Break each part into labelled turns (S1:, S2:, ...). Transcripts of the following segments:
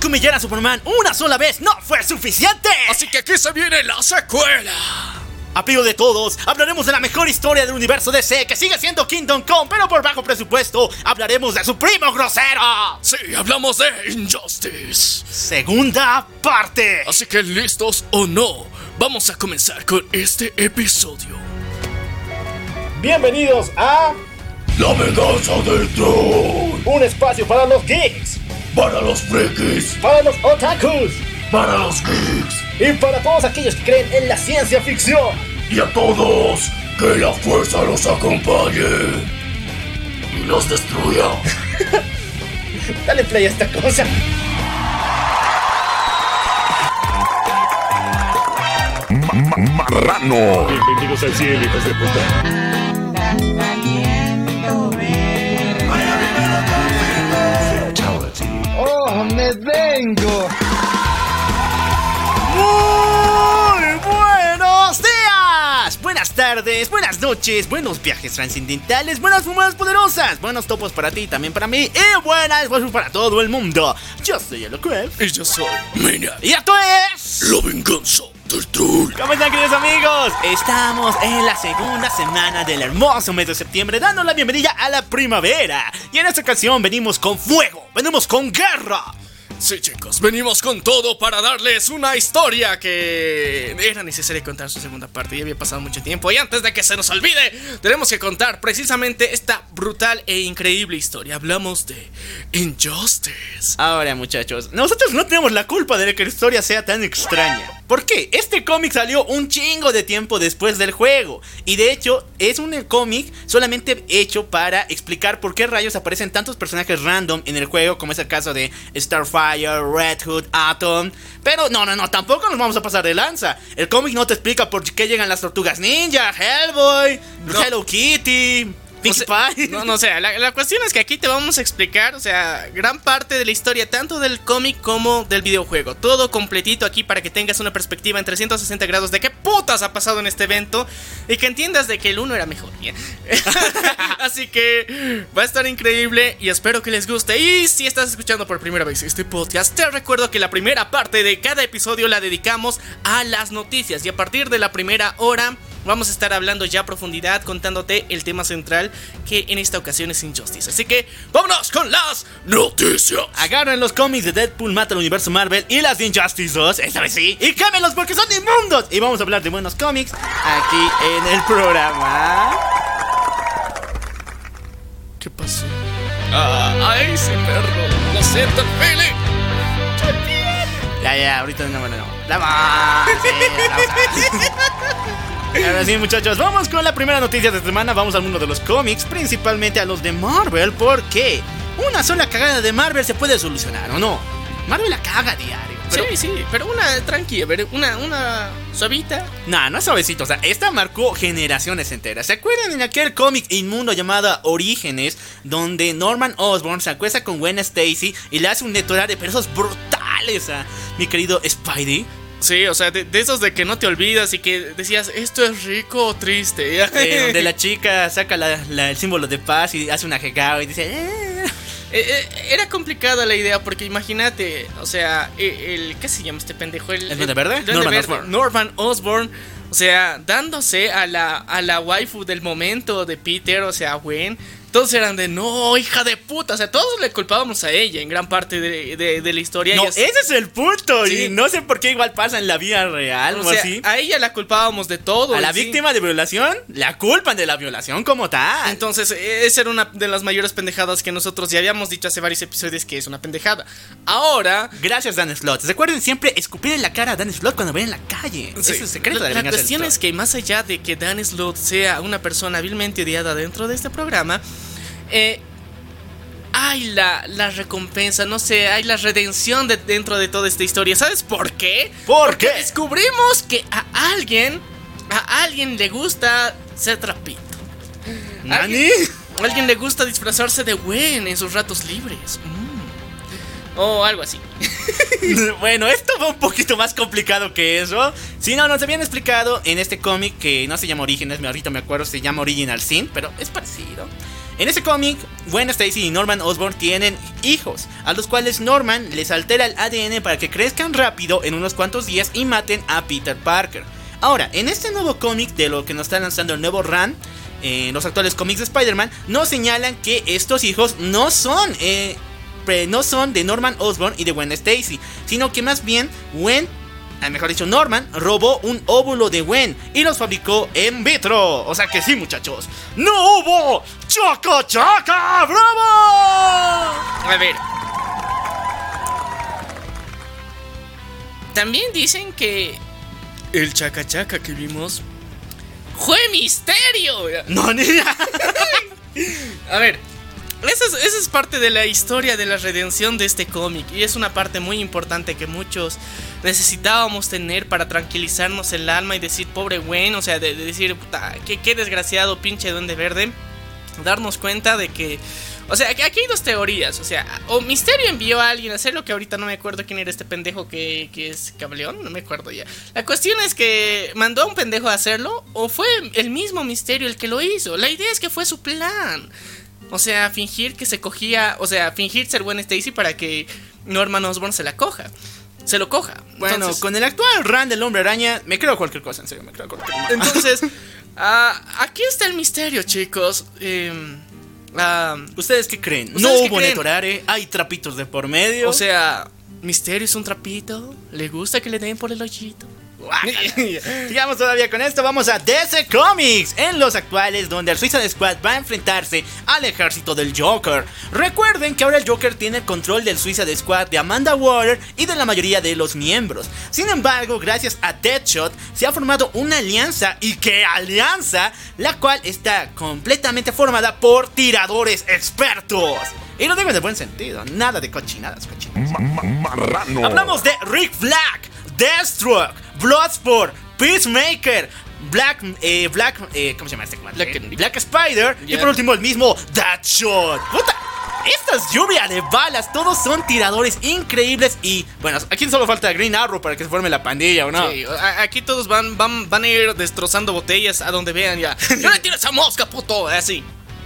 S1: que humillar a Superman una sola vez no fue suficiente.
S2: Así que aquí se viene la secuela.
S1: A pedido de todos, hablaremos de la mejor historia del universo DC que sigue siendo Kingdom Come, pero por bajo presupuesto. Hablaremos de su primo grosero.
S2: Sí, hablamos de Injustice.
S1: Segunda parte.
S2: Así que listos o no, vamos a comenzar con este episodio.
S1: Bienvenidos a
S3: La venganza del troll.
S1: un espacio para los geeks,
S3: Para los frikis.
S1: para los otakus
S3: Para los geeks.
S1: y para todos aquellos que creen en la ciencia ficción.
S3: Y a todos, que la fuerza los acompañe. Y los destruya.
S1: Dale play a esta cosa.
S4: Marrano.
S5: Bienvenidos al cielo, hijos de puta.
S1: Muy buenos días, buenas tardes, buenas noches, buenos viajes trascendentales, buenas fumadas poderosas, buenos topos para ti, también para mí y buenas voces para todo el mundo. Yo soy Eloquel
S2: Y yo soy Mina.
S1: y esto es...
S3: La venganza.
S1: ¿Cómo están queridos amigos? Estamos en la segunda semana del hermoso mes de septiembre dando la bienvenida a la primavera. Y en esta ocasión venimos con fuego, venimos con guerra.
S2: Sí, chicos, venimos con todo para darles una historia que era necesario contar su segunda parte. Ya había pasado mucho tiempo y antes de que se nos olvide, tenemos que contar precisamente esta brutal e increíble historia. Hablamos de Injustice.
S1: Ahora muchachos, nosotros no tenemos la culpa de que la historia sea tan extraña. ¿Por qué? Este cómic salió un chingo de tiempo después del juego. Y de hecho es un cómic solamente hecho para explicar por qué rayos aparecen tantos personajes random en el juego, como es el caso de Starfire, Red Hood, Atom. Pero no, no, no, tampoco nos vamos a pasar de lanza. El cómic no te explica por qué llegan las tortugas ninja, Hellboy,
S2: No.
S1: Hello Kitty. Pinkie
S2: O sea,
S1: Pie.
S2: No, no, o sea, la, la cuestión es que aquí te vamos a explicar, o sea, gran parte de la historia, tanto del cómic como del videojuego. Todo completito aquí para que tengas una perspectiva en 360 grados de qué putas ha pasado en este evento y que entiendas de que el uno era mejor. Así que va a estar increíble y espero que les guste. Y si estás escuchando por primera vez este podcast, te recuerdo que la primera parte de cada episodio la dedicamos a las noticias y a partir de la primera hora... Vamos a estar hablando ya a profundidad, contándote el tema central que en esta ocasión es Injustice. Así que vámonos con las
S3: Noticias.
S1: Agarren los cómics de Deadpool mata al universo Marvel y las de Injustice 2, esta vez sí, y quémelos porque son inmundos. Y vamos a hablar de buenos cómics aquí en el programa.
S2: ¿Qué pasó? Ah, ¡Ay, sí, perro! ¡Lo siento, el feeling!
S1: Ya, ya, ahorita no, bueno, no. La va. Sí, la. Ahora sí, muchachos, vamos con la primera noticia de esta semana. Vamos al mundo de los cómics, principalmente a los de Marvel, porque una sola cagada de Marvel se puede solucionar, ¿o no? Marvel la caga diario. Pero
S2: Sí, sí, pero una tranquila, ver, una, una suavita.
S1: Nah, no es suavecito, o sea, esta marcó generaciones enteras. ¿Se acuerdan en aquel cómic inmundo llamado Orígenes, donde Norman Osborn se acuesta con Gwen Stacy y le hace un detonar de pesos brutales a mi querido Spidey?
S2: Sí, o sea, de, de esos de que no te olvidas y que decías, esto es rico o triste.
S1: Eh, donde la chica saca la- la- el símbolo de paz y hace una jegada y dice... "Eh".
S2: Eh, eh, era complicada la idea porque imagínate, o sea, eh, el, ¿qué se llama este pendejo?
S1: ¿El Duende Verde?
S2: Duende
S1: Norman
S2: Verde,
S1: Osborn.
S2: Norman Osborn, o sea, dándose a la, a la waifu del momento de Peter, o sea, Gwen. Todos eran de, no, hija de puta, o sea, todos le culpábamos a ella en gran parte de, de- de la historia.
S1: No, ese es el punto.
S2: Sí.
S1: Y no sé por qué igual pasa en la vida real
S2: o
S1: o
S2: sea,
S1: así.
S2: a ella la culpábamos de todo.
S1: A la
S2: sí.
S1: víctima de violación, la culpan de la violación como tal.
S2: Entonces, esa era una de las mayores pendejadas que nosotros ya habíamos dicho hace varios episodios que es una pendejada. Ahora,
S1: Gracias, Dan Slott. Recuerden siempre escupir en la cara a Dan Slott cuando ven en la calle.
S2: Sí.
S1: Es el secreto
S2: la,
S1: de la,
S2: la cuestión es que más allá de que Dan Slott sea una persona hábilmente odiada dentro de este programa, eh, hay la, la recompensa, no sé, hay la redención de, dentro de toda esta historia. ¿Sabes por qué?
S1: ¿Por
S2: Porque
S1: qué?
S2: descubrimos que a alguien, a alguien le gusta ser trapito.
S1: ¿Nani?
S2: A alguien le gusta disfrazarse de Gwen en sus ratos libres. Mm. O algo así.
S1: bueno, esto va un poquito más complicado que eso. Si no, nos habían explicado en este cómic que no se llama Orígenes, ahorita me acuerdo, se llama Original Sin, pero es parecido. En ese cómic, Gwen Stacy y Norman Osborn tienen hijos, a los cuales Norman les altera el ADN para que crezcan rápido en unos cuantos días y maten a Peter Parker. Ahora, en este nuevo cómic de lo que nos está lanzando el nuevo Run, en los actuales cómics de Spider-Man, nos señalan que estos hijos no son, eh, no son de Norman Osborn y de Gwen Stacy, sino que más bien Gwen mejor dicho, Norman robó un óvulo de Gwen y los fabricó en vitro. O sea que sí, muchachos. ¡No hubo! ¡Choco, choca! ¡Bravo!
S2: A ver. También dicen que el chaca chaca que vimos fue misterio.
S1: No, ni
S2: A ver, esa es, esa es, parte de la historia de la redención de este cómic y es una parte muy importante que muchos necesitábamos tener para tranquilizarnos el alma y decir, pobre Gwen, o sea, de, de decir, puta, qué, desgraciado pinche duende verde, darnos cuenta de que o sea, aquí hay dos teorías. O sea, o Misterio envió a alguien a hacerlo, que ahorita no me acuerdo quién era este pendejo que, que es Cableón, no me acuerdo ya. La cuestión es que mandó a un pendejo a hacerlo, o fue el mismo Misterio el que lo hizo. La idea es que fue su plan. O sea, fingir que se cogía, o sea, fingir ser buen Stacy para que Norman Osborn se la coja. Se lo coja.
S1: Bueno, Entonces, con el actual run del hombre araña, me creo cualquier cosa, en serio, me creo cualquier cosa.
S2: Entonces, uh, aquí está el misterio, chicos. Eh,
S1: Uh, ¿Ustedes qué creen? ¿Ustedes no hubo creen? Netorare, hay trapitos de por medio.
S2: O sea, Misterio es un trapito. ¿Le gusta que le den por el hoyito?
S1: Sigamos todavía con esto, vamos a DC Comics, en los actuales donde el Suicide Squad va a enfrentarse al ejército del Joker. Recuerden que ahora el Joker tiene el control del Suicide Squad de Amanda Waller y de la mayoría de los miembros. Sin embargo, gracias a Deadshot se ha formado una alianza y qué alianza, la cual está completamente formada por tiradores expertos. Y lo digo en el buen sentido, nada de cochinadas, cochinadas.
S3: Marrano.
S1: Hablamos de Rick Flag, Deathstroke, Bloodsport, Peacemaker, Black, eh, Black, eh, ¿cómo se llama este
S2: Black,
S1: Black Spider yeah. y por último el mismo Deadshot. ¡Puta! Estas lluvia de balas, todos son tiradores increíbles y bueno, aquí solo falta Green Arrow para que se forme la pandilla, ¿o no?
S2: Sí, aquí todos van, van, van a ir destrozando botellas a donde vean ya. ¡No le tires esa mosca, puto! Así.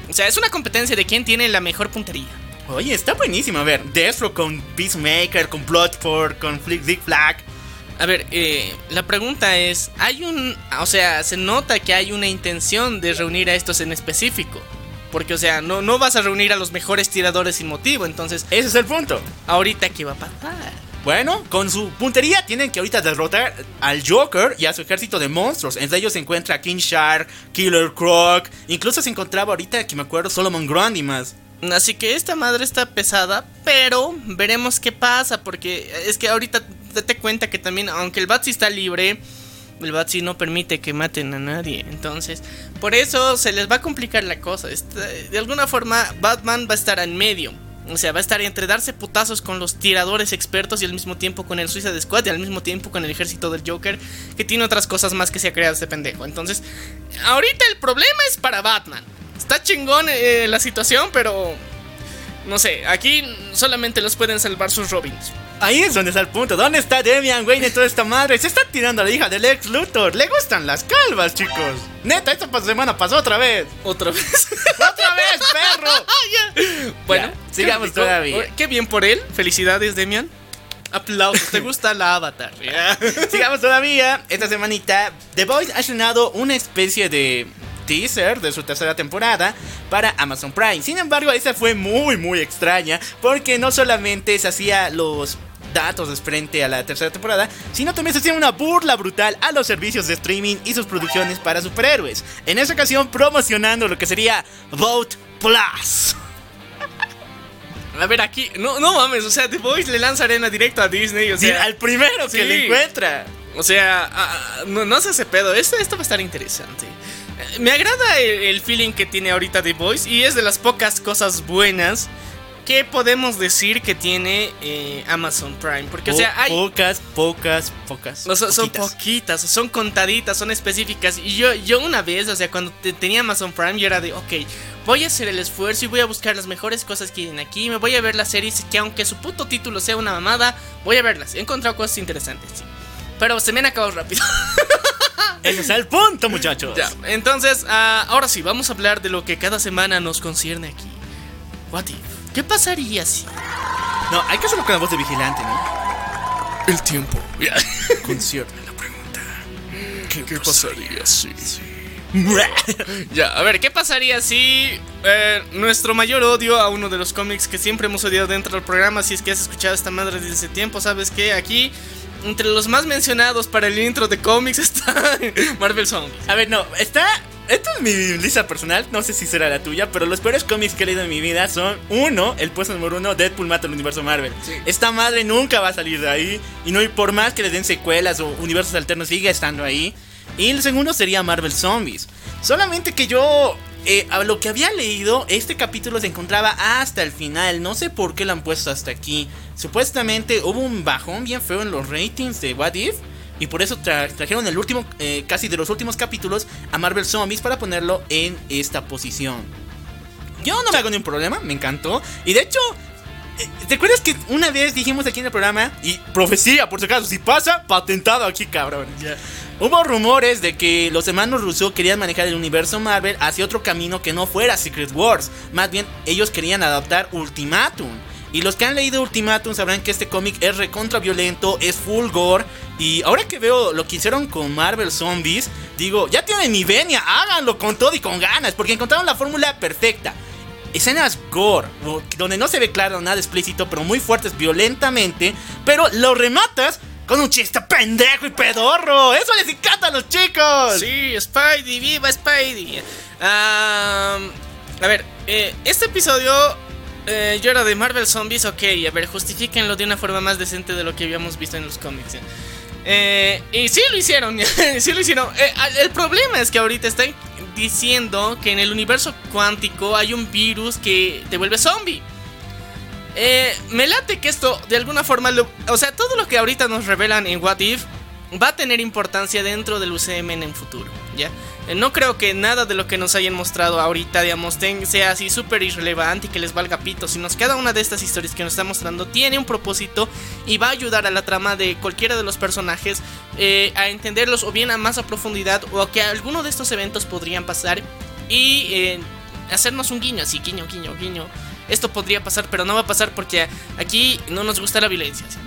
S2: O sea, es una competencia de quién tiene la mejor puntería.
S1: Oye, está buenísimo. A ver, Deathstroke con Peacemaker, con Bloodsport, con Flick Dick Flag.
S2: A ver, eh, la pregunta es, hay un, o sea, se nota que hay una intención de reunir a estos en específico. Porque, o sea, no, no vas a reunir a los mejores tiradores sin motivo, entonces...
S1: Ese es el punto.
S2: Ahorita, ¿qué va a pasar?
S1: Bueno, con su puntería tienen que ahorita derrotar al Joker y a su ejército de monstruos. Entre ellos se encuentra King Shark, Killer Croc, incluso se encontraba ahorita, que me acuerdo, Solomon Grundy más.
S2: Así que esta madre está pesada, pero veremos qué pasa, porque es que ahorita date cuenta que también, aunque el Batsy está libre, el Batsy no permite que maten a nadie. Entonces, por eso se les va a complicar la cosa. De alguna forma, Batman va a estar en medio. O sea, va a estar entre darse putazos con los tiradores expertos y al mismo tiempo con el Suicide Squad y al mismo tiempo con el ejército del Joker, que tiene otras cosas más que se ha creado este pendejo. Entonces, ahorita el problema es para Batman. Está chingón eh, la situación, pero no sé, aquí solamente los pueden salvar sus Robins.
S1: Ahí es donde está el punto. ¿Dónde está Demian Wayne y toda esta madre? Se está tirando a la hija del ex Luthor. Le gustan las calvas, chicos. Neta, esta semana pasó otra vez.
S2: ¿Otra vez?
S1: ¡Otra vez, perro!
S2: Bueno,
S1: ya, sigamos
S2: qué,
S1: todavía.
S2: Qué bien por él. Felicidades, Demian. Aplausos. ¿Te gusta la avatar?
S1: sigamos todavía. Esta semanita, The Voice ha estrenado una especie de teaser de su tercera temporada para Amazon Prime. Sin embargo, esa fue muy muy extraña porque no solamente se hacía los datos frente a la tercera temporada, sino también se hacía una burla brutal a los servicios de streaming y sus producciones para superhéroes. En esa ocasión promocionando lo que sería Vote Plus.
S2: A ver, aquí, no, no mames, o sea, The Voice le lanza arena directo a Disney, o sea,
S1: sí, al primero que
S2: sí.
S1: le encuentra.
S2: O sea, no, no se hace pedo, esto, esto va a estar interesante. Me agrada el, el, feeling que tiene ahorita The Voice y es de las pocas cosas buenas que podemos decir que tiene eh, Amazon Prime. Porque,
S1: po
S2: o sea, hay.
S1: Pocas, pocas, pocas.
S2: No, son, son, poquitas, son contaditas, son específicas. Y yo, yo una vez, o sea, cuando te, tenía Amazon Prime, yo era de, ok, voy a hacer el esfuerzo y voy a buscar las mejores cosas que tienen aquí. Me voy a ver las series que, aunque su puto título sea una mamada, voy a verlas. He encontrado cosas interesantes, sí. Pero se me han acabado rápido.
S1: Ese es el punto, muchachos.
S2: Ya, entonces, ah, ahora sí, vamos a hablar de lo que cada semana nos concierne aquí. What if? ¿Qué pasaría si
S1: No, hay que hacerlo con la voz de vigilante, ¿no?
S2: el tiempo
S1: Concierne la pregunta.
S2: ¿Qué, pasaría si? Ya, a ver, ¿qué pasaría si eh, nuestro mayor odio a uno de los cómics que siempre hemos odiado dentro del programa, si es que has escuchado esta madre desde ese tiempo, sabes que aquí, entre los más mencionados para el intro de cómics está Marvel Zombies.
S1: A ver, no, está. Esto es mi lista personal, no sé si será la tuya, pero los peores cómics que he leído en mi vida son uno, el puesto número uno, Deadpool mata al universo Marvel.
S2: Sí.
S1: Esta madre nunca va a salir de ahí, y no y por más que le den secuelas o universos alternos, sigue estando ahí. Y el segundo sería Marvel Zombies. Solamente que yo, eh, a lo que había leído, este capítulo se encontraba hasta el final. No sé por qué lo han puesto hasta aquí. Supuestamente hubo un bajón bien feo en los ratings de What If. Y por eso tra- trajeron el último, eh, casi de los últimos capítulos, a Marvel Zombies para ponerlo en esta posición. Yo no me hago ni un problema, me encantó. Y de hecho, eh, ¿te acuerdas que una vez dijimos aquí en el programa? Y profecía, por si acaso, si pasa, patentado aquí, cabrón. Hubo rumores de que los hermanos Russo querían manejar el universo Marvel hacia otro camino que no fuera Secret Wars. Más bien, ellos querían adaptar Ultimatum. Y los que han leído Ultimatum sabrán que este cómic es recontra violento, es full gore. Y ahora que veo lo que hicieron con Marvel Zombies, digo, ya tienen mi venia, háganlo con todo y con ganas, porque encontraron la fórmula perfecta. Escenas gore, donde no se ve claro nada explícito, pero muy fuertes violentamente, pero lo rematas con un chiste pendejo y pedorro. Eso les encanta a los chicos.
S2: Sí, Spidey, viva Spidey. A ver, eh, este episodio eh, yo era de Marvel Zombies, ok, a ver, justifíquenlo de una forma más decente de lo que habíamos visto en los cómics. ¿eh? Eh, y sí lo hicieron, sí lo hicieron. Eh, el problema es que ahorita están diciendo que en el universo cuántico hay un virus que te vuelve zombie. Eh, me late que esto de alguna forma, lo- o sea, todo lo que ahorita nos revelan en What If va a tener importancia dentro del UCM en el futuro, ¿ya? Eh, no creo que nada de lo que nos hayan mostrado ahorita, digamos, ten- sea así súper irrelevante y que les valga pito, sino que cada una de estas historias que nos está mostrando tiene un propósito y va a ayudar a la trama de cualquiera de los personajes eh, a entenderlos o bien a más profundidad o a que alguno de estos eventos podrían pasar y eh, hacernos un guiño, así, guiño, guiño, guiño. Esto podría pasar, pero no va a pasar porque aquí no nos gusta la violencia, así.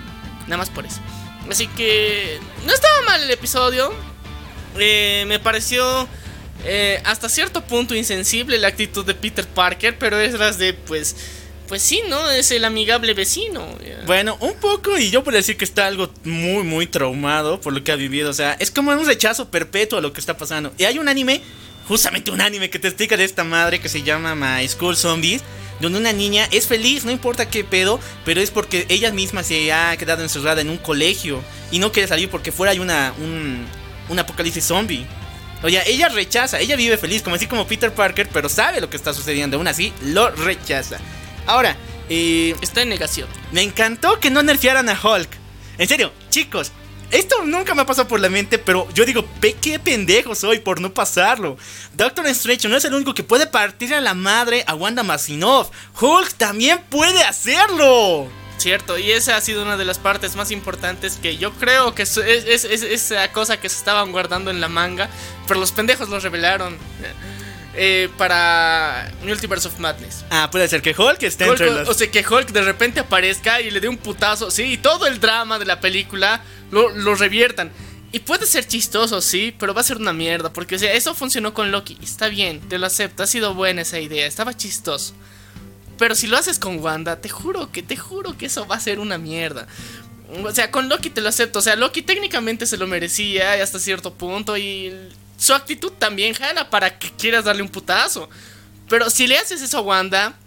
S2: nada más por eso. Así que no estaba mal el episodio. Eh, me pareció eh, hasta cierto punto insensible la actitud de Peter Parker, pero es las de pues, pues sí, ¿no? Es el amigable vecino.
S1: Bueno, un poco, y yo puedo decir que está algo muy, muy traumado por lo que ha vivido. O sea, es como un rechazo perpetuo a lo que está pasando. Y hay un anime, justamente un anime que te explica de esta madre que se llama My School Zombies. Donde una niña es feliz, no importa qué pedo, pero es porque ella misma se ha quedado encerrada en un colegio y no quiere salir porque fuera hay una, un, un apocalipsis zombie. O sea, ella rechaza, ella vive feliz, como así como Peter Parker, pero sabe lo que está sucediendo, aún así lo rechaza. Ahora, eh,
S2: Está en negación.
S1: me encantó que no nerfearan a Hulk. En serio, chicos, esto nunca me ha pasado por la mente, pero yo digo, qué pendejo soy por no pasarlo. Doctor Strange no es el único que puede partir a la madre a Wanda Maximoff. Hulk también puede hacerlo.
S2: Cierto, y esa ha sido una de las partes más importantes que yo creo que es, es- es- es esa cosa que se estaban guardando en la manga, pero los pendejos lo revelaron eh, para Multiverse of Madness.
S1: Ah, puede ser que Hulk esté
S2: Hulk,
S1: entre las...
S2: O sea, que Hulk de repente aparezca y le dé un putazo, sí, y todo el drama de la película lo, reviertan. Y puede ser chistoso, sí, pero va a ser una mierda, porque o sea, eso funcionó con Loki, está bien, te lo acepto, ha sido buena esa idea, estaba chistoso. Pero si lo haces con Wanda, te juro que, te juro que eso va a ser una mierda. O sea, con Loki te lo acepto. O sea, Loki técnicamente se lo merecía hasta cierto punto. Y su actitud también jala para que quieras darle un putazo. Pero si le haces eso a Wanda,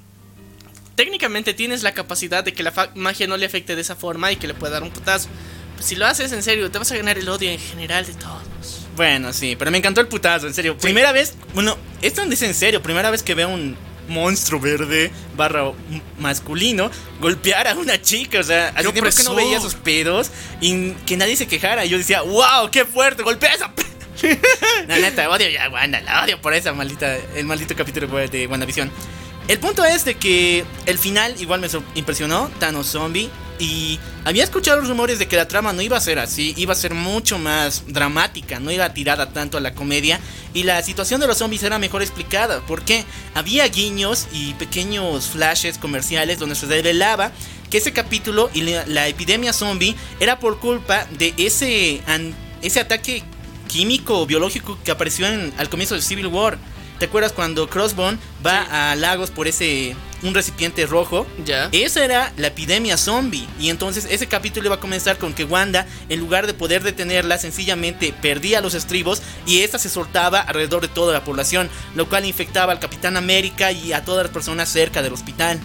S2: técnicamente tienes la capacidad de que la magia no le afecte de esa forma y que le pueda dar un putazo. Si lo haces en serio, te vas a ganar el odio en general de todos.
S1: Bueno, sí, pero me encantó el putazo, en serio. Primera vez, bueno, esto dice en serio, primera vez que veo un monstruo verde barra masculino golpear a una chica, o sea, hace
S2: ¡Qué
S1: tiempo que no veía esos pedos y que nadie se quejara. Y yo decía, wow, qué fuerte, golpea esa p-". La neta, odio ya Wanda, la odio por esa maldita, el maldito capítulo de WandaVision. El punto es de que el final igual me impresionó, Thanos Zombie. Y había escuchado los rumores de que la trama no iba a ser así, iba a ser mucho más dramática, no iba tirada tanto a la comedia y la situación de los zombies era mejor explicada porque había guiños y pequeños flashes comerciales donde se revelaba que ese capítulo y la, epidemia zombie era por culpa de ese, ese ataque químico o biológico que apareció en- al comienzo de Civil War. ¿Te acuerdas cuando Crossbone va a Lagos por ese un recipiente rojo?
S2: Ya.
S1: Esa era la epidemia zombie. Y entonces ese capítulo iba a comenzar con que Wanda, en lugar de poder detenerla, sencillamente perdía los estribos y esta se soltaba alrededor de toda la población, lo cual infectaba al Capitán América y a todas las personas cerca del hospital.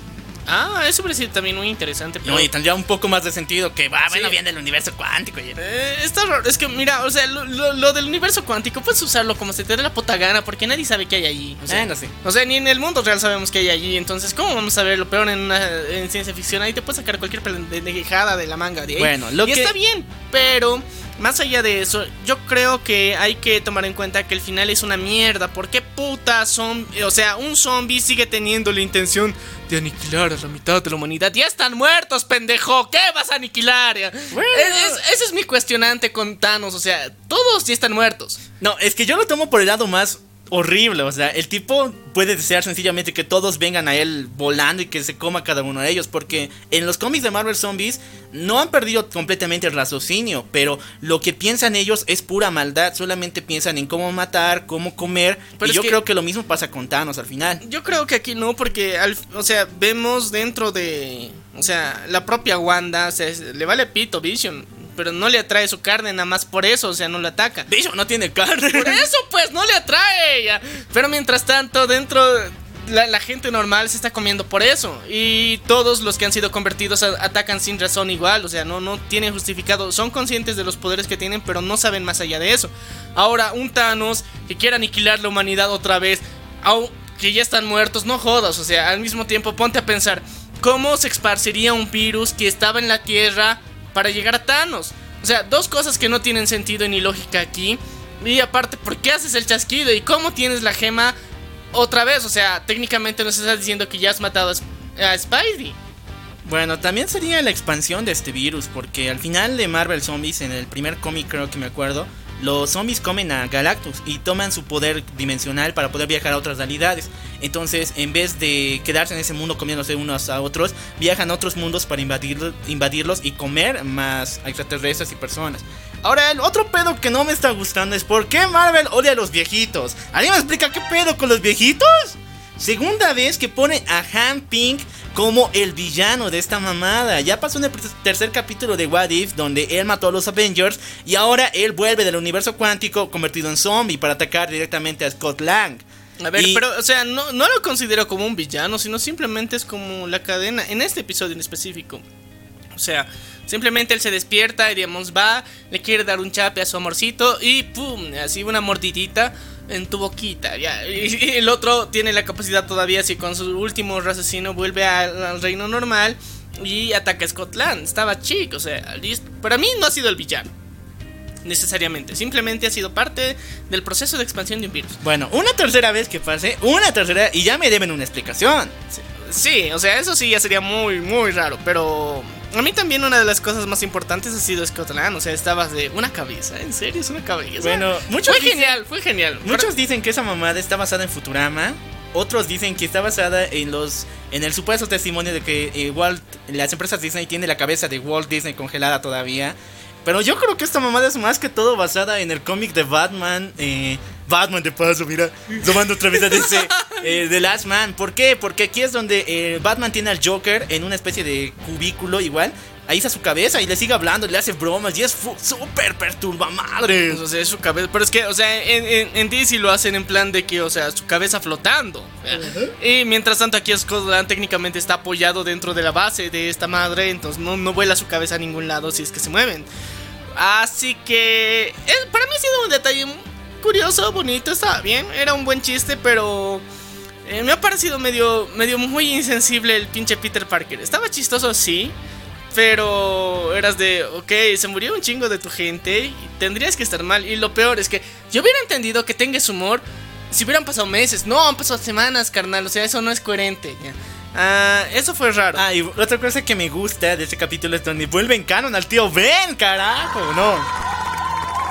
S2: Ah, eso parece también muy interesante. Pero...
S1: No, y tendría un poco más de sentido que va, bueno,
S2: Sí.
S1: bien del universo cuántico. y-
S2: Eh, está raro, es que mira, o sea, lo, lo- lo del universo cuántico puedes usarlo como se te dé la puta gana porque nadie sabe qué hay allí. O sea,
S1: Bueno, sí.
S2: o sea, ni en el mundo real sabemos qué hay allí, entonces ¿cómo vamos a ver lo peor en, una, en ciencia ficción? Ahí te puedes sacar cualquier pendejada de la manga de ahí.
S1: Bueno, lo
S2: y
S1: que-
S2: está bien, pero más allá de eso, yo creo que hay que tomar en cuenta que el final es una mierda. ¿Por qué puta son, o sea, un zombie sigue teniendo la intención de aniquilar a la mitad de la humanidad? Ya están muertos, pendejo. ¿Qué vas a aniquilar? Es- es- ese es mi cuestionante con Thanos, o sea, todos ya están muertos.
S1: No, es que yo lo tomo por el lado más horrible. O sea, el tipo puede desear sencillamente que todos vengan a él volando y que se coma cada uno de ellos. Porque en los cómics de Marvel Zombies no han perdido completamente el raciocinio. Pero lo que piensan ellos es pura maldad. Solamente piensan en cómo matar, cómo comer.
S2: Pero
S1: y yo
S2: que-
S1: creo que lo mismo pasa con Thanos al final.
S2: Yo creo que aquí no, porque, al- o sea, vemos dentro de, o sea, la propia Wanda, o sea, le vale pito Vision, pero no le atrae su carne nada más por eso, o sea, no la ataca.
S1: Bicho, no tiene carne.
S2: Por eso, pues, no le atrae. Pero mientras tanto, dentro. La, la gente normal se está comiendo por eso. Y todos los que han sido convertidos a- atacan sin razón igual. O sea, no, no tienen justificado. Son conscientes de los poderes que tienen, pero no saben más allá de eso. Ahora, un Thanos que quiere aniquilar la humanidad otra vez. que ya están muertos, no jodas. O sea, al mismo tiempo, ponte a pensar. ¿Cómo se esparciría un virus que estaba en la Tierra para llegar a Thanos? O sea, dos cosas que no tienen sentido ni lógica aquí. Y aparte, ¿por qué haces el chasquido? ¿Y cómo tienes la gema otra vez? O sea, técnicamente nos estás diciendo que ya has matado a, Sp- a Spidey.
S1: Bueno, también sería la expansión de este virus, porque al final de Marvel Zombies, en el primer cómic creo que me acuerdo, los zombies comen a Galactus y toman su poder dimensional para poder viajar a otras realidades. Entonces, en vez de quedarse en ese mundo comiéndose unos a otros, viajan a otros mundos para invadir- invadirlos y comer más extraterrestres y personas. Ahora, el otro pedo que no me está gustando es por qué Marvel odia a los viejitos. ¿Alguien me explica qué pedo con los viejitos? Segunda vez que pone a Han Pink como el villano de esta mamada. Ya pasó en el tercer capítulo de What If, donde él mató a los Avengers. Y ahora él vuelve del universo cuántico convertido en zombie para atacar directamente a Scott Lang.
S2: A ver,
S1: Y-
S2: pero, o sea, no, no lo considero como un villano, sino simplemente es como la cadena, en este episodio en específico. O sea, simplemente él se despierta y va, le quiere dar un chape a su amorcito y pum, así una mordidita en tu boquita. Ya. Y, el otro tiene la capacidad todavía, si con su último raciocinio vuelve al, al reino normal y ataca a Scotland. Estaba chico, o sea, para mí no ha sido el villano. Necesariamente, simplemente ha sido parte del proceso de expansión de un virus.
S1: Bueno, una tercera vez que pase, una tercera y ya me deben una explicación.
S2: Sí, o sea, eso sí ya sería muy, muy raro. Pero a mí también una de las cosas más importantes ha sido Scotland. O sea, estabas de una cabeza. ¿En serio? Es una cabeza.
S1: Bueno, muchos
S2: fue
S1: dicen-
S2: genial, fue genial.
S1: Muchos dicen que esa mamada está basada en Futurama. Otros dicen que está basada en los en el supuesto testimonio de que eh, Walt, las empresas Disney tiene la cabeza de Walt Disney congelada todavía. Pero yo creo que esta mamada es más que todo basada en el cómic de Batman. eh, Batman de paso, mira, tomando otra vez a DC. eh, The Last Man. ¿Por qué? Porque aquí es donde eh, Batman tiene al Joker en una especie de cubículo igual. Ahí está su cabeza y le sigue hablando, le hace bromas y es súper perturba madre.
S2: O sea, es su cabeza. Pero es que, o sea, en, en, en DC lo hacen en plan de que, o sea, su cabeza flotando. Y mientras tanto, aquí Scotland técnicamente está apoyado dentro de la base de esta madre. Entonces no, no vuela su cabeza a ningún lado si es que se mueven. Así que. es- para mí ha sido un detalle curioso, bonito, estaba bien. Era un buen chiste, pero. eh, me ha parecido medio, medio muy insensible el pinche Peter Parker. Estaba chistoso, sí. Pero eras de, ok, se murió un chingo de tu gente y tendrías que estar mal. Y lo peor es que yo hubiera entendido que tengas humor si hubieran pasado meses. No, han pasado semanas, carnal. O sea, eso no es coherente. Ah, eso fue raro.
S1: Ah, y otra cosa que me gusta de este capítulo es donde vuelven canon al tío Ben, carajo, ¿no?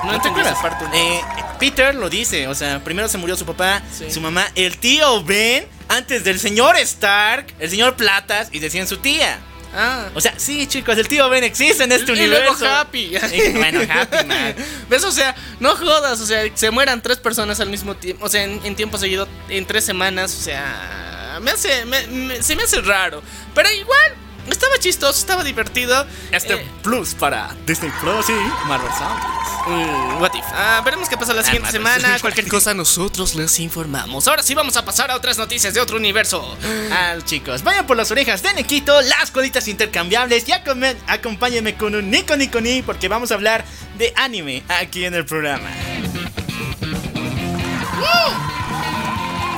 S2: no
S1: ¿No te acuerdas? Eh, Peter lo dice, o sea, primero se murió su papá,
S2: Sí.
S1: su mamá, el tío Ben, antes del señor Stark, el señor Platas y decían su tía.
S2: Ah.
S1: O sea, sí, chicos, el tío Ben existe en este
S2: y
S1: universo.
S2: luego Happy.
S1: Y, bueno, Happy, man.
S2: ¿Ves? O sea, no jodas, o sea, se mueran tres personas al mismo tiempo, o sea, en, en tiempo seguido, en tres semanas, o sea, me hace, me- me- se me hace raro, pero igual, estaba chistoso, estaba divertido.
S1: Este
S2: Eh,
S1: plus para Disney Plus y Marvel Zombies.
S2: mm, what if? Ah, veremos qué pasa la siguiente
S1: Marvel.
S2: semana, cualquier cosa nosotros les informamos. Ahora sí vamos a pasar a otras noticias de otro universo.
S1: Ah, chicos, vayan por las orejas de Nequito, las coditas intercambiables y acom- acompáñenme con un Nico Nico Ni porque vamos a hablar de anime aquí en el programa.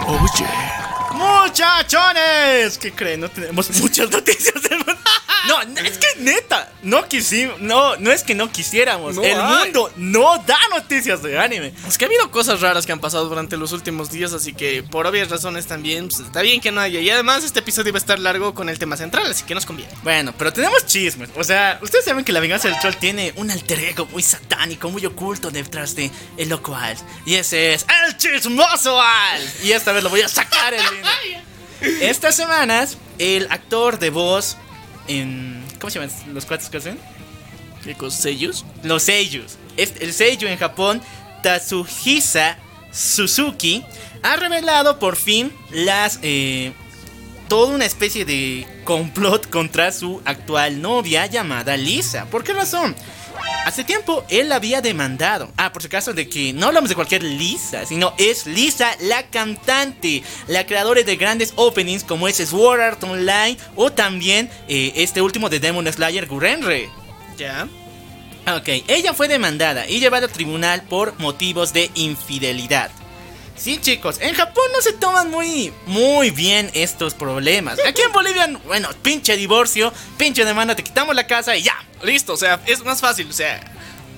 S3: Oye,
S1: Muchachones, ¿qué creen? No tenemos muchas noticias del mundo. No, es que neta, no quisimos, no, no es que no quisiéramos.
S2: No
S1: el
S2: hay.
S1: mundo no da noticias de anime.
S2: Es que ha habido cosas raras que han pasado durante los últimos días, así que por obvias razones también, pues, está bien que no haya. Y además este episodio va a estar largo con el tema central, así que nos conviene.
S1: Bueno, pero tenemos chismes. O sea, ustedes saben que la venganza del troll tiene un alter ego muy satánico, muy oculto detrás de el loco Alf. Y ese es el chismoso Alf. Y esta vez lo voy a sacar el Estas semanas, el actor de voz en. ¿Cómo se llaman los cuates que hacen?
S2: ¿Qué cosas? ¿Sellos?
S1: Los seiyus. Es- El seiyu en Japón, Tatsuhisa Suzuki, ha revelado por fin las. eh, toda una especie de complot contra su actual novia llamada Lisa. ¿Por qué razón? Hace tiempo él la había demandado. Ah, por si acaso de que no hablamos de cualquier Lisa, sino es Lisa la cantante, la creadora de grandes openings como es Sword Art Online o también eh, este último de Demon Slayer Gurenre.
S2: Ya.
S1: Ok, ella fue demandada y llevada al tribunal por motivos de infidelidad. Sí, chicos, en Japón no se toman muy, muy bien estos problemas. Aquí en Bolivia, bueno, pinche divorcio, pinche demanda, te quitamos la casa y ya.
S2: Listo, o sea, es más fácil, o sea.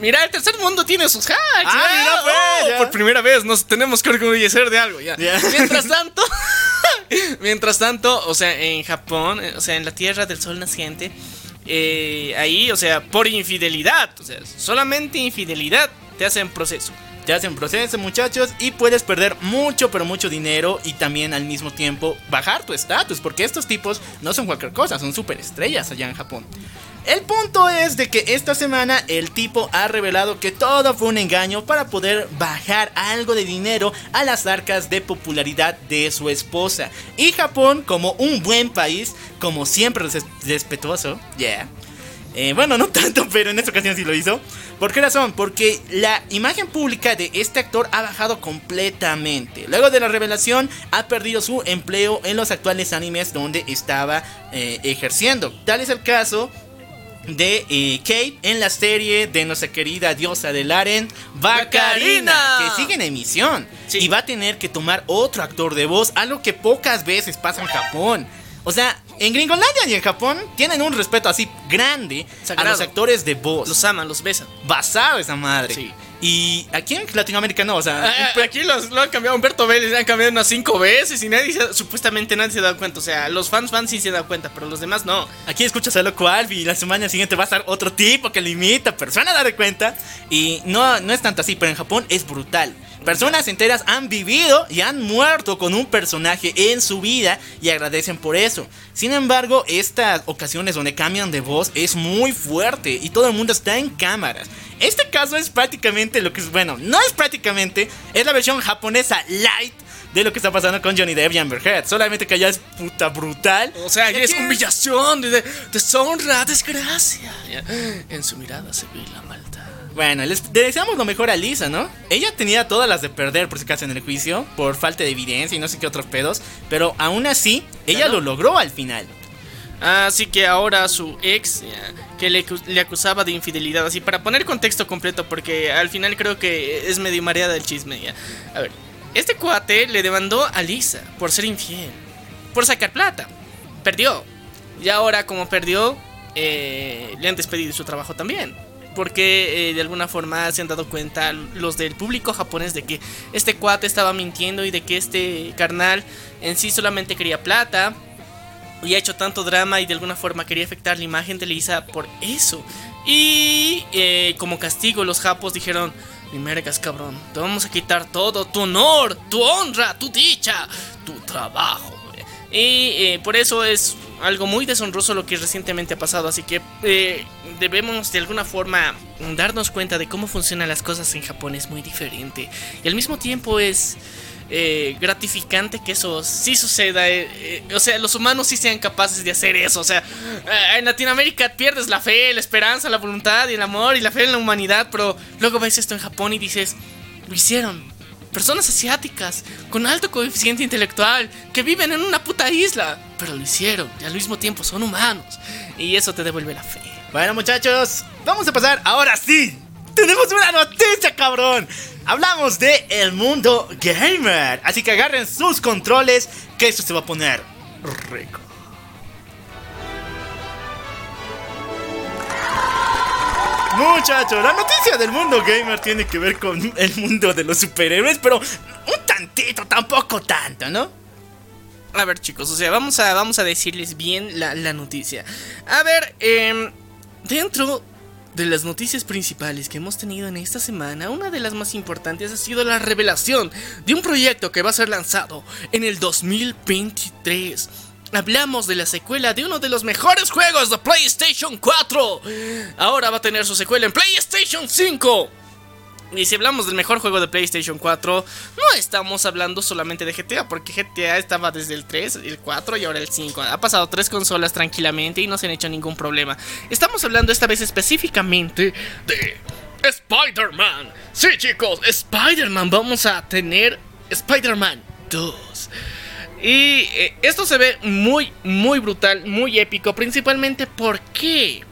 S2: Mira, el tercer mundo tiene sus hacks.
S1: Ah, mira, pues,
S2: oh,
S1: ya.
S2: Por primera vez nos tenemos que orgullecer de algo, ya.
S1: Ya.
S2: Mientras tanto, mientras tanto, o sea, en Japón, eh, o sea, en la tierra del sol naciente, eh, ahí, o sea, por infidelidad, o sea, solamente infidelidad te hacen proceso.
S1: Te hacen proceso, muchachos, y puedes perder mucho, pero mucho dinero y también al mismo tiempo bajar tu estatus, porque estos tipos no son cualquier cosa, son superestrellas allá en Japón. El punto es de que esta semana el tipo ha revelado que todo fue un engaño para poder bajar algo de dinero a las arcas de popularidad de su esposa. Y Japón, como un buen país, como siempre res- respetuoso, yeah. Eh, bueno, no tanto, pero en esta ocasión sí lo hizo. ¿Por qué razón? Porque la imagen pública de este actor ha bajado completamente. Luego de la revelación, ha perdido su empleo en los actuales animes donde estaba eh, ejerciendo. Tal es el caso de eh, Kate en la serie de nuestra querida diosa del Aren, Bacarina, que sigue en emisión.
S2: Sí.
S1: Y va a tener que tomar otro actor de voz, algo que pocas veces pasa en Japón. O sea, en Gringolandia y en Japón tienen un respeto así grande a los actores de voz.
S2: Los aman, los besan.
S1: basado esa madre.
S2: Sí.
S1: Y aquí en Latinoamérica no, o sea,
S2: Ah, ah, Aquí los, lo han cambiado Humberto Vélez, han cambiado unas cinco veces y nadie se- supuestamente nadie se ha dado cuenta. O sea, los fans fans sí se han dado cuenta, pero los demás no.
S1: Aquí escuchas a Loco Albi y la semana siguiente va a estar otro tipo que lo imita, pero se van a dar cuenta. Y no, no es tanto así, pero en Japón es brutal. Personas enteras han vivido y han muerto con un personaje en su vida y agradecen por eso. Sin embargo, estas ocasiones donde cambian de voz es muy fuerte y todo el mundo está en cámaras. Este caso es prácticamente lo que es, bueno, no es prácticamente, es la versión japonesa light de lo que está pasando con Johnny Depp y Amber Heard. Solamente que allá es puta brutal.
S2: O sea, ya es humillación, de- de- deshonra, desgracia. En su mirada se ve la maldad.
S1: Bueno, les deseamos lo mejor a Lisa, ¿no? Ella tenía todas las de perder por si acaso en el juicio, por falta de evidencia y no sé qué otros pedos, pero aún así, ella
S2: Claro.
S1: lo logró al final.
S2: Así que ahora su ex, ya, que le acusaba de infidelidad, así para poner contexto completo, porque al final creo que es medio mareada el chisme. Ya. A ver, este cuate le demandó a Lisa por ser infiel, por sacar plata. Perdió. Y ahora, como perdió, eh, le han despedido de su trabajo también. Porque eh, de alguna forma se han dado cuenta los del público japonés de que este cuate estaba mintiendo y de que este carnal en sí solamente quería plata y ha hecho tanto drama y de alguna forma quería afectar la imagen de Lisa por eso. Y eh, como castigo los japos dijeron, ni mergas cabrón, te vamos a quitar todo, tu honor, tu honra, tu dicha, tu trabajo. Y eh, por eso es algo muy deshonroso lo que recientemente ha pasado. Así que eh, debemos de alguna forma darnos cuenta de cómo funcionan las cosas en Japón. Es muy diferente. Y al mismo tiempo es eh, gratificante que eso sí suceda. o sea, los humanos sí sean capaces de hacer eso. O sea, en Latinoamérica pierdes la fe, la esperanza, la voluntad y el amor y la fe en la humanidad. Pero luego ves esto en Japón y dices, lo hicieron personas asiáticas con alto coeficiente intelectual que viven en una puta isla, pero lo hicieron y al mismo tiempo son humanos y eso te devuelve la fe.
S1: Bueno muchachos, vamos a pasar ahora sí. Tenemos una noticia, cabrón. Hablamos de el mundo gamer, así que agarren sus controles que esto se va a poner rico. Muchachos, la noticia del mundo gamer tiene que ver con el mundo de los superhéroes, pero un tantito, tampoco tanto, ¿no?
S2: A ver, chicos, o sea, vamos a, vamos a decirles bien la, noticia. A ver, eh, dentro de las noticias principales que hemos tenido en esta semana, una de las más importantes ha sido la revelación de un proyecto que va a ser lanzado en el 2023 Hablamos de la secuela de uno de los mejores juegos de PlayStation 4. Ahora va a tener su secuela en PlayStation 5. Y si hablamos del mejor juego de PlayStation 4, no estamos hablando solamente de GTA, porque GTA estaba desde el 3, el 4 y ahora el 5. Ha pasado tres consolas tranquilamente y no se han hecho ningún problema. Estamos hablando esta vez específicamente de Spider-Man. Sí, chicos, Spider-Man. Vamos a tener Spider-Man 2. Y eh, esto se ve muy, muy brutal, muy épico, principalmente porque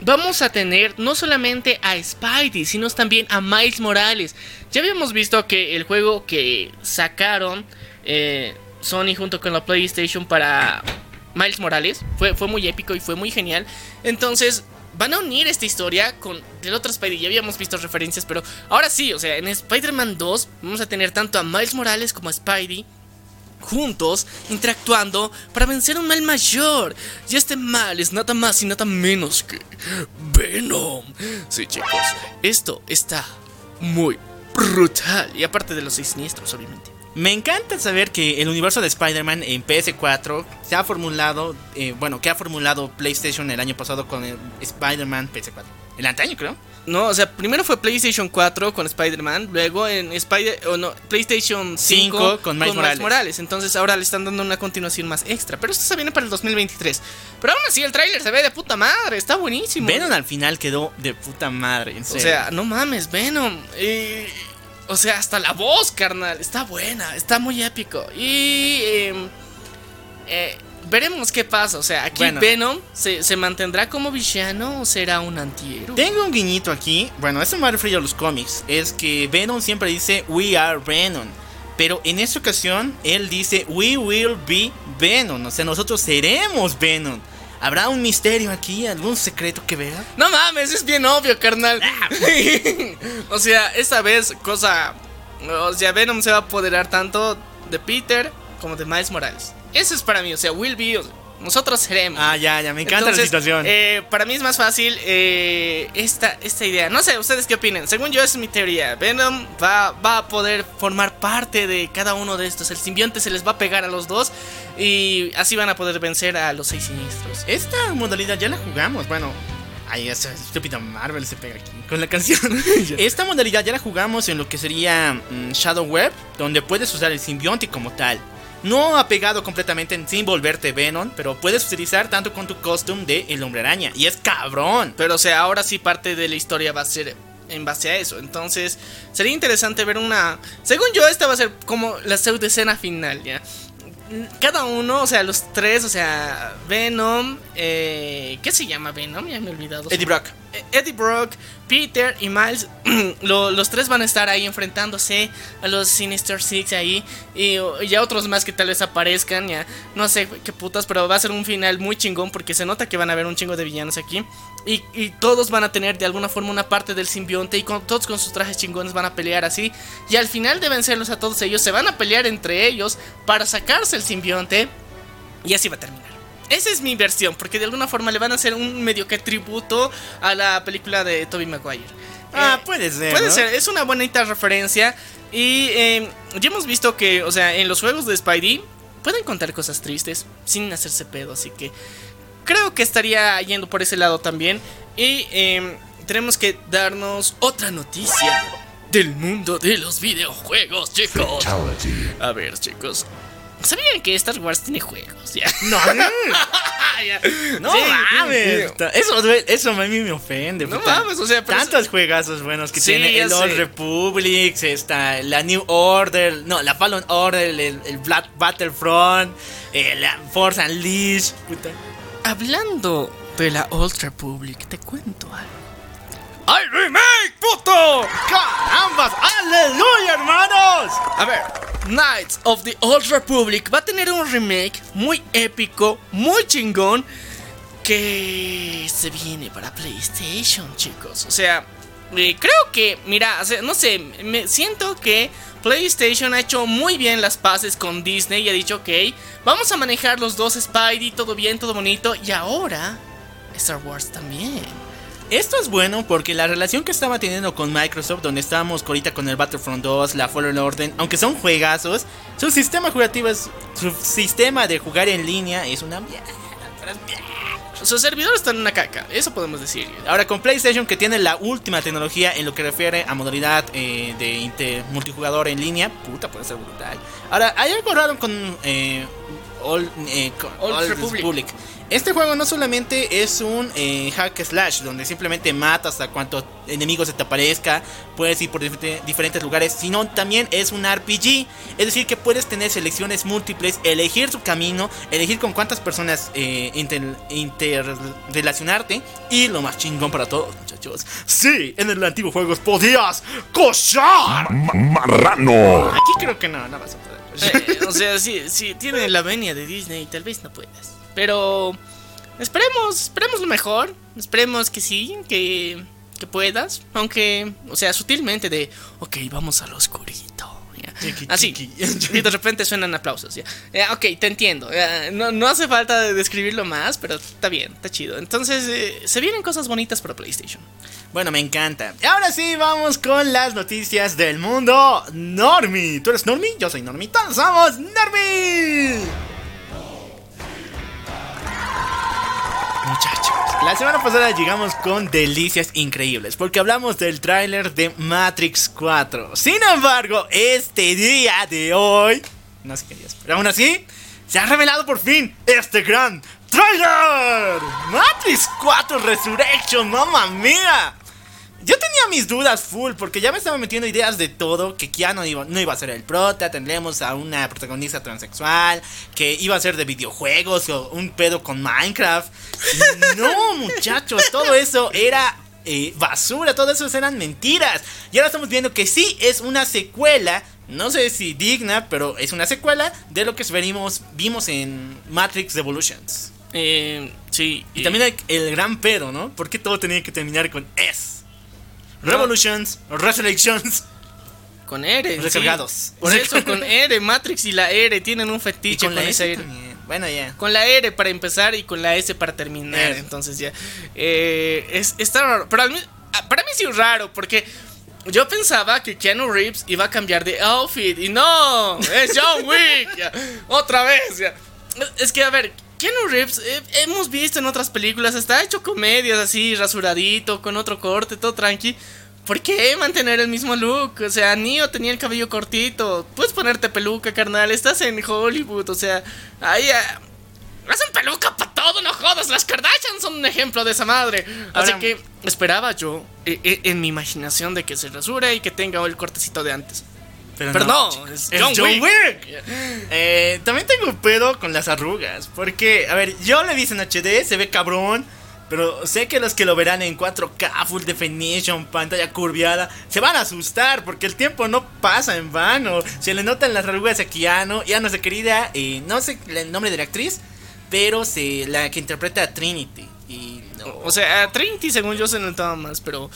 S2: vamos a tener no solamente a Spidey, sino también a Miles Morales. Ya habíamos visto que el juego que sacaron eh, Sony junto con la PlayStation para Miles Morales fue, fue muy épico y fue muy genial. Entonces, van a unir esta historia con el otro Spidey. Ya habíamos visto referencias, pero ahora sí, o sea, en Spider-Man 2 vamos a tener tanto a Miles Morales como a Spidey juntos, interactuando para vencer un mal mayor. Y este mal es nada más y nada menos que Venom. Sí, chicos, esto está muy brutal. Y aparte de los seis siniestros, obviamente.
S1: Me encanta saber que el universo de Spider-Man en PS4 se ha formulado, eh, bueno, que ha formulado PlayStation el año pasado con Spider-Man PS4. El antaño, creo.
S2: No, o sea, primero fue PlayStation 4 con Spider-Man, luego en Spider o no, PlayStation 5,
S1: con, Miles,
S2: Morales. Entonces ahora le están dando una continuación más extra. Pero esto se viene para el 2023. Pero aún así el tráiler se ve de puta madre, está buenísimo.
S1: Venom al final quedó de puta madre,
S2: O sea, no mames, Venom. o sea, hasta la voz, carnal, está buena, está muy épico. Y... Em, eh, veremos qué pasa. O sea, aquí Venom se, mantendrá como villano o será un antihéroe.
S1: Tengo un guiñito aquí. Bueno, eso me refiero a los cómics. Es que Venom siempre dice We are Venom. Pero en esta ocasión él dice We will be Venom. O sea, nosotros seremos Venom. ¿Habrá un misterio aquí? ¿Algún secreto que vea?
S2: No mames, es bien obvio, carnal. Ah. o sea, esta vez, cosa. O sea, Venom se va a apoderar tanto de Peter como de Miles Morales. Eso es para mí, o sea, will be, nosotros seremos.
S1: Ah, ya, ya, me encanta la situación.
S2: Eh, para mí es más fácil eh, esta, esta idea. No sé, ¿ustedes qué opinan? Según yo, es mi teoría. Venom va, va a poder formar parte de cada uno de estos. El simbionte se les va a pegar a los dos y así van a poder vencer a los seis siniestros.
S1: Esta modalidad ya la jugamos, bueno. Ay, esa estúpida Marvel se pega aquí con la canción. Esta modalidad ya la jugamos en lo que sería mm, Shadow Web, donde puedes usar el simbionte como tal no ha pegado completamente sin volverte Venom, pero puedes utilizar tanto con tu costume de El Hombre Araña. Y es cabrón.
S2: Pero o sea, ahora sí parte de la historia va a ser en base a eso. Entonces, sería interesante ver una... Según yo, esta va a ser como la pseudo escena final, ¿ya? cada uno, o sea, los tres, o sea, Venom, eh, ¿qué se llama Venom? Ya me he olvidado.
S1: Eddie Brock.
S2: Eddie Brock, Peter y Miles, los tres van a estar ahí enfrentándose a los Sinister Six ahí y ya otros más que tal vez aparezcan, ya no sé qué putas, pero va a ser un final muy chingón porque se nota que van a haber un chingo de villanos aquí. Y, todos van a tener de alguna forma una parte del simbionte y con, todos con sus trajes chingones van a pelear así. Y al final de vencerlos a todos ellos, se van a pelear entre ellos para sacarse el simbionte. Y así va a terminar. Esa es mi versión, porque de alguna forma le van a hacer un medio que tributo a la película de Tobey Maguire.
S1: Ah,
S2: Eh,
S1: puede ser.
S2: Puede
S1: ¿no?
S2: ser, es una bonita referencia. Y eh, ya hemos visto que, o sea, en los juegos de Spidey pueden contar cosas tristes sin hacerse pedo. Así que creo que estaría yendo por ese lado también. Y eh, tenemos que darnos otra noticia del mundo de los videojuegos, chicos. A ver, chicos. ¿Sabían que Star Wars tiene juegos? Ya.
S1: No,
S2: Ya.
S1: no
S2: Sí,
S1: mames. Eso, eso a mí me ofende.
S2: No
S1: puta.
S2: mames, o sea, pero
S1: Tantos juegazos buenos que
S2: Sí,
S1: tiene el Old
S2: sé.
S1: Republic, está la New Order, no, la Fallen Order, el, el Black Battlefront, eh, la Force Unleashed. Puta.
S2: Hablando de la Old Republic, te cuento algo. ¡Hay remake, puto!
S1: ¡Carambas! ¡Aleluya, hermanos!
S2: A ver, Knights of the Old Republic va a tener un remake muy épico, muy chingón, que se viene para PlayStation, chicos. O sea, eh, creo que, mira, o sea, no sé, me siento que PlayStation ha hecho muy bien las paces con Disney y ha dicho, ok, vamos a manejar los dos Spidey, todo bien, todo bonito, y ahora Star Wars también.
S1: Esto es bueno porque la relación que estaba teniendo con Microsoft, donde estábamos ahorita con el Battlefront 2, la Fallen Order, aunque son juegazos, su sistema jugativo es. Su sistema de jugar en línea es una mierda.
S2: Sus servidores están en una caca, eso podemos decir.
S1: Ahora con PlayStation que tiene la última tecnología en lo que refiere a modalidad eh, de inter- multijugador en línea, puta puede ser brutal. Ahora hay algo raro con, eh, Old, eh, con
S2: Old
S1: Old
S2: Republic.
S1: Republic. Este juego no solamente es un eh, hack slash donde simplemente matas a cuanto enemigo se te aparezca, puedes ir por dif- diferentes lugares, sino también es un RPG, es decir que puedes tener selecciones múltiples, elegir tu camino, elegir con cuántas personas eh, inter- interrelacionarte y lo más chingón para todos muchachos, sí, en el antiguo juego podías cochar.
S5: Marrano.
S1: Aquí creo que no, no vas a.
S2: O sea, si, si tiene la venia de Disney, tal vez no puedas. Pero esperemos, esperemos lo mejor. Esperemos que sí, que, que puedas. Aunque, o sea, sutilmente de, ok, vamos al oscurito. Ya.
S1: Chiqui,
S2: Así.
S1: chiqui.
S2: Y de repente suenan aplausos. Ya. Eh, ok, te entiendo. Eh, no, no hace falta de describirlo más, pero está bien, está chido. Entonces, eh, se vienen cosas bonitas para PlayStation.
S1: Bueno, me encanta. Y ahora sí, vamos con las noticias del mundo Normie. ¿Tú eres Normie? Yo soy Normie. Todos somos Normie. Muchachos, la semana pasada llegamos con delicias increíbles porque hablamos del tráiler de Matrix 4. Sin embargo, este día de hoy, no sé qué día pero aún así, se ha revelado por fin este gran tráiler. Matrix 4 Resurrection, mamma mía. Yo tenía mis dudas full porque ya me estaba metiendo ideas de todo, que Keanu iba, no iba a ser el prota, tendríamos a una protagonista transexual, que iba a ser de videojuegos o un pedo con Minecraft. No, muchachos, todo eso era eh, basura, todo eso eran mentiras. Y ahora estamos viendo que sí es una secuela, no sé si digna, pero es una secuela de lo que venimos, vimos en Matrix Evolutions.
S2: Eh, sí.
S1: Y también hay el gran pedo, ¿no? ¿Por qué todo tenía que terminar con S? Revolutions, Resurrections.
S2: Con R. sí.
S1: Recargados.
S2: Por eso, con R, Matrix y la R tienen un
S1: Y
S2: fetiche
S1: con
S2: con,
S1: la
S2: esa
S1: S
S2: R.
S1: también. Bueno, ya.
S2: Con la R para empezar y con la S para terminar. Entonces ya. Eh, es, está raro. Pero ah, para mí sí es raro porque yo pensaba que Keanu Reeves iba a cambiar de outfit. Y no, es John Wick. ya. Otra vez. ya. Es que, a ver. Keanu Reeves, eh, hemos visto en otras películas, está hecho comedias así, rasuradito, con otro corte, todo tranqui. ¿Por qué mantener el mismo look? O sea, Neo tenía el cabello cortito. Puedes ponerte peluca, carnal. Estás en Hollywood. O sea, ahí. ah, Hacen peluca para todo, no jodas. Las Kardashian son un ejemplo de esa madre. Así
S1: Ahora-
S2: que esperaba yo, eh, eh, en mi imaginación, de que se rasure y que tenga el cortecito de antes.
S1: Pero,
S2: Pero
S1: no,
S2: no, es John
S1: John,
S2: Wick.
S1: Wick. Eh, también tengo un pedo con las arrugas. Porque, a ver, yo le vi en HD, se ve cabrón. Pero sé que los que lo verán en 4K, Full Definition, pantalla curviada, se van a asustar porque el tiempo no pasa en vano. Se le notan las arrugas a Keanu. Ya nuestra querida, eh, no sé el nombre de la actriz, pero se, la que interpreta a Trinity. Y no.
S2: O sea, a Trinity, según yo, se notaba más, pero.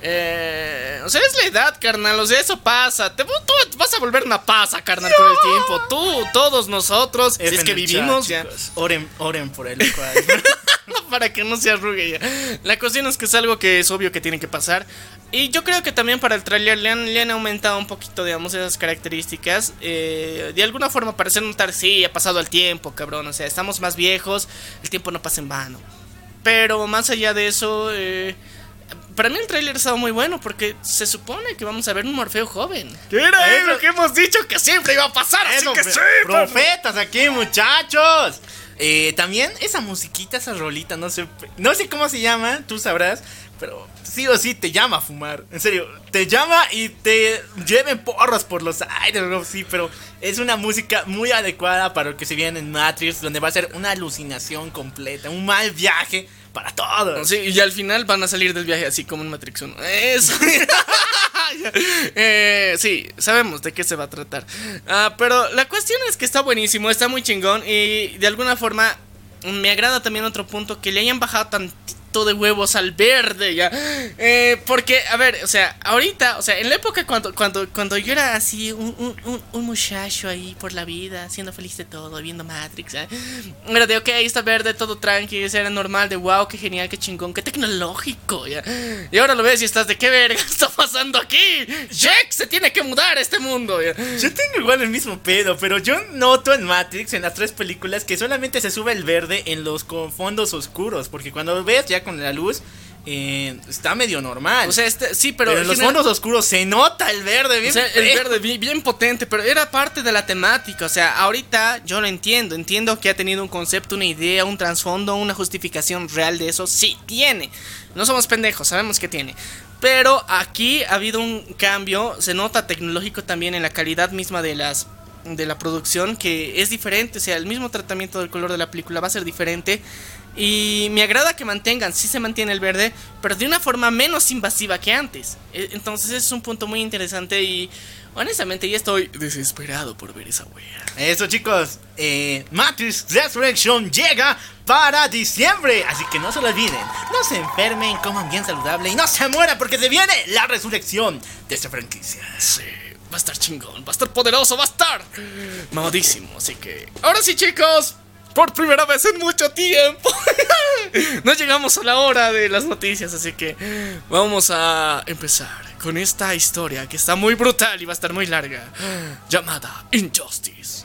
S2: Eh, o sea, es la edad, carnal. O sea, eso pasa. Te, tú vas a volver una pasa, carnal, con el tiempo. Tú, todos nosotros, si es que vivimos, ya.
S1: Oren, oren por él.
S2: para que no se arrugue ya. La cuestión es que es algo que es obvio que tiene que pasar. Y yo creo que también para el trailer le han, le han aumentado un poquito, digamos, esas características. Eh, de alguna forma para hacer notar, sí, ha pasado el tiempo, cabrón. O sea, estamos más viejos, el tiempo no pasa en vano. Pero más allá de eso, eh, para mí el trailer ha estado muy bueno porque se supone que vamos a ver un Morfeo joven.
S1: ¿Qué era lo que hemos dicho que siempre iba a pasar?
S2: Eso,
S1: así que sí, profetas aquí, muchachos. Eh, también esa musiquita, esa rolita, no sé, no sé cómo se llama, tú sabrás, pero sí o sí te llama a fumar. En serio, te llama y te lleven porros por los aires, sí, pero es una música muy adecuada para lo que se viene en Matrix, donde va a ser una alucinación completa, un mal viaje para todos.
S2: Sí, y al final van a salir del viaje así como en Matrix 1. Eso. eh, sí, sabemos de qué se va a tratar. Ah, pero la cuestión es que está buenísimo, está muy chingón y de alguna forma me agrada también otro punto que le hayan bajado tantito de huevos al verde, ya. Eh, porque, a ver, o sea, ahorita, o sea, en la época cuando, cuando, cuando yo era así, un, un, muchacho ahí por la vida, siendo feliz de todo, viendo Matrix, ¿eh? Era de, ok, está verde, todo tranqui, era normal, de wow, qué genial, qué chingón, qué tecnológico, ya. Y ahora lo ves y estás de, ¿qué verga está pasando aquí? Jack se tiene que mudar este mundo,
S1: ya. Yo tengo igual el mismo pedo, pero yo noto en Matrix, en las tres películas, que solamente se sube el verde en los fondos oscuros, porque cuando ves ya con la luz, eh, está medio normal.
S2: O sea, este, sí, pero,
S1: en los fondos oscuros se nota el verde bien.
S2: el verde bien, potente, pero era parte de la temática. O sea, ahorita yo lo entiendo. Entiendo que ha tenido un concepto, una idea, un trasfondo, una justificación real de eso. Sí, tiene. No somos pendejos, sabemos que tiene. Pero aquí ha habido un cambio. Se nota tecnológico también en la calidad misma de las de la producción que es diferente, o sea, el mismo tratamiento del color de la película va a ser diferente y me agrada que mantengan, sí se mantiene el verde, pero de una forma menos invasiva que antes. E, entonces es un punto muy interesante y honestamente ya estoy desesperado por ver esa wea.
S1: Eso chicos, eh, Matrix Resurrection llega para diciembre, así que no se lo olviden, no se enfermen, coman bien saludable y no se mueran porque se viene la resurrección de esta franquicia.
S2: Sí. Va a estar chingón, va a estar poderoso, va a estar mamadísimo. Así que, ahora sí, chicos, por primera vez en mucho tiempo. no llegamos a la hora de las noticias, así que vamos a empezar con esta historia que está muy brutal y va a estar muy larga, llamada Injustice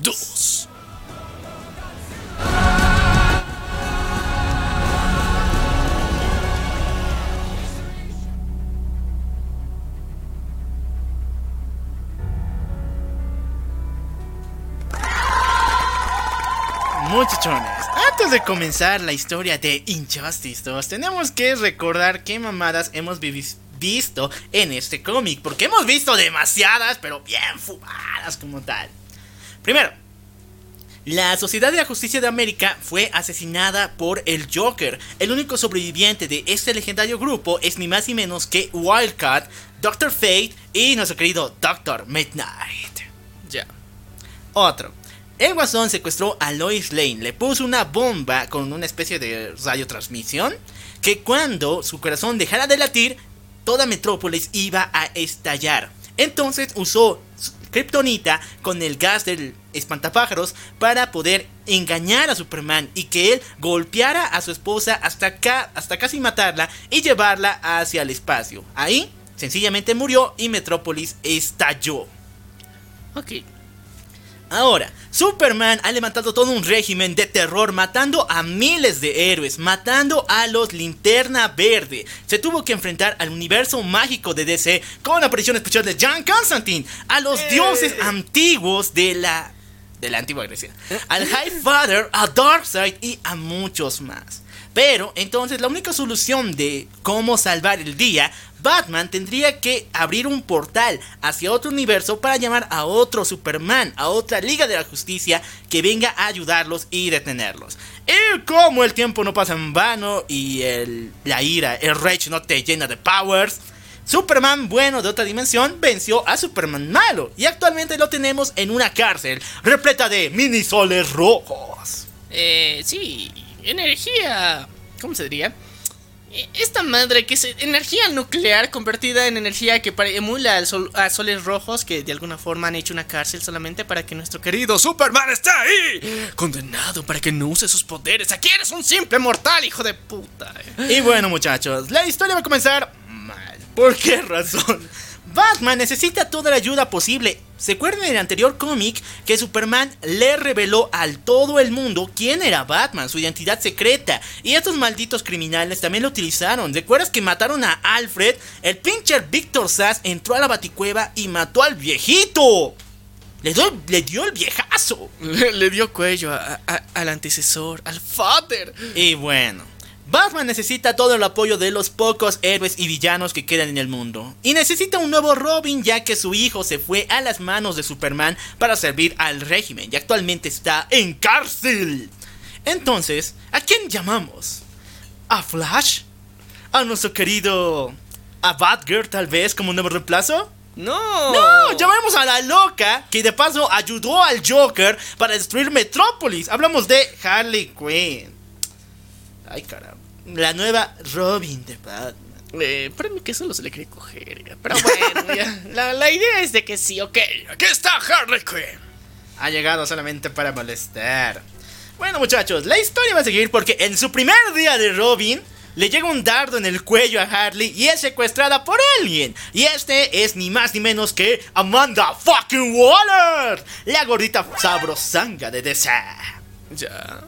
S2: 2.
S1: Muchachones, antes de comenzar la historia de Injustice 2, tenemos que recordar qué mamadas hemos visto en este cómic, porque hemos visto demasiadas, pero bien fumadas como tal. Primero, la Sociedad de la Justicia de América fue asesinada por el Joker. El único sobreviviente de este legendario grupo es ni más ni menos que Wildcat, Doctor Fate y nuestro querido Doctor Midnight.
S2: Ya.
S1: Otro. El Guasón secuestró a Lois Lane, le puso una bomba con una especie de radiotransmisión que cuando su corazón dejara de latir, toda Metrópolis iba a estallar. Entonces usó Kryptonita con el gas del espantapájaros para poder engañar a Superman y que él golpeara a su esposa hasta, hasta casi matarla y llevarla hacia el espacio. Ahí sencillamente murió y Metrópolis estalló.
S2: Ok.
S1: Ahora, Superman ha levantado todo un régimen de terror matando a miles de héroes, matando a los Linterna Verde. Se tuvo que enfrentar al universo mágico de DC con la aparición especial de John Constantine, a los eh. dioses antiguos de la de la antigua Grecia, al High Father, a Darkseid y a muchos más. Pero entonces la única solución de cómo salvar el día Batman tendría que abrir un portal hacia otro universo para llamar a otro Superman, a otra Liga de la Justicia que venga a ayudarlos y detenerlos. Y como el tiempo no pasa en vano y el, la ira, el rage no te llena de powers, Superman bueno de otra dimensión venció a Superman malo y actualmente lo tenemos en una cárcel repleta de mini soles rojos.
S2: Eh, sí, energía, ¿cómo se diría? Eh, Esta madre que es energía nuclear convertida en energía que emula al sol- a soles rojos que de alguna forma han hecho una cárcel solamente para que nuestro querido Superman esté ahí. Condenado para que no use sus poderes. Aquí eres un simple mortal, hijo de puta.
S1: Y bueno, muchachos, la historia va a comenzar mal. ¿Por qué razón? Batman necesita toda la ayuda posible. ¿Se acuerdan del anterior cómic que Superman le reveló al todo el mundo quién era Batman, su identidad secreta? Y estos malditos criminales también lo utilizaron. ¿Recuerdas que mataron a Alfred? El pincher Victor Sass entró a la baticueva y mató al viejito. Le, dio- le dio el viejazo.
S2: Le, le dio cuello a- a- al antecesor, al father.
S1: Y bueno, Batman necesita todo el apoyo de los pocos héroes y villanos que quedan en el mundo. Y necesita un nuevo Robin ya que su hijo se fue a las manos de Superman para servir al régimen y actualmente está en cárcel. Entonces, ¿a quién llamamos? ¿A Flash? ¿A nuestro querido... ¿A Batgirl tal vez como nuevo reemplazo?
S2: No.
S1: No, llamamos a la loca que de paso ayudó al Joker para destruir Metrópolis. Hablamos de Harley Quinn. Ay, caramba. La nueva Robin de Batman.
S2: Eh, para mí que solo se le quiere coger. Pero bueno, ya. La, la idea es de que sí, ok. Aquí está Harley Quinn.
S1: Ha llegado solamente para molestar. Bueno, muchachos, la historia va a seguir porque en su primer día de Robin le llega un dardo en el cuello a Harley y es secuestrada por alguien. Y este es ni más ni menos que Amanda fucking Waller, la gordita sabrosanga de DC.
S2: Ya.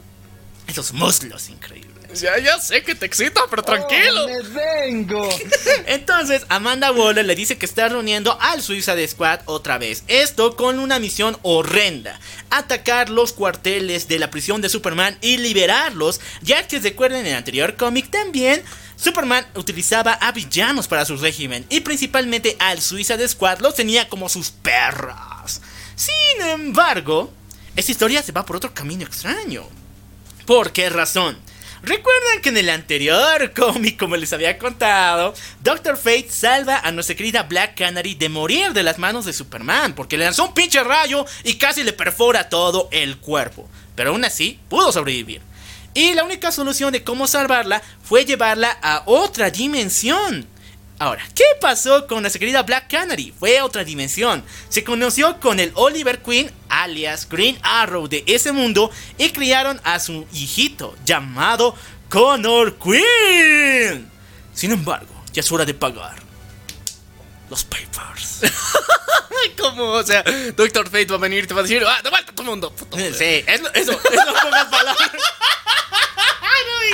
S1: Esos muslos increíbles.
S2: Ya, ya sé que te excita, pero tranquilo.
S6: Oh, me vengo.
S1: Entonces, Amanda Waller le dice que está reuniendo al Suicide Squad otra vez. Esto con una misión horrenda: atacar los cuarteles de la prisión de Superman y liberarlos. Ya que recuerden en el anterior cómic también. Superman utilizaba a villanos para su régimen y principalmente al Suicide Squad los tenía como sus perras. Sin embargo, esta historia se va por otro camino extraño. ¿Por qué razón? Recuerdan que en el anterior cómic, como les había contado, Doctor Fate salva a nuestra querida Black Canary de morir de las manos de Superman, porque le lanzó un pinche rayo y casi le perfora todo el cuerpo. Pero aún así, pudo sobrevivir. Y la única solución de cómo salvarla fue llevarla a otra dimensión. Ahora, ¿qué pasó con nuestra querida Black Canary? Fue a otra dimensión. Se conoció con el Oliver Queen, alias Green Arrow de ese mundo, y criaron a su hijito llamado Connor Queen. Sin embargo, ya es hora de pagar los papers.
S2: ¿Cómo? O sea, Doctor Fate va a venir y te va a decir, ah, de vuelta a tu mundo. puto.
S1: Sí, eso, eso, eso pocas palabras.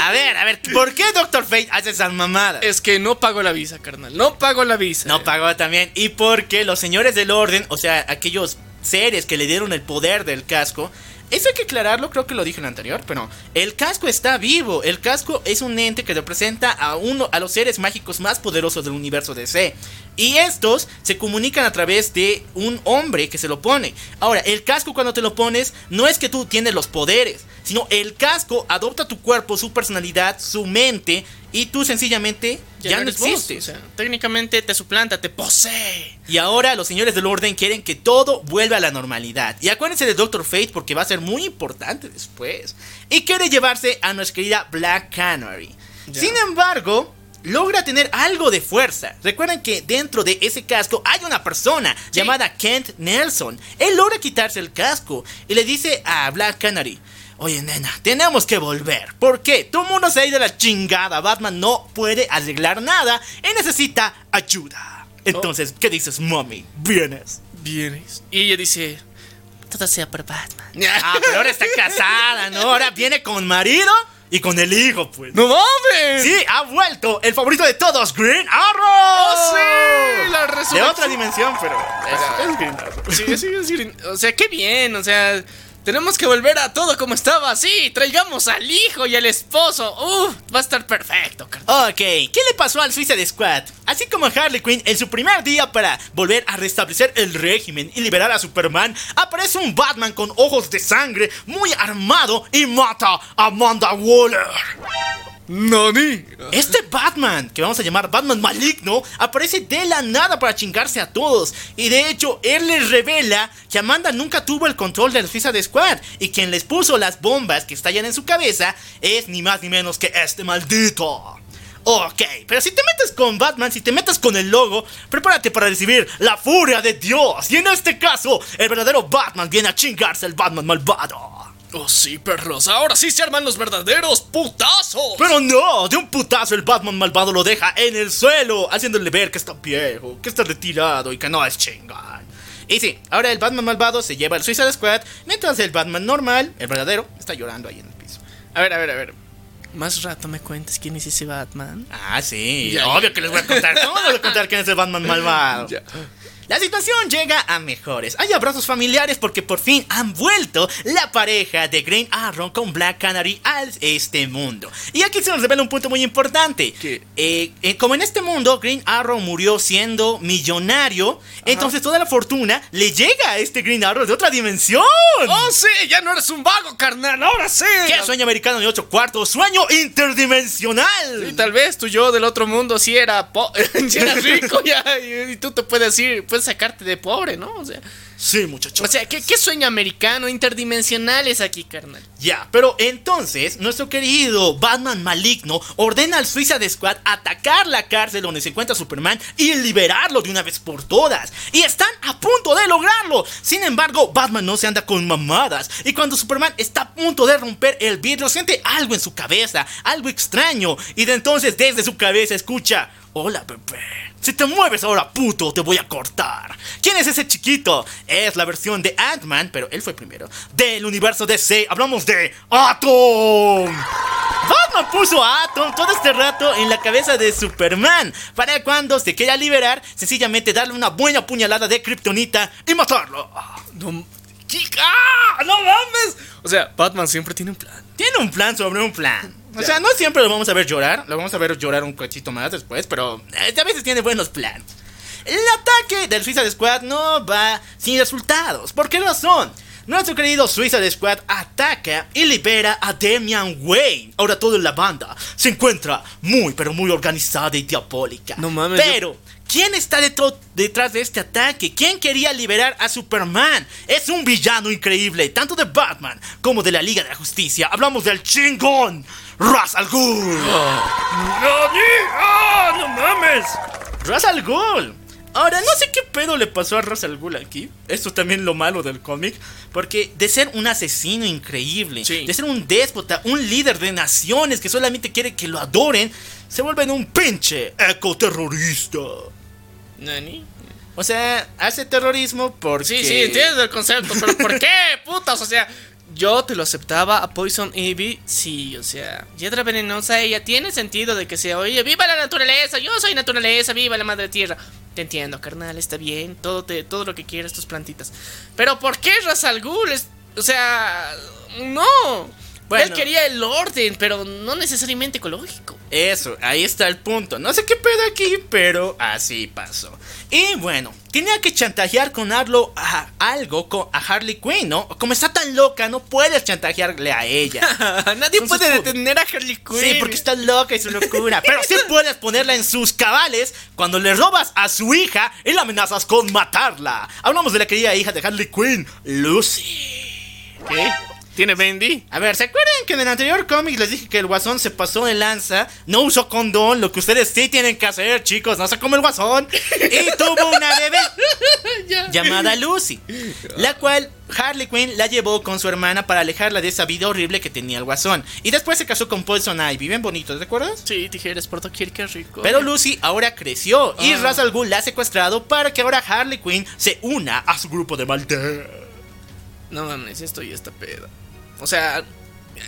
S1: A ver, a ver, ¿por qué Doctor Fate hace esas mamadas?
S2: Es que no pago la visa, carnal. No pago la visa.
S1: No pagó también. Y porque los señores del orden, o sea, aquellos seres que le dieron el poder del casco, eso hay que aclararlo, creo que lo dije en el anterior, pero el casco está vivo. El casco es un ente que representa a uno a los seres mágicos más poderosos del universo DC. Y estos se comunican a través de un hombre que se lo pone. Ahora, el casco cuando te lo pones no es que tú tienes los poderes, sino el casco adopta tu cuerpo, su personalidad, su mente y tú sencillamente ya, no
S2: vos,
S1: existes.
S2: O sea, técnicamente te suplanta, te posee.
S1: Y ahora los señores del orden quieren que todo vuelva a la normalidad. Y acuérdense de Doctor Fate porque va a ser muy importante después. Y quiere llevarse a nuestra querida Black Canary.
S2: Ya.
S1: Sin embargo, logra tener algo de fuerza. Recuerden que dentro de ese casco hay una persona llamada Kent Nelson. Él logra quitarse el casco y le dice a Black Canary. Oye, nena, tenemos que volver. ¿Por qué? El mundo se ha ido a la chingada. Batman no puede arreglar nada y necesita ayuda. Entonces, ¿qué dices, mommy? ¿Vienes?
S2: Vienes. Y ella dice, todo sea por Batman.
S1: Ah, pero ahora está casada, ¿no? Ahora viene con marido y con el hijo, pues.
S2: ¡No mames!
S1: Sí, ha vuelto el favorito de todos, Green Arrow.
S2: ¡Oh, sí! La
S1: De
S2: resurrección.
S1: otra dimensión, pero es, es Green Arrow.
S2: Sí, sí, sí, O sea, qué bien, o sea, tenemos que volver a todo como estaba. Sí, traigamos al hijo y al esposo. Uf, va a estar perfecto, carnal.
S1: Ok, ¿qué le pasó al Suicide Squad? Así como Harley Quinn, en su primer día para volver a restablecer el régimen y liberar a Superman, aparece un Batman con ojos de sangre, muy armado y mata a Amanda Waller.
S2: ¡Nani!
S1: Este Batman, que vamos a llamar Batman maligno, aparece de la nada para chingarse a todos. Y de hecho, él les revela que Amanda nunca tuvo el control de la Suicide Squad. Y quien les puso las bombas que estallan en su cabeza es ni más ni menos que este maldito. Ok, pero si te metes con Batman, si te metes con el logo, prepárate para recibir la furia de Dios. Y en este caso, el verdadero Batman viene a chingarse al Batman malvado.
S2: Oh, sí, perros. Ahora sí se arman los verdaderos putazos.
S1: Pero no, de un putazo el Batman malvado lo deja en el suelo, haciéndole ver que está viejo, que está retirado y que no es chingón. Y sí, ahora el Batman malvado se lleva al Suicide Squad, mientras el Batman normal, el verdadero, está llorando ahí en el piso.
S2: A ver, a ver, a ver. Más rato me cuentas quién es ese Batman.
S1: Ah, sí,
S2: Ya,
S1: obvio
S2: ya.
S1: que les voy a contar. ¿Cómo les voy a contar quién es el Batman malvado?
S2: Ya.
S1: La situación llega a mejores. Hay abrazos familiares porque por fin han vuelto la pareja de Green Arrow con Black Canary a este mundo. Y aquí se nos revela un punto muy importante. Eh, eh, como en este mundo Green Arrow murió siendo millonario, entonces toda la fortuna le llega a este Green Arrow de otra dimensión.
S2: Oh, sí, ya no eres un vago, carnal. Ahora sí.
S1: ¿Qué sueño americano de 8 cuartos? ¡Sueño interdimensional!
S2: Y tal vez tu yo del otro mundo sí era, po- sí era rico ya, y, y tú te puedes ir, sacarte de pobre, ¿no? O sea,
S1: Sí, muchachos.
S2: o sea ¿qué, qué sueño americano interdimensional es aquí, carnal?
S1: Ya, pero entonces nuestro querido Batman maligno ordena al Suicide Squad atacar la cárcel donde se encuentra Superman y liberarlo de una vez por todas. Y están a punto de lograrlo. Sin embargo, Batman no se anda con mamadas. Y cuando Superman está a punto de romper el vidrio, siente algo en su cabeza, algo extraño. Y de entonces desde su cabeza escucha, hola bebé. Si te mueves ahora, puto, te voy a cortar. ¿Quién es ese chiquito? Es la versión de Ant-Man, pero él fue primero. Del universo DC, hablamos de Atom. Batman puso a Atom todo este rato en la cabeza de Superman. Para cuando se quiera liberar, sencillamente darle una buena puñalada de Kryptonita y matarlo.
S2: No. ¡Ah! ¡No mames! O sea, Batman siempre tiene un plan.
S1: Tiene un plan sobre un plan. O sea, no siempre lo vamos a ver llorar. Lo vamos a ver llorar un cachito más después. Pero eh, a veces tiene buenos planes. El ataque del Suicide Squad no va sin resultados. ¿Por qué razón? Nuestro querido Suicide Squad ataca y libera a Damian Wayne. Ahora toda la banda se encuentra muy, pero muy organizada y diabólica.
S2: No mames,
S1: Pero, ¿quién está detrás de este ataque? ¿Quién quería liberar a Superman? Es un villano increíble, tanto de Batman como de la Liga de la Justicia. Hablamos del chingón, Ra's al Ghul.
S2: ¡Ah, no mames!
S1: Ra's al Ghul. Ahora, no sé qué pedo le pasó a Ra's al Ghul aquí. Esto es también lo malo del cómic. Porque de ser un asesino increíble,
S2: Sí.
S1: de ser un déspota, un líder de naciones que solamente quiere que lo adoren, se vuelve en un pinche ecoterrorista.
S2: ¿Nani?
S1: O sea, hace terrorismo porque...
S2: Sí, sí, entiendo el concepto, pero ¿por qué, putas? O sea, yo te lo aceptaba a Poison Ivy, sí, o sea, Hiedra Venenosa, ella tiene sentido de que sea, oye, viva la naturaleza, yo soy naturaleza, viva la madre tierra. Te entiendo, carnal, está bien, todo, te, todo lo que quieras, tus plantitas. Pero ¿por qué Ra's al Ghul? Es- o sea, no.
S1: Bueno.
S2: Él quería el orden, pero no necesariamente ecológico.
S1: Eso, ahí está el punto. No sé qué pedo aquí, pero así pasó. Y bueno, tenía que chantajear con algo, a, algo con, a Harley Quinn, ¿no? Como está tan loca, no puedes chantajearle a ella.
S2: Nadie
S1: Entonces,
S2: puede detener a Harley Quinn.
S1: Sí, porque está loca y su locura. Pero sí puedes ponerla en sus cabales cuando le robas a su hija y la amenazas con matarla. Hablamos de la querida hija de Harley Quinn, Lucy.
S2: ¿Qué? ¿Tiene Bendy?
S1: A ver, ¿se acuerdan que en el anterior cómic les dije que el guasón se pasó de lanza? No usó condón, lo que ustedes sí tienen que hacer, chicos, no se como el guasón. Y tuvo una bebé llamada Lucy, la cual Harley Quinn la llevó con su hermana para alejarla de esa vida horrible que tenía el guasón. Y después se casó con Poison Ivy, bien bonito, ¿te acuerdas?
S2: Sí, tijeras por doquier, qué rico.
S1: Pero Lucy ahora creció y
S2: Ah.
S1: Ra's al Ghul la ha secuestrado para que ahora Harley Quinn se una a su grupo de maldad.
S2: No mames, esto ya está pedo. O sea,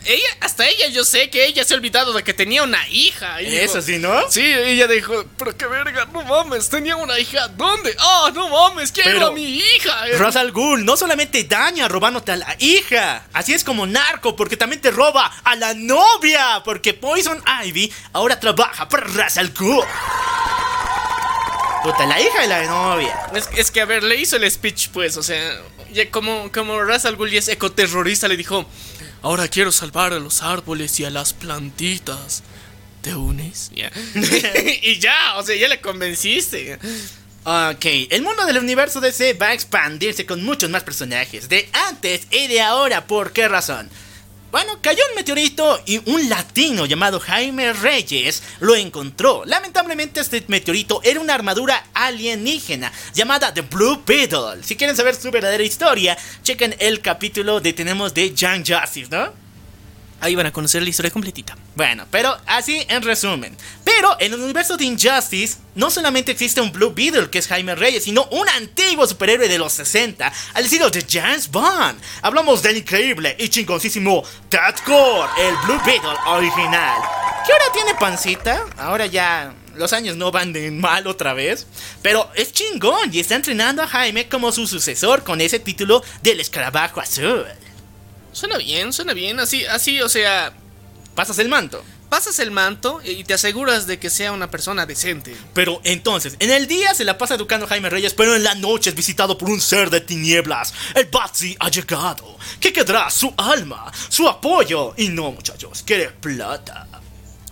S2: ella, hasta ella, yo sé que ella se ha olvidado de que tenía una hija. Y
S1: Eso
S2: dijo-
S1: sí, ¿no?
S2: Sí, ella dijo, pero qué verga, no mames, tenía una hija. ¿Dónde? Ah, no mames, quiero
S1: Pero-
S2: a mi hija.
S1: Ra's al Ghul no solamente daña robándote a la hija, así es como narco, porque también te roba a la novia, porque Poison Ivy ahora trabaja para Ra's al Ghul. Puta, la hija de la novia.
S2: Es, es que, a ver, le hizo el speech, pues, o sea, como, como Ra's al Ghul es ecoterrorista, le dijo, ahora quiero salvar a los árboles y a las plantitas. ¿Te unes? Y ya, o sea, ya le convenciste.
S1: Ok, el mundo del universo DC va a expandirse con muchos más personajes de antes y de ahora. ¿Por qué razón? Bueno, cayó un meteorito y un latino llamado Jaime Reyes lo encontró. Lamentablemente este meteorito era una armadura alienígena llamada The Blue Beetle. Si quieren saber su verdadera historia, chequen el capítulo de tenemos de Young Justice, ¿no?
S2: Ahí van a conocer la historia completita.
S1: Bueno, pero así en resumen. Pero en el universo de Injustice no solamente existe un Blue Beetle que es Jaime Reyes, sino un antiguo superhéroe de los 60, al estilo de James Bond. Hablamos del increíble y chingoncísimo Ted Core, el Blue Beetle original. Que ahora tiene pancita, ahora ya los años no van de mal otra vez. Pero es chingón y está entrenando a Jaime como su sucesor con ese título del escarabajo azul.
S2: Suena bien, suena bien. Así, así, o sea,
S1: Pasas el manto.
S2: pasas el manto y te aseguras de que sea una persona decente.
S1: Pero entonces, en el día se la pasa educando a Jaime Reyes, pero en la noche es visitado por un ser de tinieblas. El Batsy ha llegado. ¿Qué quedará? Su alma, su apoyo. Y no, muchachos, quiere plata.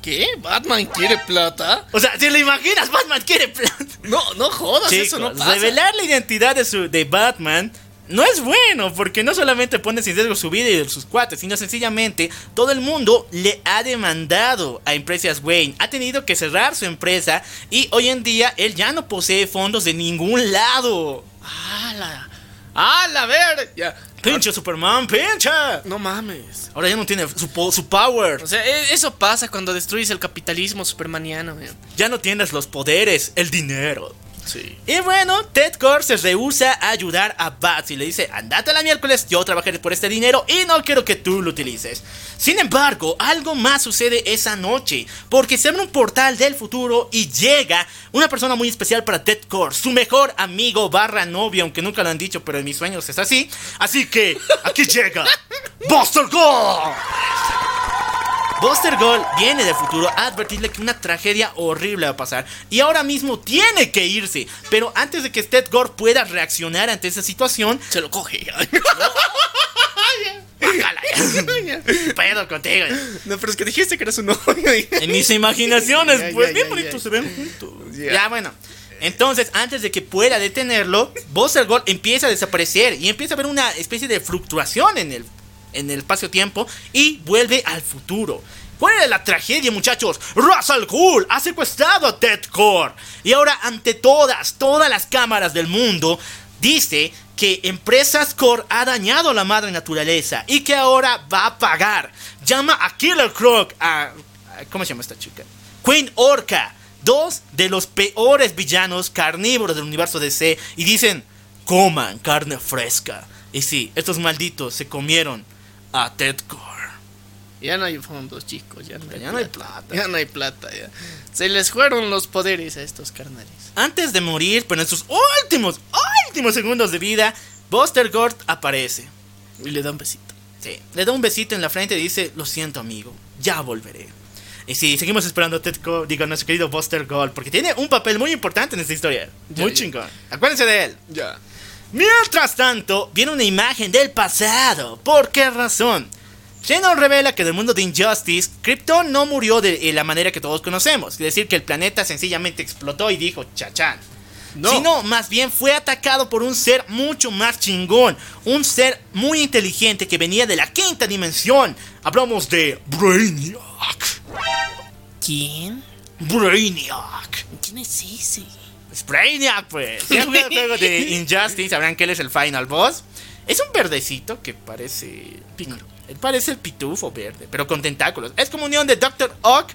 S2: ¿Qué? ¿Batman quiere plata?
S1: O sea, ¿te lo imaginas? Batman quiere plata.
S2: No, no jodas,
S1: Chicos,
S2: eso no pasa.
S1: revelar la identidad de, su, de Batman no es bueno, porque no solamente pone en riesgo su vida y de sus cuates, sino sencillamente todo el mundo le ha demandado a Empresas Wayne. Ha tenido que cerrar su empresa y hoy en día él ya no posee fondos de ningún lado.
S2: ¡Hala! ¡Hala! Ver, ya.
S1: ¡Pinche Superman, pincha!
S2: No mames.
S1: Ahora ya no tiene su, po- su power.
S2: O sea, e- eso pasa cuando destruyes el capitalismo supermaniano, man.
S1: Ya no tienes los poderes, el dinero.
S2: Sí.
S1: Y bueno, Ted Core se rehúsa a ayudar a Bats y le dice, andate a la miércoles, yo trabajaré por este dinero y no quiero que tú lo utilices. Sin embargo, algo más sucede esa noche, porque se abre un portal del futuro y llega una persona muy especial para Ted Core, su mejor amigo barra novio, aunque nunca lo han dicho, pero en mis sueños es así. Así que, aquí llega Buster Gold. Buster Gold viene del futuro a advertirle que una tragedia horrible va a pasar y ahora mismo tiene que irse. Pero antes de que Ted Gore pueda reaccionar ante esa situación,
S2: Se lo coge.
S1: Pedo contigo.
S2: no, pero es que dijiste que eras un novio.
S1: En mis imaginaciones, pues bien bonitos
S2: ya.
S1: se ven juntos.
S2: Ya,
S1: bueno. Entonces, antes de que pueda detenerlo, Buster Gold empieza a desaparecer y empieza a haber una especie de fluctuación en el, en el espacio-tiempo y vuelve al futuro. ¿Cuál es la tragedia, muchachos? Russell Gould ha secuestrado a Ted Core. Y ahora, ante todas, todas las cámaras del mundo, dice que Empresas Core ha dañado a la madre naturaleza y que ahora va a pagar. Llama a Killer Croc, a- ¿Cómo se llama esta chica? Queen Orca, dos de los peores villanos carnívoros del universo DC, y dicen, coman carne fresca. Y sí, estos malditos se comieron a Ted Core.
S2: Ya no hay fondos, chicos. Ya no hay,
S1: Ya no hay
S2: plata. Ya no hay plata, ya. Se les fueron los poderes a estos carnales.
S1: Antes de morir, pero en sus últimos, últimos segundos de vida, Buster Gord aparece.
S2: Y le da un besito.
S1: Sí, le da un besito en la frente y dice, lo siento amigo, ya volveré. Y sí, seguimos esperando a Ted Core, digo, a nuestro querido Buster Gold, porque tiene un papel muy importante en esta historia.
S2: Ya,
S1: muy chingón. Acuérdense de él.
S2: Ya.
S1: Mientras tanto, viene una imagen del pasado. ¿Por qué razón? Se nos revela que en el mundo de Injustice, Krypton no murió de eh, la manera que todos conocemos. Es decir, que el planeta sencillamente explotó y dijo chachán.
S2: No.
S1: Sino, más bien fue atacado por un ser mucho más chingón. Un ser muy inteligente que venía de la quinta dimensión. Hablamos de Brainiac.
S2: ¿Quién?
S1: Brainiac.
S2: ¿Quién es ese?
S1: Es Brainiac, pues. Si han jugado el juego de Injustice, sabrán que él es el final boss. Es un verdecito que parece. Pícaro. Él parece el pitufo verde, pero con tentáculos. Es como unión de Dr. Ock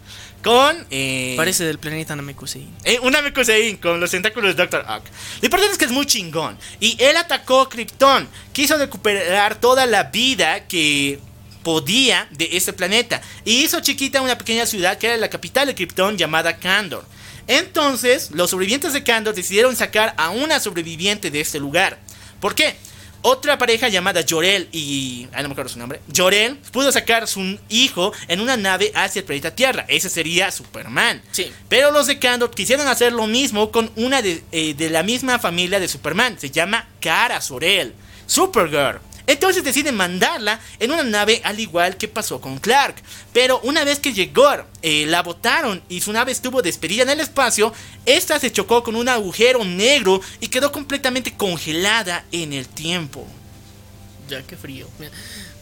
S1: con. eh,
S2: Parece del planeta Namekusei.
S1: eh, una Mekusein con los tentáculos de Dr. Ock. Lo importante es que es muy chingón. Y él atacó a Krypton. Quiso recuperar toda la vida que podía de ese planeta. Y hizo chiquita una pequeña ciudad que era la capital de Krypton llamada Kandor. Entonces, los sobrevivientes de Kandor decidieron sacar a una sobreviviente de este lugar. ¿Por qué? Otra pareja llamada Jorel y... Ah, no me acuerdo su nombre. Jorel pudo sacar a su hijo en una nave hacia el planeta Tierra. Ese sería Superman.
S2: Sí.
S1: Pero los de Kandor quisieron hacer lo mismo con una de, eh, de la misma familia de Superman. Se llama Kara Sorel, Supergirl. Entonces deciden mandarla en una nave al igual que pasó con Clark. Pero una vez que llegó, eh, la botaron y su nave estuvo despedida en el espacio, esta se chocó con un agujero negro y quedó completamente congelada en el tiempo.
S2: Ya, qué frío.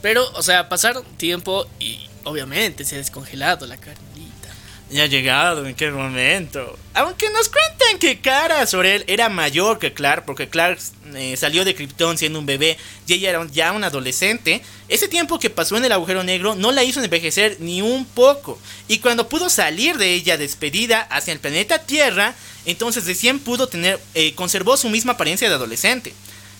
S2: Pero, o sea, pasar tiempo y obviamente se ha descongelado la carnita.
S1: Ya ha llegado, ¿en qué momento? Aunque nos cuentan que Kara Sorel era mayor que Clark, porque Clark eh, salió de Krypton siendo un bebé y ella era ya un adolescente, ese tiempo que pasó en el agujero negro no la hizo envejecer ni un poco. Y cuando pudo salir de ella despedida hacia el planeta Tierra, entonces recién pudo tener, eh, conservó su misma apariencia de adolescente.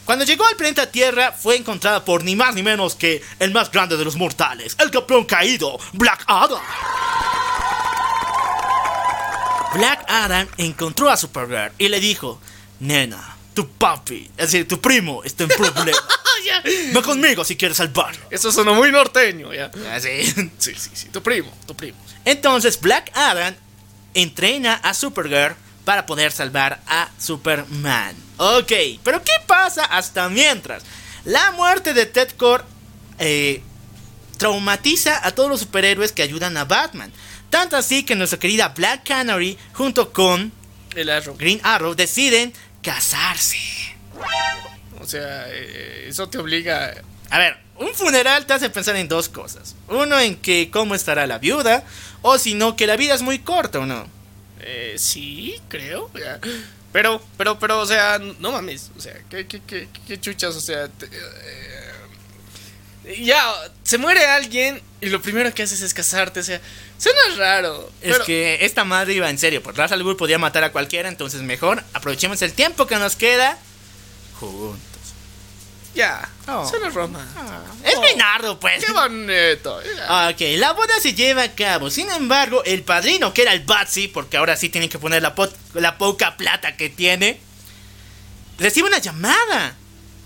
S1: Cuando llegó al planeta Tierra fue encontrada por ni más ni menos que el más grande de los mortales, el campeón caído, Black Adam. Black Adam encontró a Supergirl y le dijo, nena, tu papi, es decir, tu primo está en problema.
S2: Ya.
S1: Ve conmigo si quieres salvarlo.
S2: Eso sonó muy norteño, ya.
S1: Así.
S2: Sí, sí, sí. Tu primo, tu primo.
S1: Entonces Black Adam entrena a Supergirl para poder salvar a Superman. Ok, pero ¿qué pasa hasta mientras? La muerte de Ted Core eh, traumatiza a todos los superhéroes que ayudan a Batman. Tanto así que nuestra querida Black Canary junto con
S2: El arrow.
S1: Green Arrow deciden casarse.
S2: O sea, eh, eso te obliga.
S1: A ver, un funeral te hace pensar en dos cosas. Uno en que cómo estará la viuda, o si no, que la vida es muy corta o no.
S2: Eh, sí, creo. Pero, pero, pero, o sea, no mames. O sea, qué, qué, qué, qué chuchas, o sea. te- eh, ya, se muere alguien y lo primero que haces es casarte, o sea, suena raro.
S1: Es
S2: pero-
S1: que esta madre iba en serio, pues Ra's al Ghul podía matar a cualquiera, entonces mejor aprovechemos el tiempo que nos queda juntos.
S2: Ya,
S1: Oh.
S2: suena roma.
S1: Es Bernardo, pues.
S2: Qué bonito. ya.
S1: Ok, la boda se lleva a cabo. Sin embargo, el padrino, que era el Batsy, porque ahora sí tienen que poner la, po- la poca plata que tiene, recibe una llamada